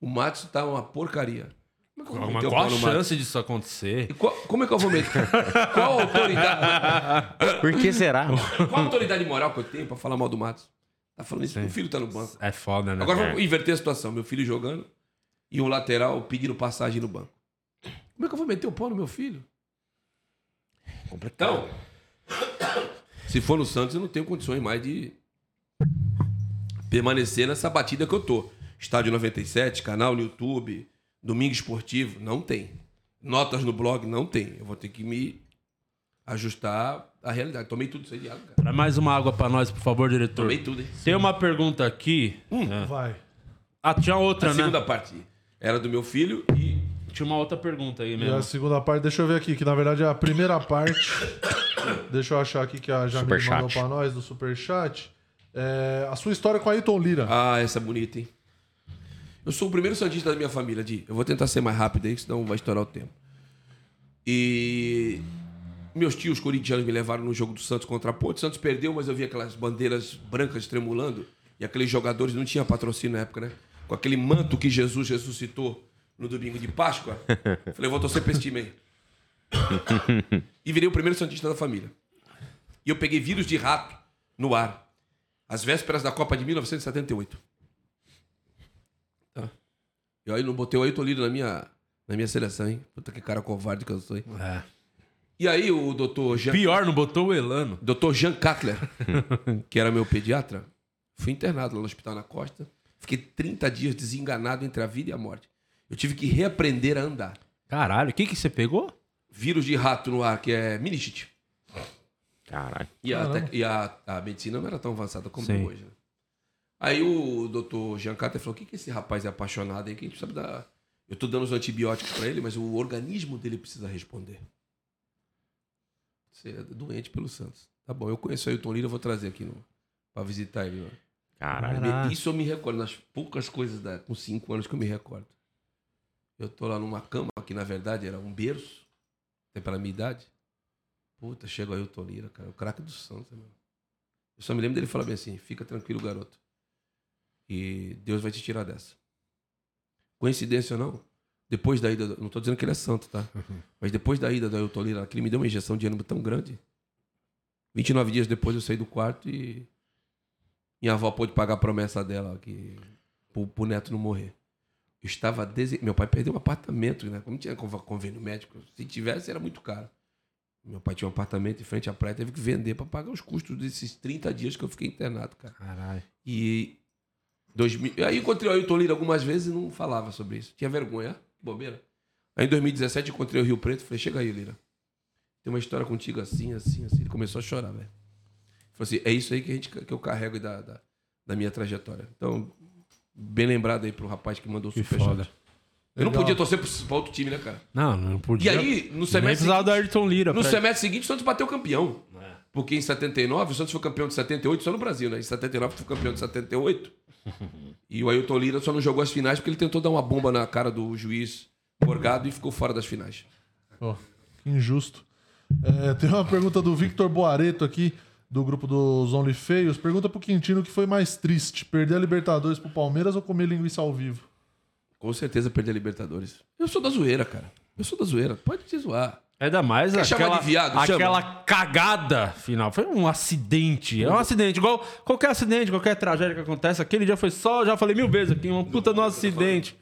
O Matos tá uma porcaria. Como é que eu vou Mas meter o qual a chance disso acontecer? Qual- como é que eu vou meter? Qual a autoridade? Por que será? Qual a autoridade moral que eu tenho pra falar mal do Matos? Tá falando isso, meu filho tá no banco. É foda, né? Agora cara? vamos inverter a situação. Meu filho jogando e um lateral pedindo passagem no banco. Como é que eu vou meter o pau no meu filho? Então, se for no Santos, eu não tenho condições mais de permanecer nessa batida que eu tô. Estádio 97, canal no YouTube, Domingo Esportivo, não tem. Notas no blog, não tem. Eu vou ter que me ajustar à realidade. Tomei tudo isso aí de água, cara. Traz mais uma água pra nós, por favor, diretor. Tomei tudo, hein? Tem uma pergunta aqui. É. Vai. Ah, tinha outra, A né? segunda parte era do meu filho e Tinha uma outra pergunta aí E mesmo. a segunda parte, deixa eu ver aqui, que na verdade é a primeira parte. deixa eu achar aqui que a Jamile Superchat. mandou pra nós do Superchat. É, a sua história com a Ayrton Lira. Ah, essa é bonita, hein? Eu sou o primeiro santista da minha família, Di. Eu vou tentar ser mais rápido aí, senão vai estourar o tempo. E meus tios corintianos me levaram no jogo do Santos contra a Ponte. O Santos perdeu, mas eu vi aquelas bandeiras brancas tremulando. E aqueles jogadores não tinham patrocínio na época, né? Com aquele manto que Jesus ressuscitou no domingo de Páscoa. Falei, eu vou torcer pra esse time aí. e virei o primeiro santista da família. E eu peguei vírus de rato no ar. Às vésperas da Copa de 1978. Tá. E aí não botei o Ayrton Lira na minha, na minha seleção, hein? Puta que cara covarde que eu sou, hein? É. E aí o doutor Jean, Pior, não botou o Elano. doutor Jean Cutler, que era meu pediatra, fui internado lá no Hospital na Costa. Fiquei 30 dias desenganado entre a vida e a morte. Eu tive que reaprender a andar. Caralho, o que que você pegou? Vírus de rato no ar, que é meningite. Caralho. E, a, e a, a medicina não era tão avançada como Sim. hoje. Né? Aí o doutor Jean Carter falou: o que, que esse rapaz é apaixonado aí? Que a gente precisa dar. Eu tô dando os antibióticos pra ele, mas o organismo dele precisa responder. Você é doente pelo Santos. Tá bom, eu conheço o Ailton Lira, eu vou trazer aqui no, pra visitar ele. ó. Caralho. Caraca. Isso eu me recordo, nas poucas coisas da, com cinco anos que eu me recordo. Eu tô lá numa cama, que na verdade era um berço, até pela minha idade. Puta, chega o Ailton Lira, cara, o craque do Santos, mano. Eu só me lembro dele falar bem assim: fica tranquilo, garoto. E Deus vai te tirar dessa. Coincidência ou não? Depois da ida, não tô dizendo que ele é santo, tá? Mas depois da ida do Ailton Lira, que ele me deu uma injeção de ânimo tão grande. 29 dias depois eu saí do quarto e minha avó pôde pagar a promessa dela que pro, pro neto não morrer. Estava dese... Meu pai perdeu um apartamento, né? Como tinha conv- convênio médico, se tivesse era muito caro. Meu pai tinha um apartamento em frente à praia, teve que vender para pagar os custos desses 30 dias que eu fiquei internado, cara. Caralho. E 2000... aí encontrei o Ailton Lira algumas vezes e não falava sobre isso. Tinha vergonha, que bobeira. Aí em 2017 encontrei o Rio Preto, falei: "Chega aí, Lira. Tem uma história contigo assim, assim, assim". Ele começou a chorar, velho. Falei assim: "É isso aí que a gente que eu carrego da, da, da minha trajetória". Então, bem lembrado aí pro rapaz que mandou o superchat. Eu não Legal. podia torcer pro- pra outro time, né, cara? Não, não E podia. aí, no Nem semestre precisava do seguinte, Ayrton Lira. no pra- semestre seguinte, o Santos bateu campeão. É. Porque em 79, o Santos foi campeão de 78 só no Brasil, né? Em 79 foi campeão de 78. e o Ailton Lira só não jogou as finais porque ele tentou dar uma bomba na cara do juiz Morgado e ficou fora das finais. Que injusto. É, tem uma pergunta do Victor Boareto aqui, do grupo dos Only Feios. Pergunta pro Quintino o que foi mais triste: perder a Libertadores pro Palmeiras ou comer linguiça ao vivo? Com certeza perder a Libertadores. Eu sou da zoeira, cara. Eu sou da zoeira. Pode te zoar. Ainda mais Quer aquela, de viado? Chama. aquela cagada final. Foi um acidente. É um acidente. Igual qualquer acidente, qualquer tragédia que acontece. Aquele dia foi só, já falei mil vezes aqui, uma puta de um acidente.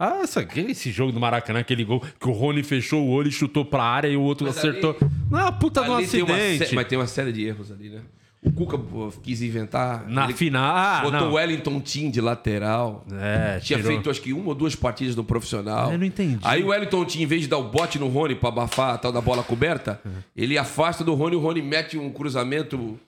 Ah, essa, esse jogo do Maracanã, aquele gol que o Rony fechou o olho e chutou pra área e o outro Mas acertou. ali- Não é puta de um tem acidente. sé- mas tem uma série de erros ali, né? O Cuca pô, quis inventar. Na final. Ah, botou não. o Wellington Tim de lateral. É, Tinha tirou. feito acho que uma ou duas partidas no profissional. Eu não entendi. Aí o Wellington Tim, em vez de dar o bote no Rony pra abafar a tal da bola coberta, ele afasta do Rony, o Rony mete um cruzamento.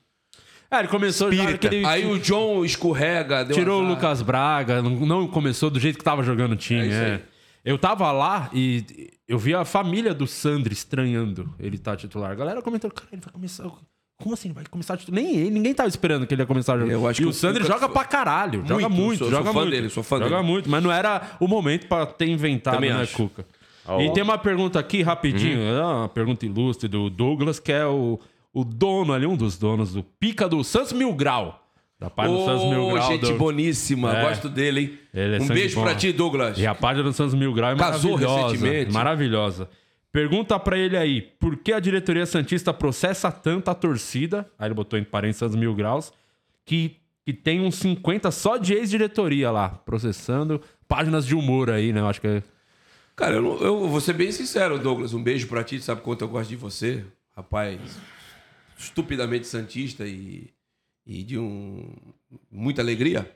É, ele começou já aquele... Aí o John escorrega, deu Tirou o azar. Lucas Braga, não, não começou do jeito que tava jogando o time. É isso é. aí. Eu tava lá e eu vi a família do Sandro estranhando ele tá titular. A galera comentando, cara, ele vai começar. Como assim? Ele vai começar titular? Nem ele, ninguém tava esperando que ele ia começar a jogar. Eu acho e que o o Sandro joga pra caralho. Joga Muito, muito, sou- joga sou fã muito. dele, sou fã joga dele. muito, mas não era o momento pra ter inventado, Também né, acho. Cuca? Ó. E tem uma pergunta aqui, rapidinho, é uma pergunta ilustre do Douglas, que é o, o dono ali, um dos donos do Pica do Santos Mil Grau. Da página do Santos Mil Grau. gente do- boníssima. É. Gosto dele, hein? Ele é um beijo bom. pra ti, Douglas. E a página do Santos Mil Grau é Casou maravilhosa. recentemente. Maravilhosa. Pergunta pra ele aí, por que a diretoria Santista processa tanto a torcida? Aí ele botou em parênteses Santos Mil Graus, que, que tem uns 50 só de ex-diretoria lá, processando páginas de humor aí, né? Eu acho que é... Cara, eu, eu vou ser bem sincero, Douglas. Um beijo pra ti. Sabe quanto eu gosto de você. Rapaz, estupidamente santista e, e de um, muita alegria.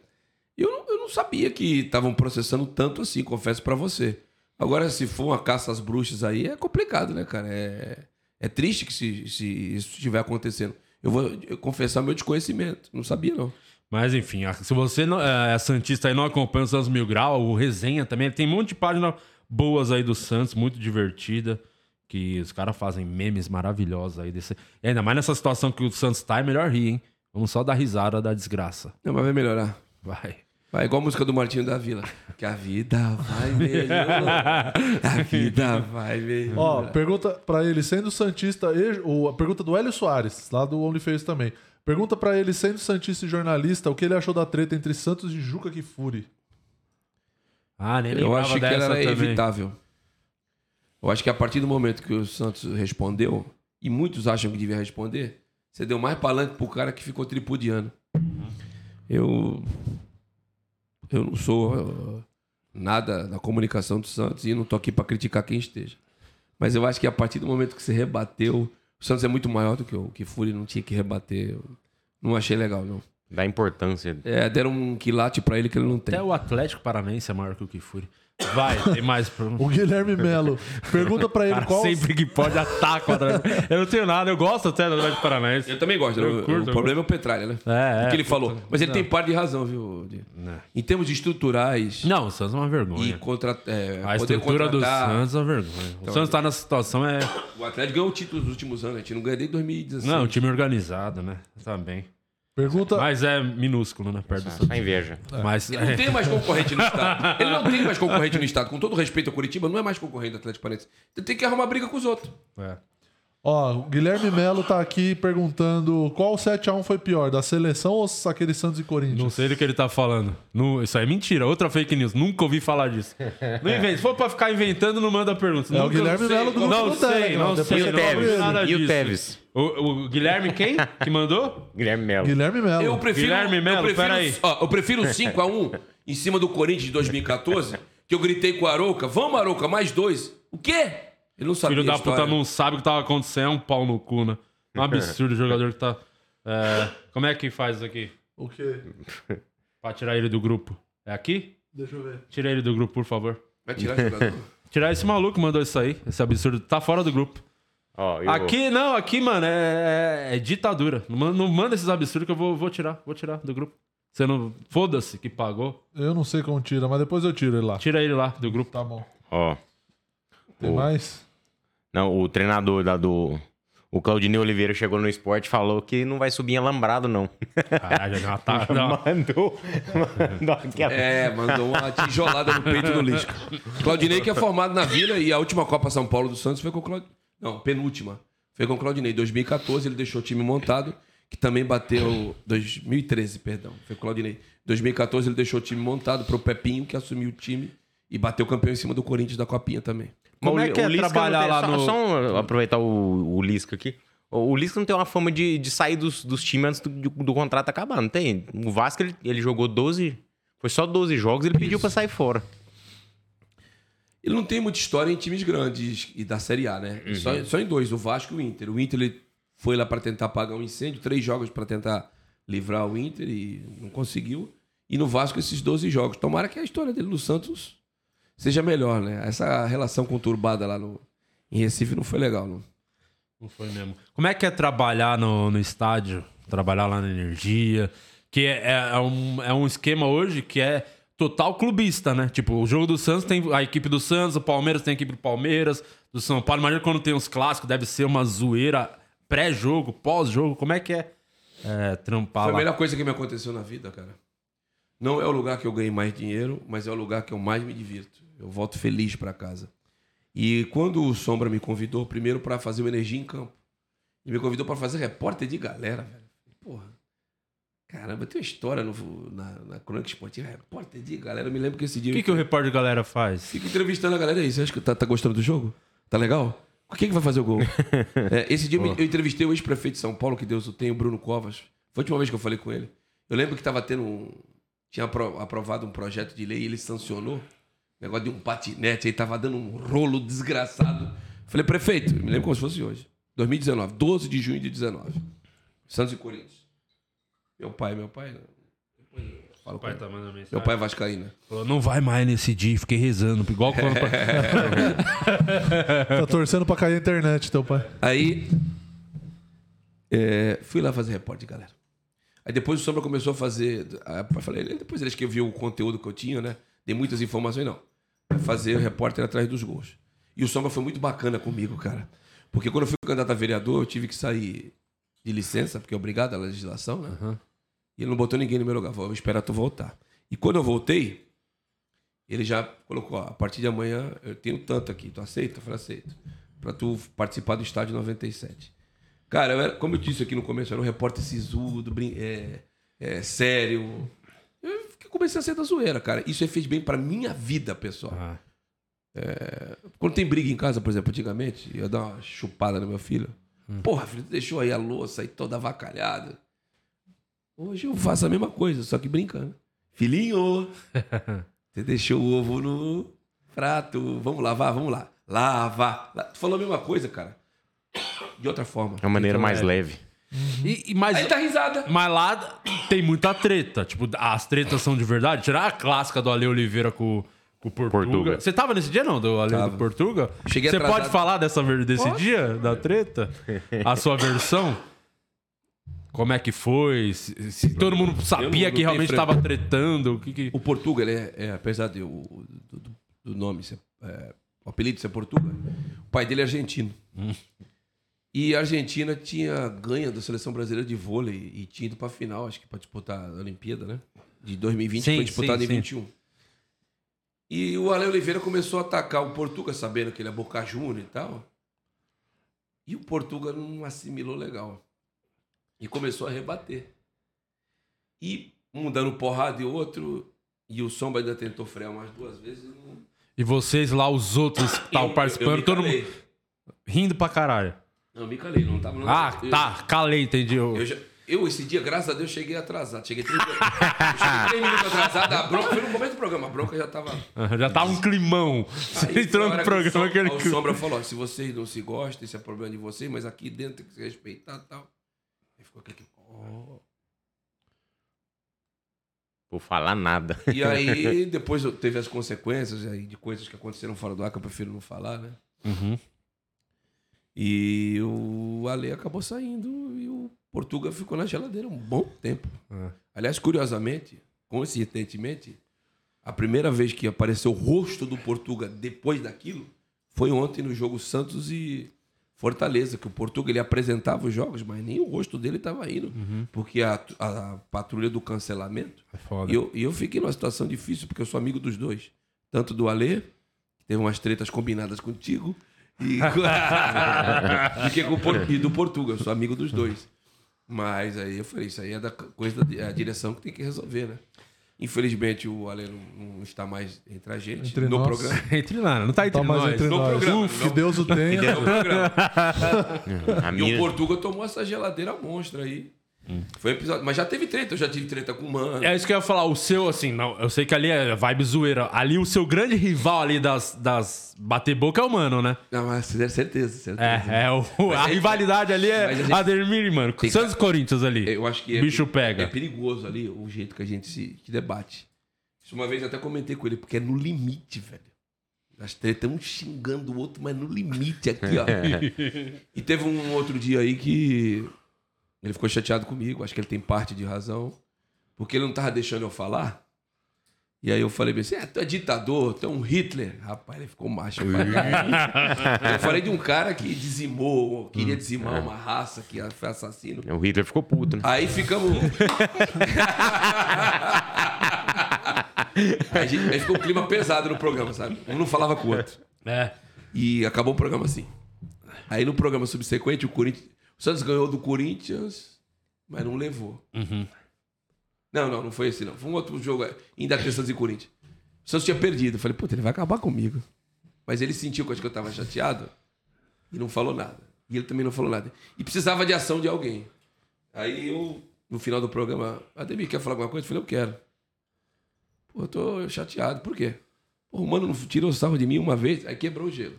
Eu não, eu não sabia que estavam processando tanto assim, confesso pra você. Agora, se for uma caça às bruxas aí, é complicado, né, cara? É, é triste que se, se isso estiver acontecendo. Eu vou confessar meu desconhecimento. Não sabia, não. Mas enfim, se você não, é, é Santista e não acompanha o Santos Mil Grau, o Resenha também, tem um monte de páginas boas aí do Santos, muito divertida, que os caras fazem memes maravilhosos aí. Desse... E ainda mais nessa situação que o Santos tá, é melhor rir, hein? Vamos só dar risada da desgraça. Não, mas vai melhorar. Vai. Vai, igual a música do Martinho da Vila. Que a vida vai melhorar. A vida vai melhorar. Ó, pergunta pra ele, sendo Santista. e- o- a pergunta do Hélio Soares, lá do OnlyFans também. Pergunta pra ele, sendo Santista e jornalista, o que ele achou da treta entre Santos e Juca Kifuri. Ah, nem Eu acho que dessa ela era também. evitável. Eu acho que a partir do momento que o Santos respondeu, e muitos acham que devia responder, você deu mais palanque pro cara que ficou tripudiano. Eu. Eu não sou uh, nada da comunicação do Santos e não tô aqui pra criticar quem esteja. Mas eu acho que a partir do momento que você rebateu, o Santos é muito maior do que o que Fúria não tinha que rebater. Eu não achei legal, não. Da importância. É, deram um quilate pra ele que ele não tem. Até o Atlético Paranaense é maior que o Kifuri. Vai, tem mais. O Guilherme Melo pergunta pra ele Cara, qual. sempre que pode ataca o Atlético. Eu não tenho nada, eu gosto até do Atlético Paranaense. Eu também gosto. Eu o- curto, o eu problema é o Petralha, né? É, O é. que ele falou. Mas ele tem parte de razão, viu? Di? Em termos estruturais Não, o Santos é uma e vergonha. contra, é, A estrutura do Santos é uma vergonha. O Santos tá nessa situação, é. O Atlético ganhou o título nos últimos anos. A gente não ganha desde 2016. Não, um time organizado, né? Também. Pergunta. Mas é minúsculo, né? Perto do Santos. Só inveja. Mas. Ele não é. tem mais concorrente no estado. Ele não tem mais concorrente no estado. Com todo respeito ao Curitiba, não é mais concorrente do Atlético Paranaense. Ele tem que arrumar briga com os outros. é. Ó, o Guilherme Melo tá aqui perguntando qual 7x1 foi pior, da seleção ou aquele Santos e Corinthians? Não sei do que ele tá falando. Não, isso aí é mentira, outra fake news. Nunca ouvi falar disso. Não inventa. Se for pra ficar inventando, não manda pergunta. É o Guilherme. Melo do Não sei, Telegram, não sei. E não E o. Tevez? O, o Guilherme quem que mandou? Guilherme Melo. Guilherme Melo. Eu prefiro, Guilherme Melo, eu prefiro, peraí. ó, eu prefiro 5x1 em cima do Corinthians de 2014, que eu gritei com o Arouca, vamos Arouca, mais dois. O quê? Ele não sabia Filho a da puta não sabe o que tava acontecendo, é um pau no cu, né? É um absurdo o jogador que tá. é, como é que faz isso aqui? O quê? Pra tirar ele do grupo? É aqui? Deixa eu ver. Tira ele do grupo, por favor. Vai tirar jogador. Tirar esse maluco que mandou isso aí, esse absurdo. Tá fora do grupo. Ó, eu- Aqui, não, aqui, mano, é, é- é ditadura. Não manda, não manda esses absurdos que eu vou, vou tirar, vou tirar do grupo. Você não. Foda-se que pagou. Eu não sei como tira, mas depois eu tiro ele lá. Tira ele lá do grupo. Tá bom. Ó. Tem O- mais? Não, o treinador da do. O Claudinei Oliveira chegou no esporte e falou que não vai subir em alambrado, não. Caralho, já deu uma ta- não. Mandou. Mandou aquela. É, mandou uma tijolada no peito do Lisca. Claudinei que é formado na Vila e a última Copa São Paulo do Santos foi com o Claudinei. Não, penúltima. Foi com o Claudinei. 2014 ele deixou o time montado, que também bateu... 2013, perdão. Foi com o Claudinei. 2014 ele deixou o time montado pro Pepinho, que assumiu o time e bateu campeão em cima do Corinthians da Copinha também. Como Mas é o- que é o Lisca trabalhar não tem- lá só, no- Só um- aproveitar o, o Lisca aqui. O, o Lisca não tem uma fama de, de sair dos, dos times antes do, do contrato acabar, não tem? O Vasco, ele, ele jogou 12... Foi só 12 jogos ele pediu pra sair fora. Ele não tem muita história em times grandes e da Série A, né? Só, só em dois, o Vasco e o Inter. O Inter ele foi lá para tentar apagar um incêndio, três jogos para tentar livrar o Inter e não conseguiu. E no Vasco esses 12 jogos. Tomara que a história dele no Santos seja melhor, né? Essa relação conturbada lá no, em Recife não foi legal, não. Não foi mesmo. Como é que é trabalhar no, no estádio? Trabalhar lá na energia? Que é, é- é um, é um esquema hoje que é total clubista, né? Tipo, o jogo do Santos tem a equipe do Santos, o Palmeiras tem a equipe do Palmeiras, do São Paulo. Imagina quando tem os clássicos, deve ser uma zoeira pré-jogo, pós-jogo. Como é que é, é trampar Foi a lá? melhor coisa que me aconteceu na vida, cara. Não é o lugar que eu ganhei mais dinheiro, mas é o lugar que eu mais me divirto. Eu volto feliz para casa. E quando o Sombra me convidou, primeiro para fazer o Energia em Campo, ele me convidou para fazer repórter de galera, velho. Porra. Caramba, tem uma história no, na, na crônica esportiva, repórter de galera. Eu me lembro que esse dia. O que, que o repórter de galera faz? Fica entrevistando a galera aí. Você acha que tá, tá gostando do jogo? Tá legal? Quem que vai fazer o gol? É, esse dia eu me- eu entrevistei o ex-prefeito de São Paulo, que Deus o tenha, o Bruno Covas. Foi a última vez que eu falei com ele. Eu lembro que tava tendo um. Tinha apro- aprovado um projeto de lei e ele sancionou. Negócio de um patinete, aí tava dando um rolo desgraçado. Falei, prefeito, me lembro como se fosse hoje. 2019, 12 de junho de 19. Santos e Corinthians. Meu pai, meu pai. Falo com ele. mandando mensagem. Meu pai é vascaíno. Falou, não vai mais nesse dia, fiquei rezando. Igual quando... Tá torcendo pra cair a internet, teu pai. Aí é, fui lá fazer repórter, galera. Aí depois o Sombra começou a fazer. aí eu falei, depois eles que viu o conteúdo que eu tinha, né? Dei muitas informações, não. Fazer o repórter atrás dos gols. E o Sombra foi muito bacana comigo, cara. Porque quando eu fui candidato a vereador, eu tive que sair de licença, porque é obrigado à legislação, né? E ele não botou ninguém no meu lugar. Falou, vou esperar tu voltar. E quando eu voltei, ele já colocou, ó, a partir de amanhã eu tenho tanto aqui, tu aceita? Eu falei, aceito. Pra tu participar do estádio 97. Cara, eu era, como eu disse aqui no começo, eu era um repórter sisudo, é, é, sério. Eu comecei a ser da zoeira, cara. Isso aí fez bem pra minha vida, pessoal. Ah. Quando tem briga em casa, por exemplo, antigamente, eu ia dar uma chupada no meu filho. Porra, filho, tu deixou aí a louça aí toda avacalhada. Hoje eu faço a mesma coisa, só que brincando. Filhinho, você deixou o ovo no prato. Vamos lavar? Vamos lá. Lava. La- Tu falou a mesma coisa, cara. De outra forma. É uma maneira mais leve. E, e- mas, Aí tá risada. mas lá tem muita treta. Tipo, as tretas são de verdade. Tirar a clássica do Ale Oliveira com, O Portuga. Portuga. Você tava nesse dia, não, do Ale do. Portuga? Cheguei Você atrasado. pode falar dessa, desse dia, da treta? A sua versão? Como é que foi? Se, se todo mundo sabia que realmente freio. tava tretando? O que que... O Portuga, ele é, é, apesar de, o, do, do- nome ser, é, o apelido ser Portuga, o pai dele é argentino. E a Argentina tinha ganho da seleção brasileira de vôlei e tinha ido pra final, acho que pra disputar a Olimpíada, né? De 2020, Sim, foi disputada em sim. 21. E o Ale Oliveira começou a atacar o Portuga, sabendo que ele é Boca Junior e tal. E o Portuga não assimilou legal. E começou a rebater. E um dando porrada e outro. E o Sombra ainda tentou frear umas duas vezes. e Não... E vocês lá, os outros que estavam participando, todo mundo rindo pra caralho. Não, me calei, não tava. Não, Ah, eu- tá, calei, entendi. Eu- Eu, já- eu, esse dia, graças a Deus, cheguei atrasado. Cheguei três, cheguei três minutos atrasado. A bronca foi no começo do programa. A bronca já tava. Já tava um climão. Você Aí, entrou foi a no hora que o programa, Som- aquele O. Sombra falou: se vocês não se gostam, esse é problema de vocês, mas aqui dentro tem que se respeitar e tal. Aí ficou aquele. ó. Vou falar nada. E aí, depois teve as consequências aí de coisas que aconteceram fora do ar que eu prefiro não falar, né? Uhum. E o Ale acabou saindo e o Portuga ficou na geladeira um bom tempo. É. Aliás, curiosamente, coincidentemente, a primeira vez que apareceu o rosto do Portuga depois daquilo foi ontem no jogo Santos e Fortaleza, que o Portuga ele apresentava os jogos, mas nem o rosto dele estava indo, porque a, a patrulha do cancelamento. É foda. E eu, eu fiquei numa situação difícil, porque eu sou amigo dos dois. Tanto do Alê, que teve umas tretas combinadas contigo, e, do, que com o e do Portuga. Eu sou amigo dos dois. Mas aí eu falei, isso aí é da coisa da é a direção que tem que resolver, né? Infelizmente o Alê não, não está mais entre a gente Entre no nós. programa. Entre lá, não tá entre Tá mais nós. entre no nós. programa, Uf, não. que Deus o tenha. Programa. A E o. Portuga tomou essa geladeira monstra aí. Foi um episódio. Mas já teve treta, eu já tive treta com o Mano. É isso que eu ia falar, o seu, assim, não, eu sei que ali é vibe zoeira. Ali o seu grande rival ali das, das bater boca é o Mano, né? Não, mas certeza, certeza. É, é o, a a gente- rivalidade ali é a gente- Ademir Mano. Tem Santos e Corinthians ali. Eu acho que é, bicho pega. é perigoso ali o jeito que a gente se que debate. Isso uma vez eu até comentei com ele, porque é no limite, velho. As tretas um xingando o outro, mas no limite aqui, ó. e teve um outro dia aí que ele ficou chateado comigo, acho que ele tem parte de razão, porque ele não tava deixando eu falar. E aí eu falei bem assim, é, tu é ditador, tu é um Hitler. Rapaz, ele ficou macho. eu falei de um cara que dizimou, queria dizimar uma raça, que foi assassino. O Hitler ficou puto, né? Aí ficamos. aí, gente- aí ficou um clima pesado no programa, sabe? Um não falava com o outro. É. E acabou o programa assim. Aí no programa subsequente, o Corinthians. O Santos ganhou do Corinthians, mas não levou. Não, não, não foi esse, não. Foi um outro jogo, ainda ter Santos e Corinthians. O Santos tinha perdido. Eu falei, puta, ele vai acabar comigo. Mas ele sentiu que eu acho que eu tava chateado e não falou nada. E ele também não falou nada. E precisava de ação de alguém. Aí eu, no final do programa, Ademir, quer falar alguma coisa? Eu falei, eu quero. Pô, eu tô chateado. Por quê? Pô, o mano não tirou sarro de mim uma vez, aí quebrou o gelo.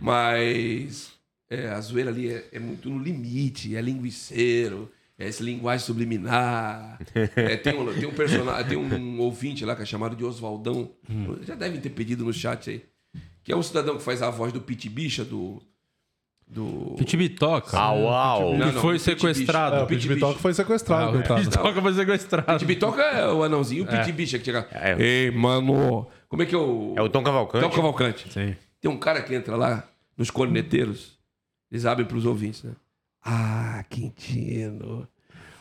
Mas é, a zoeira ali é, é muito no limite, é linguiceiro, é essa linguagem subliminar. É, tem, um, tem um personagem, tem um ouvinte lá que é chamado de Oswaldão. Já devem ter pedido no chat aí. Que é um cidadão que faz a voz do Pit Bicha do. do... Pit Bitoca. Au, au. Ele foi sequestrado. É, o Pit Pit Bitoque Bicho. foi sequestrado, Ah, coitado. Bitoca foi sequestrado. Pit Bitoca é o anãozinho, o Pit Bicha que chega. É. Ei, mano. Como é que é o. É o Tom Cavalcante. Tom Cavalcante. Sim. Tem um cara que entra lá nos corneteiros, eles abrem pros ouvintes, né? Ah, Quintino.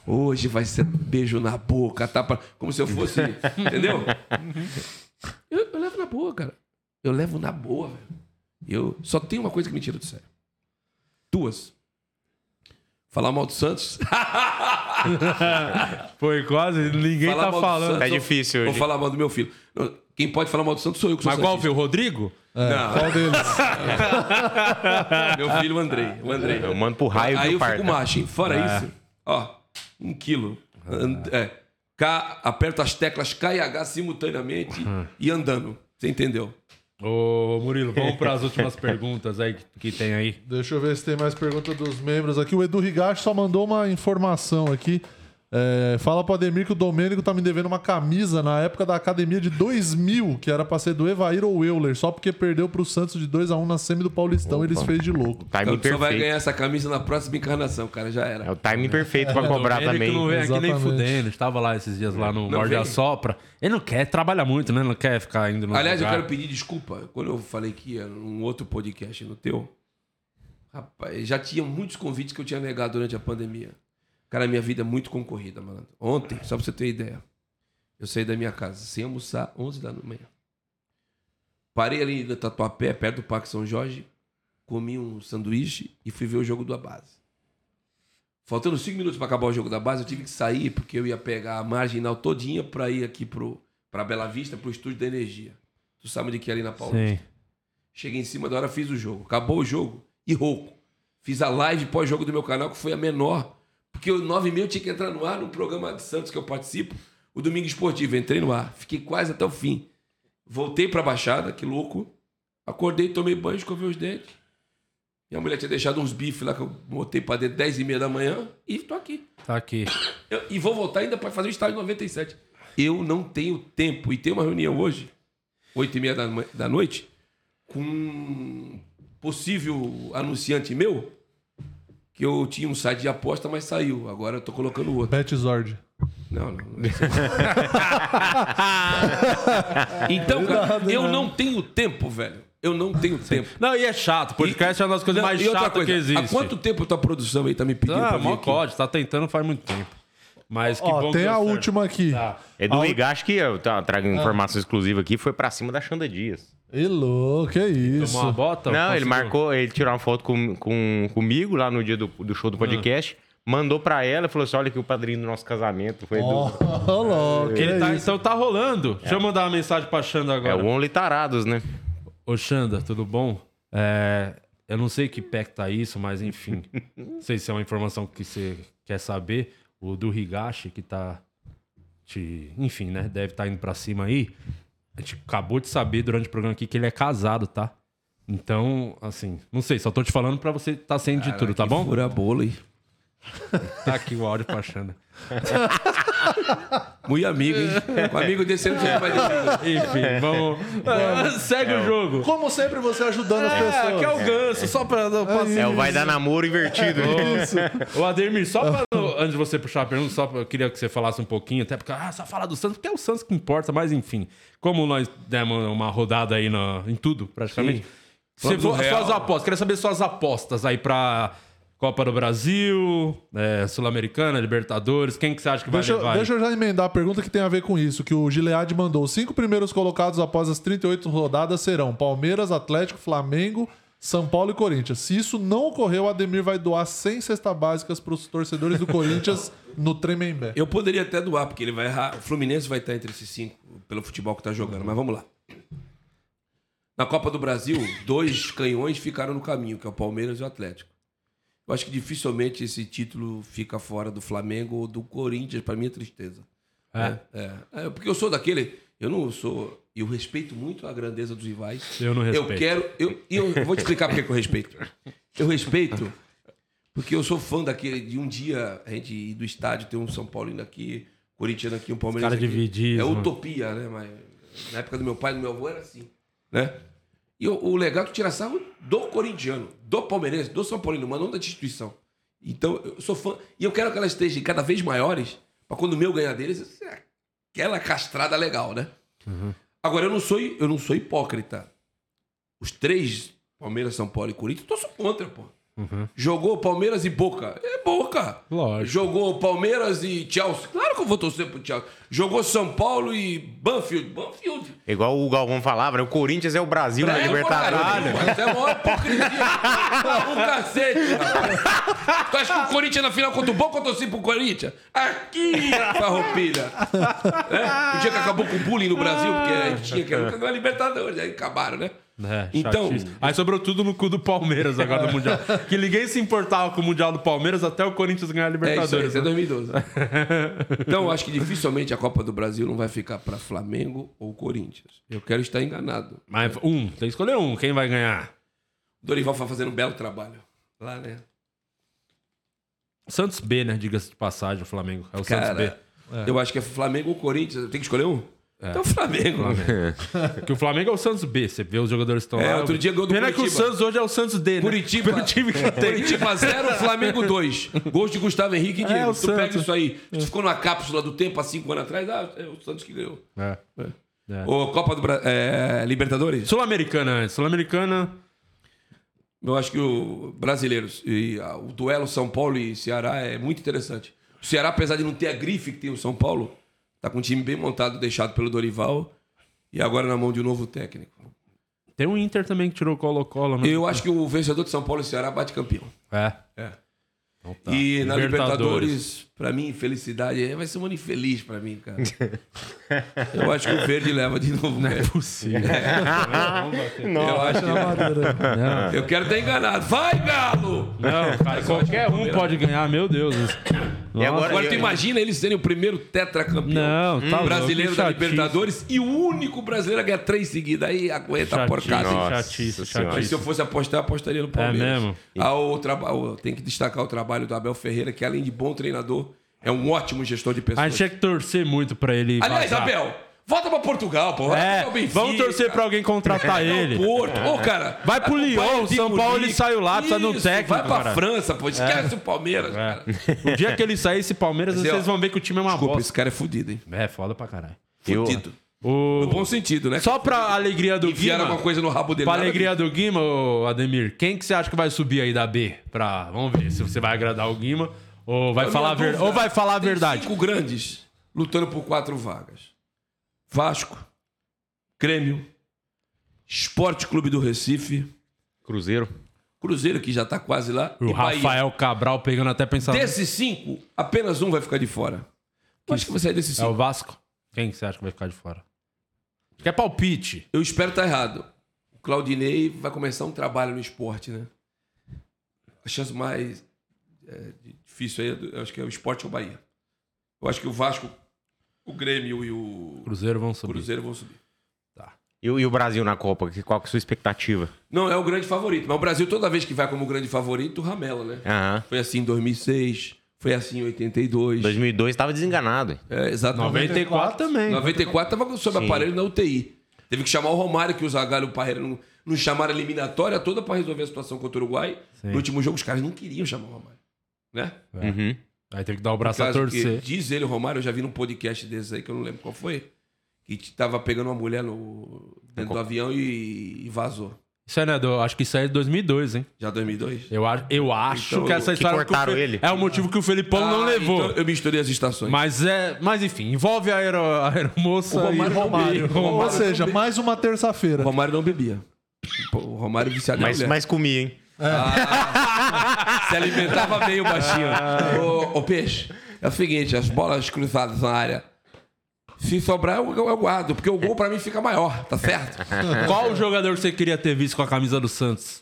Hoje vai ser beijo na boca, tapa. Como se eu fosse. entendeu? Eu, eu levo na boa, cara. Eu levo na boa, velho. Eu só tenho uma coisa que me tira do sério. Duas. Falar mal do Santos. Foi quase, ninguém Falar tá falando. Santos, Tá ou- difícil hoje. falar mal do meu filho. Não, Quem pode falar mal do Santos sou eu que sou Mas qual o Rodrigo? É, Não. Qual deles? Meu filho, o Andrei. O Andrei. Eu mando pro raio Aí eu fico parta. macho, hein? Fora É. isso, ó, um quilo. É, K, aperta as teclas K e H simultaneamente e andando. Você entendeu? Ô, Murilo, vamos para as últimas perguntas aí que, que tem aí. Deixa eu ver se tem mais pergunta dos membros aqui. O Edu Higashi só mandou uma informação aqui. É, fala pro Ademir que o Domênico tá me devendo uma camisa na época da academia de 2000, que era pra ser do Evair ou Euler, só porque perdeu pro Santos de 2x1 na semi do Paulistão. Eles fez de louco. Timing Então, vai ganhar essa camisa na próxima encarnação, cara. Já É era. o timing perfeito pra cobrar também. que não vem aqui nem fudendo. Estava lá esses dias lá no Não Morde a vem. Sopra. Ele não quer, trabalha muito, né? Não quer ficar indo no Aliás, eu lugar. quero pedir desculpa. Quando eu falei que ia num outro podcast no teu, rapaz, já tinha muitos convites que eu tinha negado durante a pandemia. Cara, minha vida é muito concorrida, malandro. Ontem, só pra você ter ideia, eu saí da minha casa sem almoçar, 11 da manhã. Parei ali no Tatuapé, perto do Parque São Jorge, comi um sanduíche e fui ver o jogo da base. Faltando cinco minutos para acabar o jogo da base, eu tive que sair porque eu ia pegar a marginal todinha para ir aqui pro para Bela Vista, pro estúdio da energia. Tu sabe de que é ali na Paulista. Sim. Cheguei em cima da hora, fiz o jogo. Acabou o jogo e rouco. Fiz a live pós-jogo do meu canal, que foi a menor. Porque o 9 e meia eu tinha que entrar no ar no programa de Santos que eu participo, o Domingo Esportivo. Entrei no ar. Fiquei quase até o fim. Voltei pra Baixada, que louco. Acordei, tomei banho, escovei os dentes. Minha mulher tinha deixado uns bifes lá que eu botei pra dentro 10 e meia da manhã e tô aqui. Tá aqui. Eu- e vou voltar ainda para fazer o estágio 97. Eu não tenho tempo. E tem uma reunião hoje, 8 e meia da, da noite, com um possível anunciante meu, que eu tinha um site de aposta, mas saiu. Agora eu tô colocando outro. Betzord. Não, não. não é então, cara, eu não tenho tempo, velho. Eu não tenho tempo. Não, e é chato. Podcast é uma das coisas Não, mais e chatas coisa, que existe. Há quanto tempo tua produção aí tá me pedindo Ah, mó aqui? código. Tá tentando faz muito tempo. Mas que Ó, bom tem que a última aqui. Tá. Edu A- Higashi, que eu tra- trago informação exclusiva aqui, foi pra cima da Xanda Dias. Ê, louco, que isso. Tomou uma bota? Não, ele marcou, ele tirou uma foto com, com- comigo lá no dia do, do show do podcast, mandou pra ela e falou assim: olha aqui o padrinho do nosso casamento. Foi Ó, Edu. louco, Ele que tá- então tá rolando. Deixa eu mandar uma mensagem pra Xanda É agora. o Only Tarados, né? Ô, Xanda, tudo bom? É, eu não sei que pé que tá isso, mas enfim. não sei se é uma informação que você quer saber. O do Higashi, que tá. Te, enfim, né? Deve estar indo pra cima aí. A gente acabou de saber durante o programa aqui que ele é casado, tá? Então, assim, não sei, só tô te falando pra você tá sendo de tudo, tá bom? Fura bolo aí. Tá aqui o áudio pra Xanda. Muito amigo, hein? O amigo desse ano já vai ter. Enfim, vamos. Ah, segue o jogo. Como sempre, você ajudando as É, pessoas. aqui é o ganso, só pra. pra É o vai dar namoro invertido. Ô, Ademir, só pra, antes de você puxar a pergunta, só pra, eu queria que você falasse um pouquinho, até porque, ah, só falar do Santos, porque é o Santos que importa, mas enfim, como nós demos uma rodada aí na, em tudo, praticamente, você, as Real. suas apostas, queria saber suas apostas aí pra Copa do Brasil, é, Sul-Americana, Libertadores, quem que você acha que vai Deixa, levar? aí? deixa eu já emendar a pergunta que tem a ver com isso, que o Gilead mandou. Os cinco primeiros colocados após as 38 rodadas serão Palmeiras, Atlético, Flamengo, São Paulo e Corinthians. Se isso não ocorrer, o Ademir vai doar 100 cestas básicas para os torcedores do Corinthians no Tremembé. Eu poderia até doar, porque ele vai errar. O Fluminense vai estar entre esses cinco pelo futebol que tá jogando, mas vamos lá. Na Copa do Brasil, dois canhões ficaram no caminho, que é o Palmeiras e o Atlético. Eu acho que dificilmente esse título fica fora do Flamengo ou do Corinthians, para minha tristeza. É. É, é, porque eu sou daquele. Eu não sou. Eu respeito muito a grandeza dos rivais. Eu não respeito. Eu quero. Eu, e eu vou te explicar por que que eu respeito. Eu respeito porque eu sou fã daquele. De um dia a gente ir do estádio, ter um São Paulino aqui, Corinthians aqui, um Palmeiras Cara aqui. dividismo. É utopia, né? Mas na época do meu pai e do meu avô era assim. Né? E o, o legal é tira sarro do corintiano, do palmeirense, do São Paulino, mas não da instituição. Então, eu sou fã. E eu quero que elas estejam cada vez maiores, para quando o meu ganhar deles, ser aquela castrada legal, né? Agora, eu não sou, eu não sou hipócrita. Os três, Palmeiras, São Paulo e Corinthians, eu sou contra, pô. Jogou Palmeiras e Boca. É Boca. Lógico. Jogou Palmeiras e Chelsea. Claro que eu vou torcer pro Chelsea. Jogou São Paulo e Banfield. Banfield. Igual o Galvão falava, né? o Corinthians é o Brasil na É, Libertadores. Mas é a maior hipocrisia. o cacete, rapaz. Tu acha que o Corinthians na final contra o Boca eu torci pro Corinthians? Aqui, farroupilha. É? O dia que acabou com o bullying no Brasil, porque a gente tinha que era Libertadores, aí acabaram, né? É, Então- chatíssimo. Aí sobrou tudo no cu do Palmeiras agora no Mundial. que ninguém se importava com o Mundial do Palmeiras até o Corinthians ganhar a É isso aí, Libertadores. isso é né? 2012. Então, eu acho que dificilmente a Copa do Brasil não vai ficar para Flamengo ou Corinthians. Eu quero estar enganado. Mas um, tem que escolher um. Quem vai ganhar? Dorival vai fazendo um belo trabalho lá, né? Santos B, né? Diga-se de passagem, o Flamengo. É o Santos B. Cara, eu acho que é Flamengo ou Corinthians. Tem que escolher um? Então Flamengo. Porque o Flamengo é o Santos B. Você vê os jogadores que estão É, lá. outro dia gol do Pena que o Curitiba. Santos hoje é o Santos D, né? Curitiba. Pelo time que tem. Curitiba 0, Flamengo 2. Gols de Gustavo Henrique e Diego. É, o tu pega Santos. isso aí. Tu ficou numa cápsula do tempo há cinco anos atrás. Ah, é o Santos que ganhou. É. É. Ô, Copa do Bra... é, Libertadores? Sul-Americana. Sul-Americana. Eu acho que o brasileiros e ah, o duelo São Paulo e Ceará é muito interessante. O Ceará, apesar de não ter a grife que tem o São Paulo, tá com um time bem montado, deixado pelo Dorival e agora na mão de um novo técnico. Tem o Inter também que tirou Colo-Colo, né? Eu acho que o vencedor de São Paulo e Ceará bate campeão. É. É. Então tá. E na Libertadores. Libertadores, pra mim, felicidade é- vai ser um ano infeliz pra mim, cara. Eu acho que o Verde leva de novo. Não é Possível. Eu acho que... Eu quero estar enganado. Vai, Galo! Não, cara, qualquer um pode ganhar, meu Deus. Nossa. agora- Agora tu imagina eles serem o primeiro tetracampeão Não, tá brasileiro louco, da. Libertadores e o único brasileiro a ganhar três seguidas. Aí aguenta a porcada. chatice. Mas se eu fosse apostar, eu apostaria no Palmeiras. É mesmo? Ah, o Tem que destacar o trabalho do Abel Ferreira, que além de bom treinador, é um ótimo gestor de A pessoas. gente tinha que torcer muito pra ele. Aliás, vazar. Abel, volta pra Portugal, pô. É, Benfica. vamos torcer pra alguém contratar Vai ele. Porto. Ô, cara. Vai pro Lyon, São Paulo, ele saiu lá, precisa de um Isso, técnico, Vai pra cara. França, pô. Esquece o Palmeiras, cara. É. O dia que ele sair esse Palmeiras, Mas, ó, vocês vão ver que o time é uma Desculpa, bosta. esse cara é fudido, hein? É, foda pra caralho. Eu- Fudido. No O... bom sentido, né? Só pra alegria do Enfiaram Guima. alguma coisa no rabo dele. Pra alegria do Guima, Ademir, quem que você acha que vai subir aí da B? Pra... Vamos ver se você vai agradar o Guima ou vai, falar, ver... ou vai falar a tem verdade. Cinco grandes lutando por quatro vagas: Vasco, Grêmio, Esporte Clube do Recife, Cruzeiro. Cruzeiro, que já tá quase lá, O e Bahia. Rafael Cabral pegando até pensamento. Desses cinco, apenas um vai ficar de fora. Eu acho que vai sair desses É o cinco. Vasco? Quem que você acha que vai ficar de fora? Acho que é palpite. Eu espero estar errado. O Claudinei vai começar um trabalho no esporte, né? A chance mais é, difícil aí, eu acho que é o esporte ou o Bahia. Eu acho que o Vasco, o Grêmio e o Cruzeiro vão subir. Cruzeiro vão subir. E, o- e o Brasil na Copa? Que- Qual que é a sua expectativa? Não é o grande favorito, mas o Brasil, toda vez que vai como grande favorito, ramela, né? Aham. Foi assim em 2006, foi assim em 82. 2002 estava desenganado. É, exatamente. 94 também. 94 tava sob Sim. aparelho na UTI. Teve que chamar o Romário, que o Zagallo e o Parreira não, não chamaram a eliminatória toda para resolver a situação contra o Uruguai. Sim. No último jogo, os caras não queriam chamar o Romário. Né? Uhum. Aí tem que dar o braço a que- torcer. diz ele, o Romário, eu já vi num podcast desses aí, que eu não lembro qual foi, que tava pegando uma mulher no, dentro do avião e, e vazou. Isso aí, né? do- acho que isso aí é de 2002, hein? Já 2002? Eu, acho- eu acho Então, que essa que história. cortaram o Fe- ele. É o motivo que o Felipão não Ah, levou. então eu misturei as estações. Mas é. Mas enfim, envolve a, aero, a aeromoça O Romário- e Romário. e- Ou seja, mais uma O terça-feira. Romário não bebia. O Romário é viciado Mas, mas comi, hein? Se alimentava bem o baixinho. ô, ô, Peixe, é o seguinte, as bolas cruzadas na área. Se sobrar, eu, eu guardo, porque o gol pra mim fica maior, tá certo? Qual o jogador que você queria ter visto com a camisa do Santos?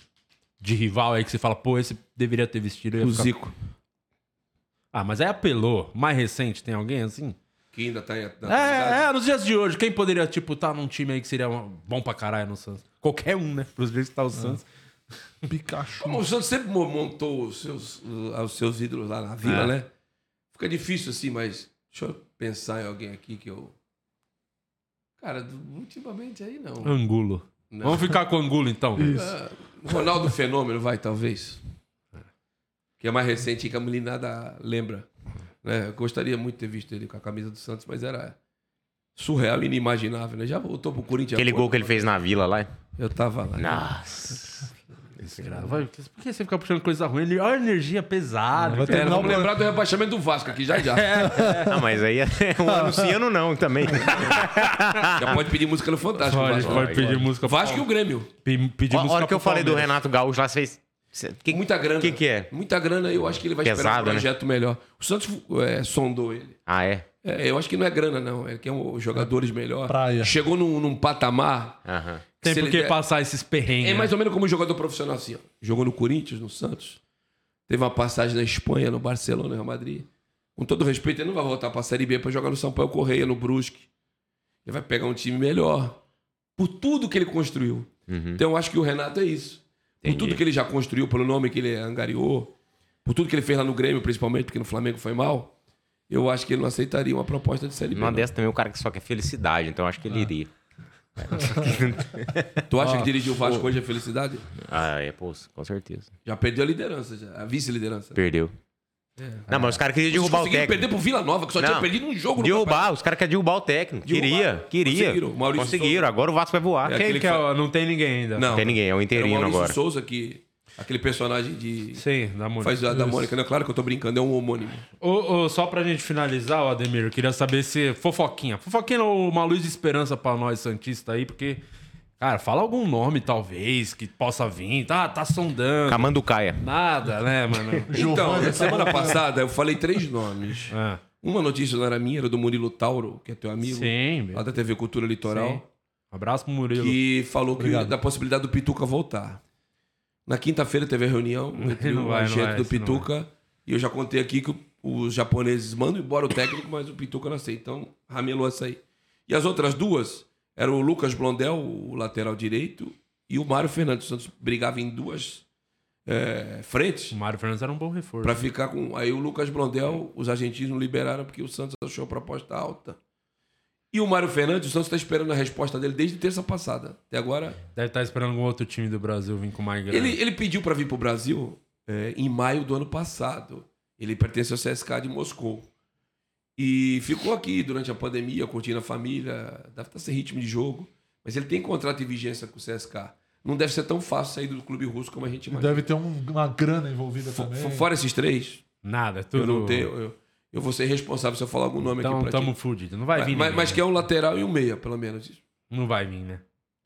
De rival aí que você fala, pô, esse deveria ter vestido. eu ia O ficar- Zico, Ah, mas aí apelou. Mais recente, tem alguém assim? que ainda tá em. na É, é, nos dias de hoje, quem poderia, tipo, estar num time aí que seria uma- bom pra caralho no Santos? Qualquer um, né? Pros dias que tá o Santos. Pikachu. Como o Santos sempre mo- montou os seus, uh, os seus ídolos lá na vila, É. né? Fica difícil assim, mas deixa eu pensar em alguém aqui que eu. Cara, ultimamente aí não. Angulo. Não. Vamos ficar com o Angulo, então. Ah, Ronaldo Fenômeno, vai, talvez. Que é mais recente que a meninada lembra. Né? Eu gostaria muito de ter visto ele com a camisa do Santos, mas era surreal e inimaginável, né? Já voltou pro Corinthians. Aquele pô, gol que ele fez na vila lá. Eu tava lá. Nossa. Cara, vai- Por que você fica puxando coisa ruim? Ele- Olha a energia pesada. Vai cara. É, vamos lembrar do rebaixamento do Vasco aqui já já. Ah, mas aí é um anunciando não também. Já pode pedir música no Fantástico. Pode, Vasco. pode pedir música. Vasco e o Grêmio. Pe- Pedir A música hora que eu falei do. Renato Gaúcho lá, você fez... cê- que- Muita grana. O que que é? Muita grana, eu acho que ele vai esperar Pesado, um né? projeto melhor. O Santos é, sondou ele. Ah, é? É, eu acho que não é grana, não. Ele quer um, jogadores melhor. Praia. Chegou num, num patamar. Aham. Tem por ele que der- passar esses perrengues. É né? mais ou menos como um jogador profissional assim. Ó. Jogou no Corinthians, no Santos. Teve uma passagem na Espanha, no Barcelona, no Real Madrid. Com todo respeito, ele não vai voltar para a Série B para jogar no Sampaio Correia, no Brusque. Ele vai pegar um time melhor. Por tudo que ele construiu. Uhum. Então eu acho que o Renato é isso. Por Entendi. tudo que ele já construiu, pelo nome que ele angariou. por tudo que ele fez lá no Grêmio, principalmente, porque no Flamengo foi mal, eu acho que ele não aceitaria uma proposta de Série B. Não. dessa também o cara que só quer felicidade, então eu acho que ele iria. Tu acha que dirigir o Vasco hoje é felicidade? Ah, é, pô, com certeza. Já perdeu a liderança, já, a vice-liderança. Perdeu. Não, mas os caras queriam derrubar o conseguiram técnico. perder pro Vila Nova, que só tinha Não. perdido um jogo no Derrubar, os caras querem derrubar o técnico. Derrubar. Queria, queria. Conseguiram, Maurício Conseguiram, Souza. agora o Vasco vai voar. É. Quem que que é? o- Não tem ninguém ainda. Não. Não tem ninguém, é o Era o interino Maurício agora. Souza, que, aquele personagem de... Sim, da Mônica. Faz a da Mônica, né? Claro que eu tô brincando, é um homônimo. Ô, ô, só pra gente finalizar, Ademir, eu queria saber se. Fofoquinha. Fofoquinha ou uma luz de esperança pra nós, Santista aí, porque. Cara, fala algum nome, talvez, que possa vir. Tá, tá sondando. Camanducaia. Nada, né, mano? Então, na semana passada eu falei três nomes. Ah, Uma notícia não era minha, era do Murilo Tauro, que é teu amigo. sim, Lá da TV Cultura Litoral. Sim. Abraço pro Murilo. que falou que da possibilidade do Pituca voltar. Na quinta-feira teve a reunião entre Não o vai, agente vai, do Pituca e eu já contei aqui que os japoneses mandam embora o técnico, mas o Pituca não aceita. Então, ramelou essa aí. E as outras duas eram o Lucas Blondel, o lateral direito, e o Mário Fernandes. O Santos brigava em duas é, frentes O Mário Fernandes era um bom reforço. para ficar com. Aí o Lucas Blondel, os argentinos não liberaram porque o Santos achou a proposta alta. E o Mário Fernandes, o Santos está esperando a resposta dele desde terça passada. Até agora, Deve estar esperando algum outro time do Brasil vir com mais grana. ele, ele pediu para vir para o Brasil é, em maio do ano passado. Ele pertence ao CSK de Moscou. E ficou aqui durante a pandemia, curtindo a família. Deve estar sem ritmo de jogo. Mas ele tem contrato de vigência com o CSK. Não deve ser tão fácil sair do clube russo como a gente imagina. Deve ter um- uma grana envolvida Fo- também. Fora esses três, Nada, é tudo. eu não tenho. Eu, eu vou ser responsável se eu falar algum nome Então, aqui pra tamo ti. fudido. Não vai Mas, vir. mas, ninguém, mas né? que é um lateral e um meia, pelo menos. Não vai vir, né?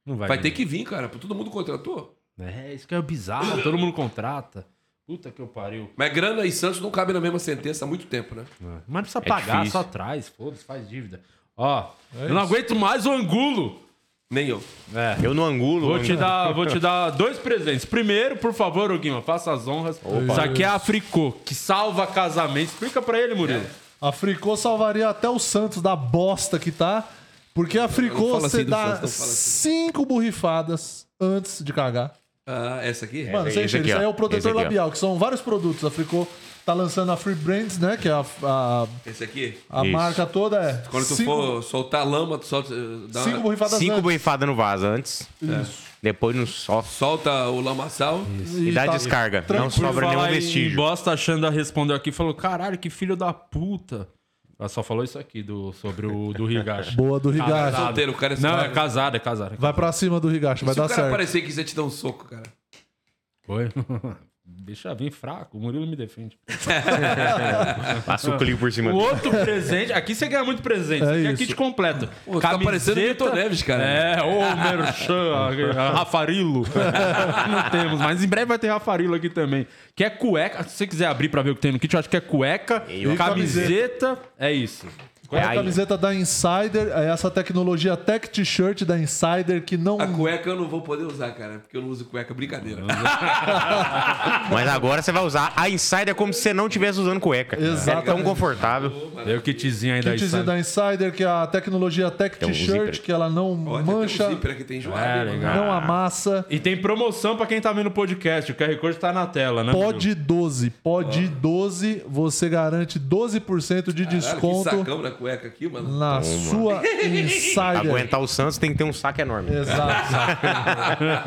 Não vai Vai vir. ter que vir, cara. Todo mundo contratou. É, isso que é bizarro. Todo mundo contrata. Puta que eu pariu. Mas grana e Santos não cabem na mesma sentença há muito tempo, né? Mas não precisa É pagar, difícil. só traz. Foda-se, faz dívida. Ó, É eu não aguento mais o angulo. Nem eu. É. Eu no angulo. Vou te, dar, vou te dar dois presentes. Primeiro, por favor, Guima, faça as honras. Isso aqui é a Fricô, que salva casamento. Explica pra ele, Murilo. A Fricô salvaria até o Santos da bosta que tá. Porque a Não Fricô assim você do dá Santos, não assim. cinco borrifadas antes de cagar. Ah, essa aqui? Mano, esse isso, aqui, isso aí é o protetor Esse ó. labial, que são vários produtos. A Fricô tá lançando a Free Brands, né? Que é a, a, Esse aqui? a Isso. marca toda. É Quando tu cinco, for soltar lama, tu solta. dá cinco borrifadas Cinco antes. borrifadas no vaso antes. Isso. Depois no só. solta o lamaçal. E dá tá- descarga. Não sobra nenhum vestígio. bosta, a Xanda respondeu aqui e falou: caralho, que filho da puta. Ela só falou isso aqui do, sobre o do Higashi. Boa do Higashi. Casado. Solteiro, o cara é Não, é casado, é casado. Vai pra cima do Higashi, vai Se dar o cara certo. aparecer e quiser te dar um soco, cara. Foi. Deixa vir fraco, o Murilo me defende. Passa o clique por cima. O outro presente, aqui você ganha muito presente. É aqui é kit completo. Pô, tá parecendo Vitor Neves, cara. É, ô Merchan, Rafarilo. Não temos, mas em breve vai ter Rafarilo aqui também. Que é cueca. Se você quiser abrir pra ver o que tem no kit, eu acho que é cueca, E camiseta. É isso. Com a É aí. camiseta da Insider, é essa tecnologia Tech T-shirt da Insider que não. A cueca eu não vou poder usar, cara. Porque eu não uso cueca, brincadeira. Mas agora você vai usar a Insider como se você não estivesse usando cueca. Exatamente. É tão confortável. Deu o kitzinho aí da Kitzinho Insider. da Insider, que é a tecnologia Tech Tem um T-shirt, que ela não Olha, tem mancha, um zíper aqui, tem. É, não amassa. E tem promoção pra quem tá vendo o podcast. O QR Code tá na tela, né? Pod 12. Pod 12, você garante 12% de Caralho, que desconto sacão na cueca aqui, mano. na sua Insider. Aguentar o Santos tem que ter um saco enorme. Exato.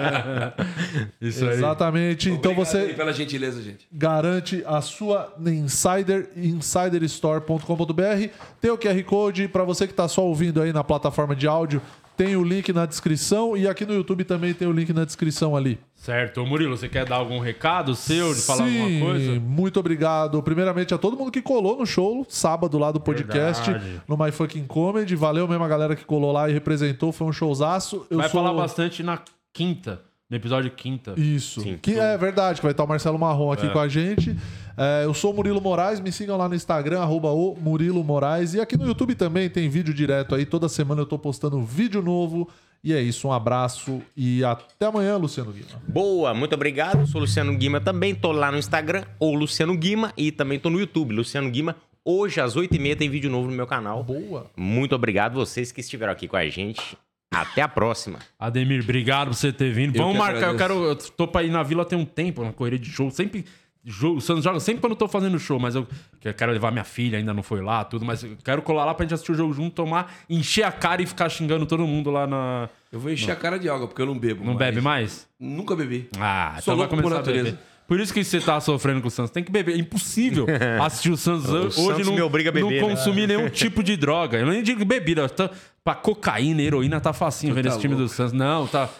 Isso aí. Exatamente. Então Obrigado aí você Pela gentileza, gente. garante a sua Insider, insiderstore.com.br. Tem o QR Code para você que está só ouvindo aí na plataforma de áudio. Tem o link na descrição e aqui no YouTube também tem o link na descrição ali. Certo. Ô, Murilo, você quer dar algum recado seu, de falar Sim, alguma coisa? muito obrigado. Primeiramente a todo mundo que colou no show, sábado lá do podcast, Verdade. no My Fucking Comedy. Valeu mesmo a galera que colou lá e representou, foi um showzaço. Eu Vai sou... falar bastante na quinta, no episódio quinta. Isso. Sim. que é verdade, que vai estar o Marcelo Marrom aqui com a gente. É, eu sou o Murilo Moraes, me sigam lá no Instagram, arroba o Murilo Moraes. E aqui no YouTube também tem vídeo direto aí. Toda semana eu tô postando vídeo novo. E é isso, um abraço e até amanhã, Luciano Guima. Boa, muito obrigado. Sou Luciano Guima também. Tô lá no Instagram, ou Luciano Guima, e também tô no YouTube, Luciano Guima. Hoje, às 8h30, tem vídeo novo no meu canal. Boa. Muito obrigado vocês que estiveram aqui com a gente. Até a próxima. Ademir, obrigado por você ter vindo. Eu Vamos que marcar, eu agradeço. quero. Eu tô pra ir na vila tem um tempo, na correria de show. Sempre jogo, o Santos joga sempre quando eu tô fazendo show, mas eu que eu quero levar minha filha, ainda não foi lá, tudo, mas eu quero colar lá pra gente assistir o jogo junto, tomar, encher a cara e ficar xingando todo mundo lá na. Eu vou encher a cara de água, porque eu não bebo. Não mais. bebe mais? Nunca bebi. Ah, Sou então vai louco por começar a natureza. beber. Por isso que você tá sofrendo com o Santos. Tem que beber. É impossível assistir o Santos O hoje Santos não, me obriga a não beber, né? consumir nenhum tipo de droga. Eu nem digo bebida. Tá, pra cocaína, heroína, tá facinho vendo tá esse time do. Santos. Não, tá,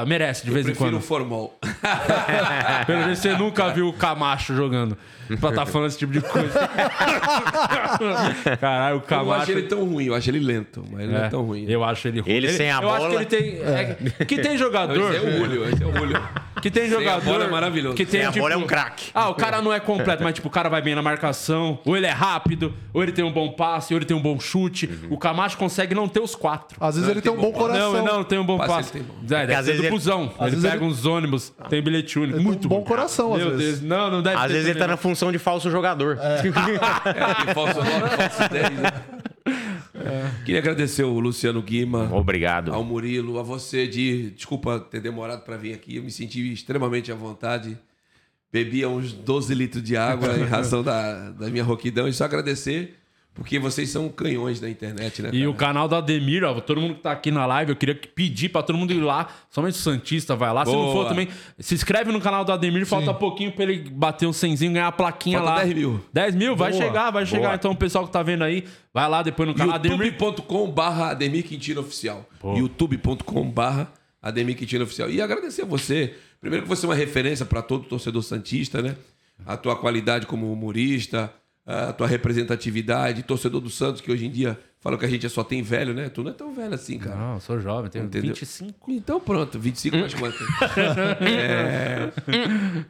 tá merece de vez em Prefiro quando. o formol. Pelo menos você nunca viu o Camacho jogando. Pra tá falando esse tipo de coisa. Caralho, o Eu não Camacho. acho ele tão ruim, eu acho ele lento, mas ele não é tão ruim. Eu acho ele ruim. Ele sem a eu acho que bola. ele tem. é, que tem jogador. Esse é o Julio, esse é o Julio. Que tem Sem a jogador. bola é maravilhoso. Que tem, Sem a tipo, bola é um craque. Ah, o cara não é completo, mas tipo, o cara vai bem na marcação, ou ele é rápido, ou ele tem um bom passe, ou ele tem um bom chute. O Camacho consegue não ter os quatro. Às vezes Não, ele tem um bom bom coração. Não, não, tem um bom Passe passe. ele tem É, deve às vezes ele- busão. Ele vezes pega ele- uns ônibus, tem bilhete único. Ele tem Muito um bom coração, às Meu vezes. Deus, não, não deve Às vezes ele tá na função de falso jogador. É, tem falso 9, falso 10. Né? Queria agradecer o Luciano Guima, Obrigado. ao Murilo, a você, de Desculpa ter demorado para vir aqui. Eu me senti extremamente à vontade. Bebia uns 12 litros de água em razão da, da minha rouquidão. E só agradecer, porque vocês são canhões da internet, né? E cara? o canal do Ademir, ó, todo mundo que tá aqui na live, eu queria pedir pra todo mundo ir lá. Somente o Santista vai lá. Se não Boa. for também, se inscreve no canal do Ademir. Falta pouquinho pra ele bater um cenzinho e ganhar a plaquinha Falta lá. 10 mil. 10 mil, vai Boa. chegar, vai chegar. Boa. Então o pessoal que tá vendo aí, vai lá depois no canal Ademir. youtube.com barra Ademir Quintino Oficial. youtube.com barra Ademir Quintino Oficial. E agradecer a você. Primeiro que você é uma referência para todo torcedor santista, né? A tua qualidade como humorista, a tua representatividade, torcedor do Santos, que hoje em dia falam que a gente só tem velho, né? Tu não é tão velho assim, cara. Não, eu sou jovem, tenho Entendeu? 25. Então pronto, 25 mais quanto? é...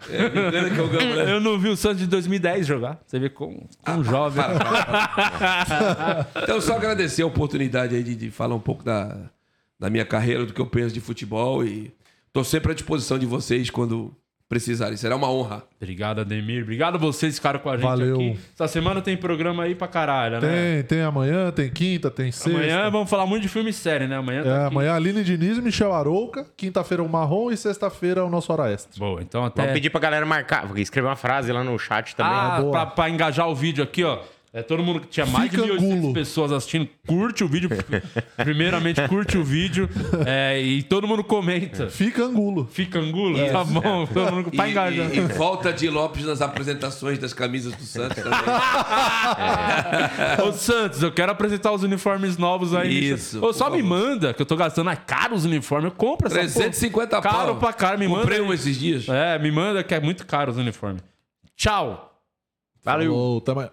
é... Me engana que eu ganho, né? Eu não vi o Santos de 2010 jogar. Você vê como um jovem. Para, para, para. Então, só agradecer a oportunidade aí de, de falar um pouco da, da minha carreira, do que eu penso de futebol e tô sempre à disposição de vocês quando precisarem. Será uma honra. Obrigado, Ademir. Obrigado a vocês que ficaram com a gente Valeu. aqui. Essa semana tem programa aí pra caralho, né? Tem, tem amanhã, tem quinta, tem sexta. Amanhã vamos falar muito de filme e série, né? Amanhã tá É, aqui. amanhã Aline Diniz e Michel Arouca. Quinta-feira o Marrom e sexta-feira o nosso Hora Extra. Boa, então até. Vamos pedir pra galera marcar, escrever uma frase lá no chat também. Ah, boa. pra, pra engajar o vídeo aqui, ó. É, todo mundo que tinha mais Fica de 1.800 angulo. pessoas assistindo, curte o vídeo. Primeiramente, curte o vídeo. é, e todo mundo comenta. Fica angulo. Fica angulo? Tá bom. Todo mundo E, pra engajar. e, e volta de Lopes nas apresentações das camisas do Santos também. Ô, Santos, eu quero apresentar os uniformes novos aí. Isso, Ô, só me favor. manda, que eu tô gastando. É caro os uniformes. Eu compro essa 350 porra. Caro pau. pra caro, me manda. Comprei um esses dias. É, me manda que é muito caro os uniformes. Tchau. Valeu. Falou, amanhã.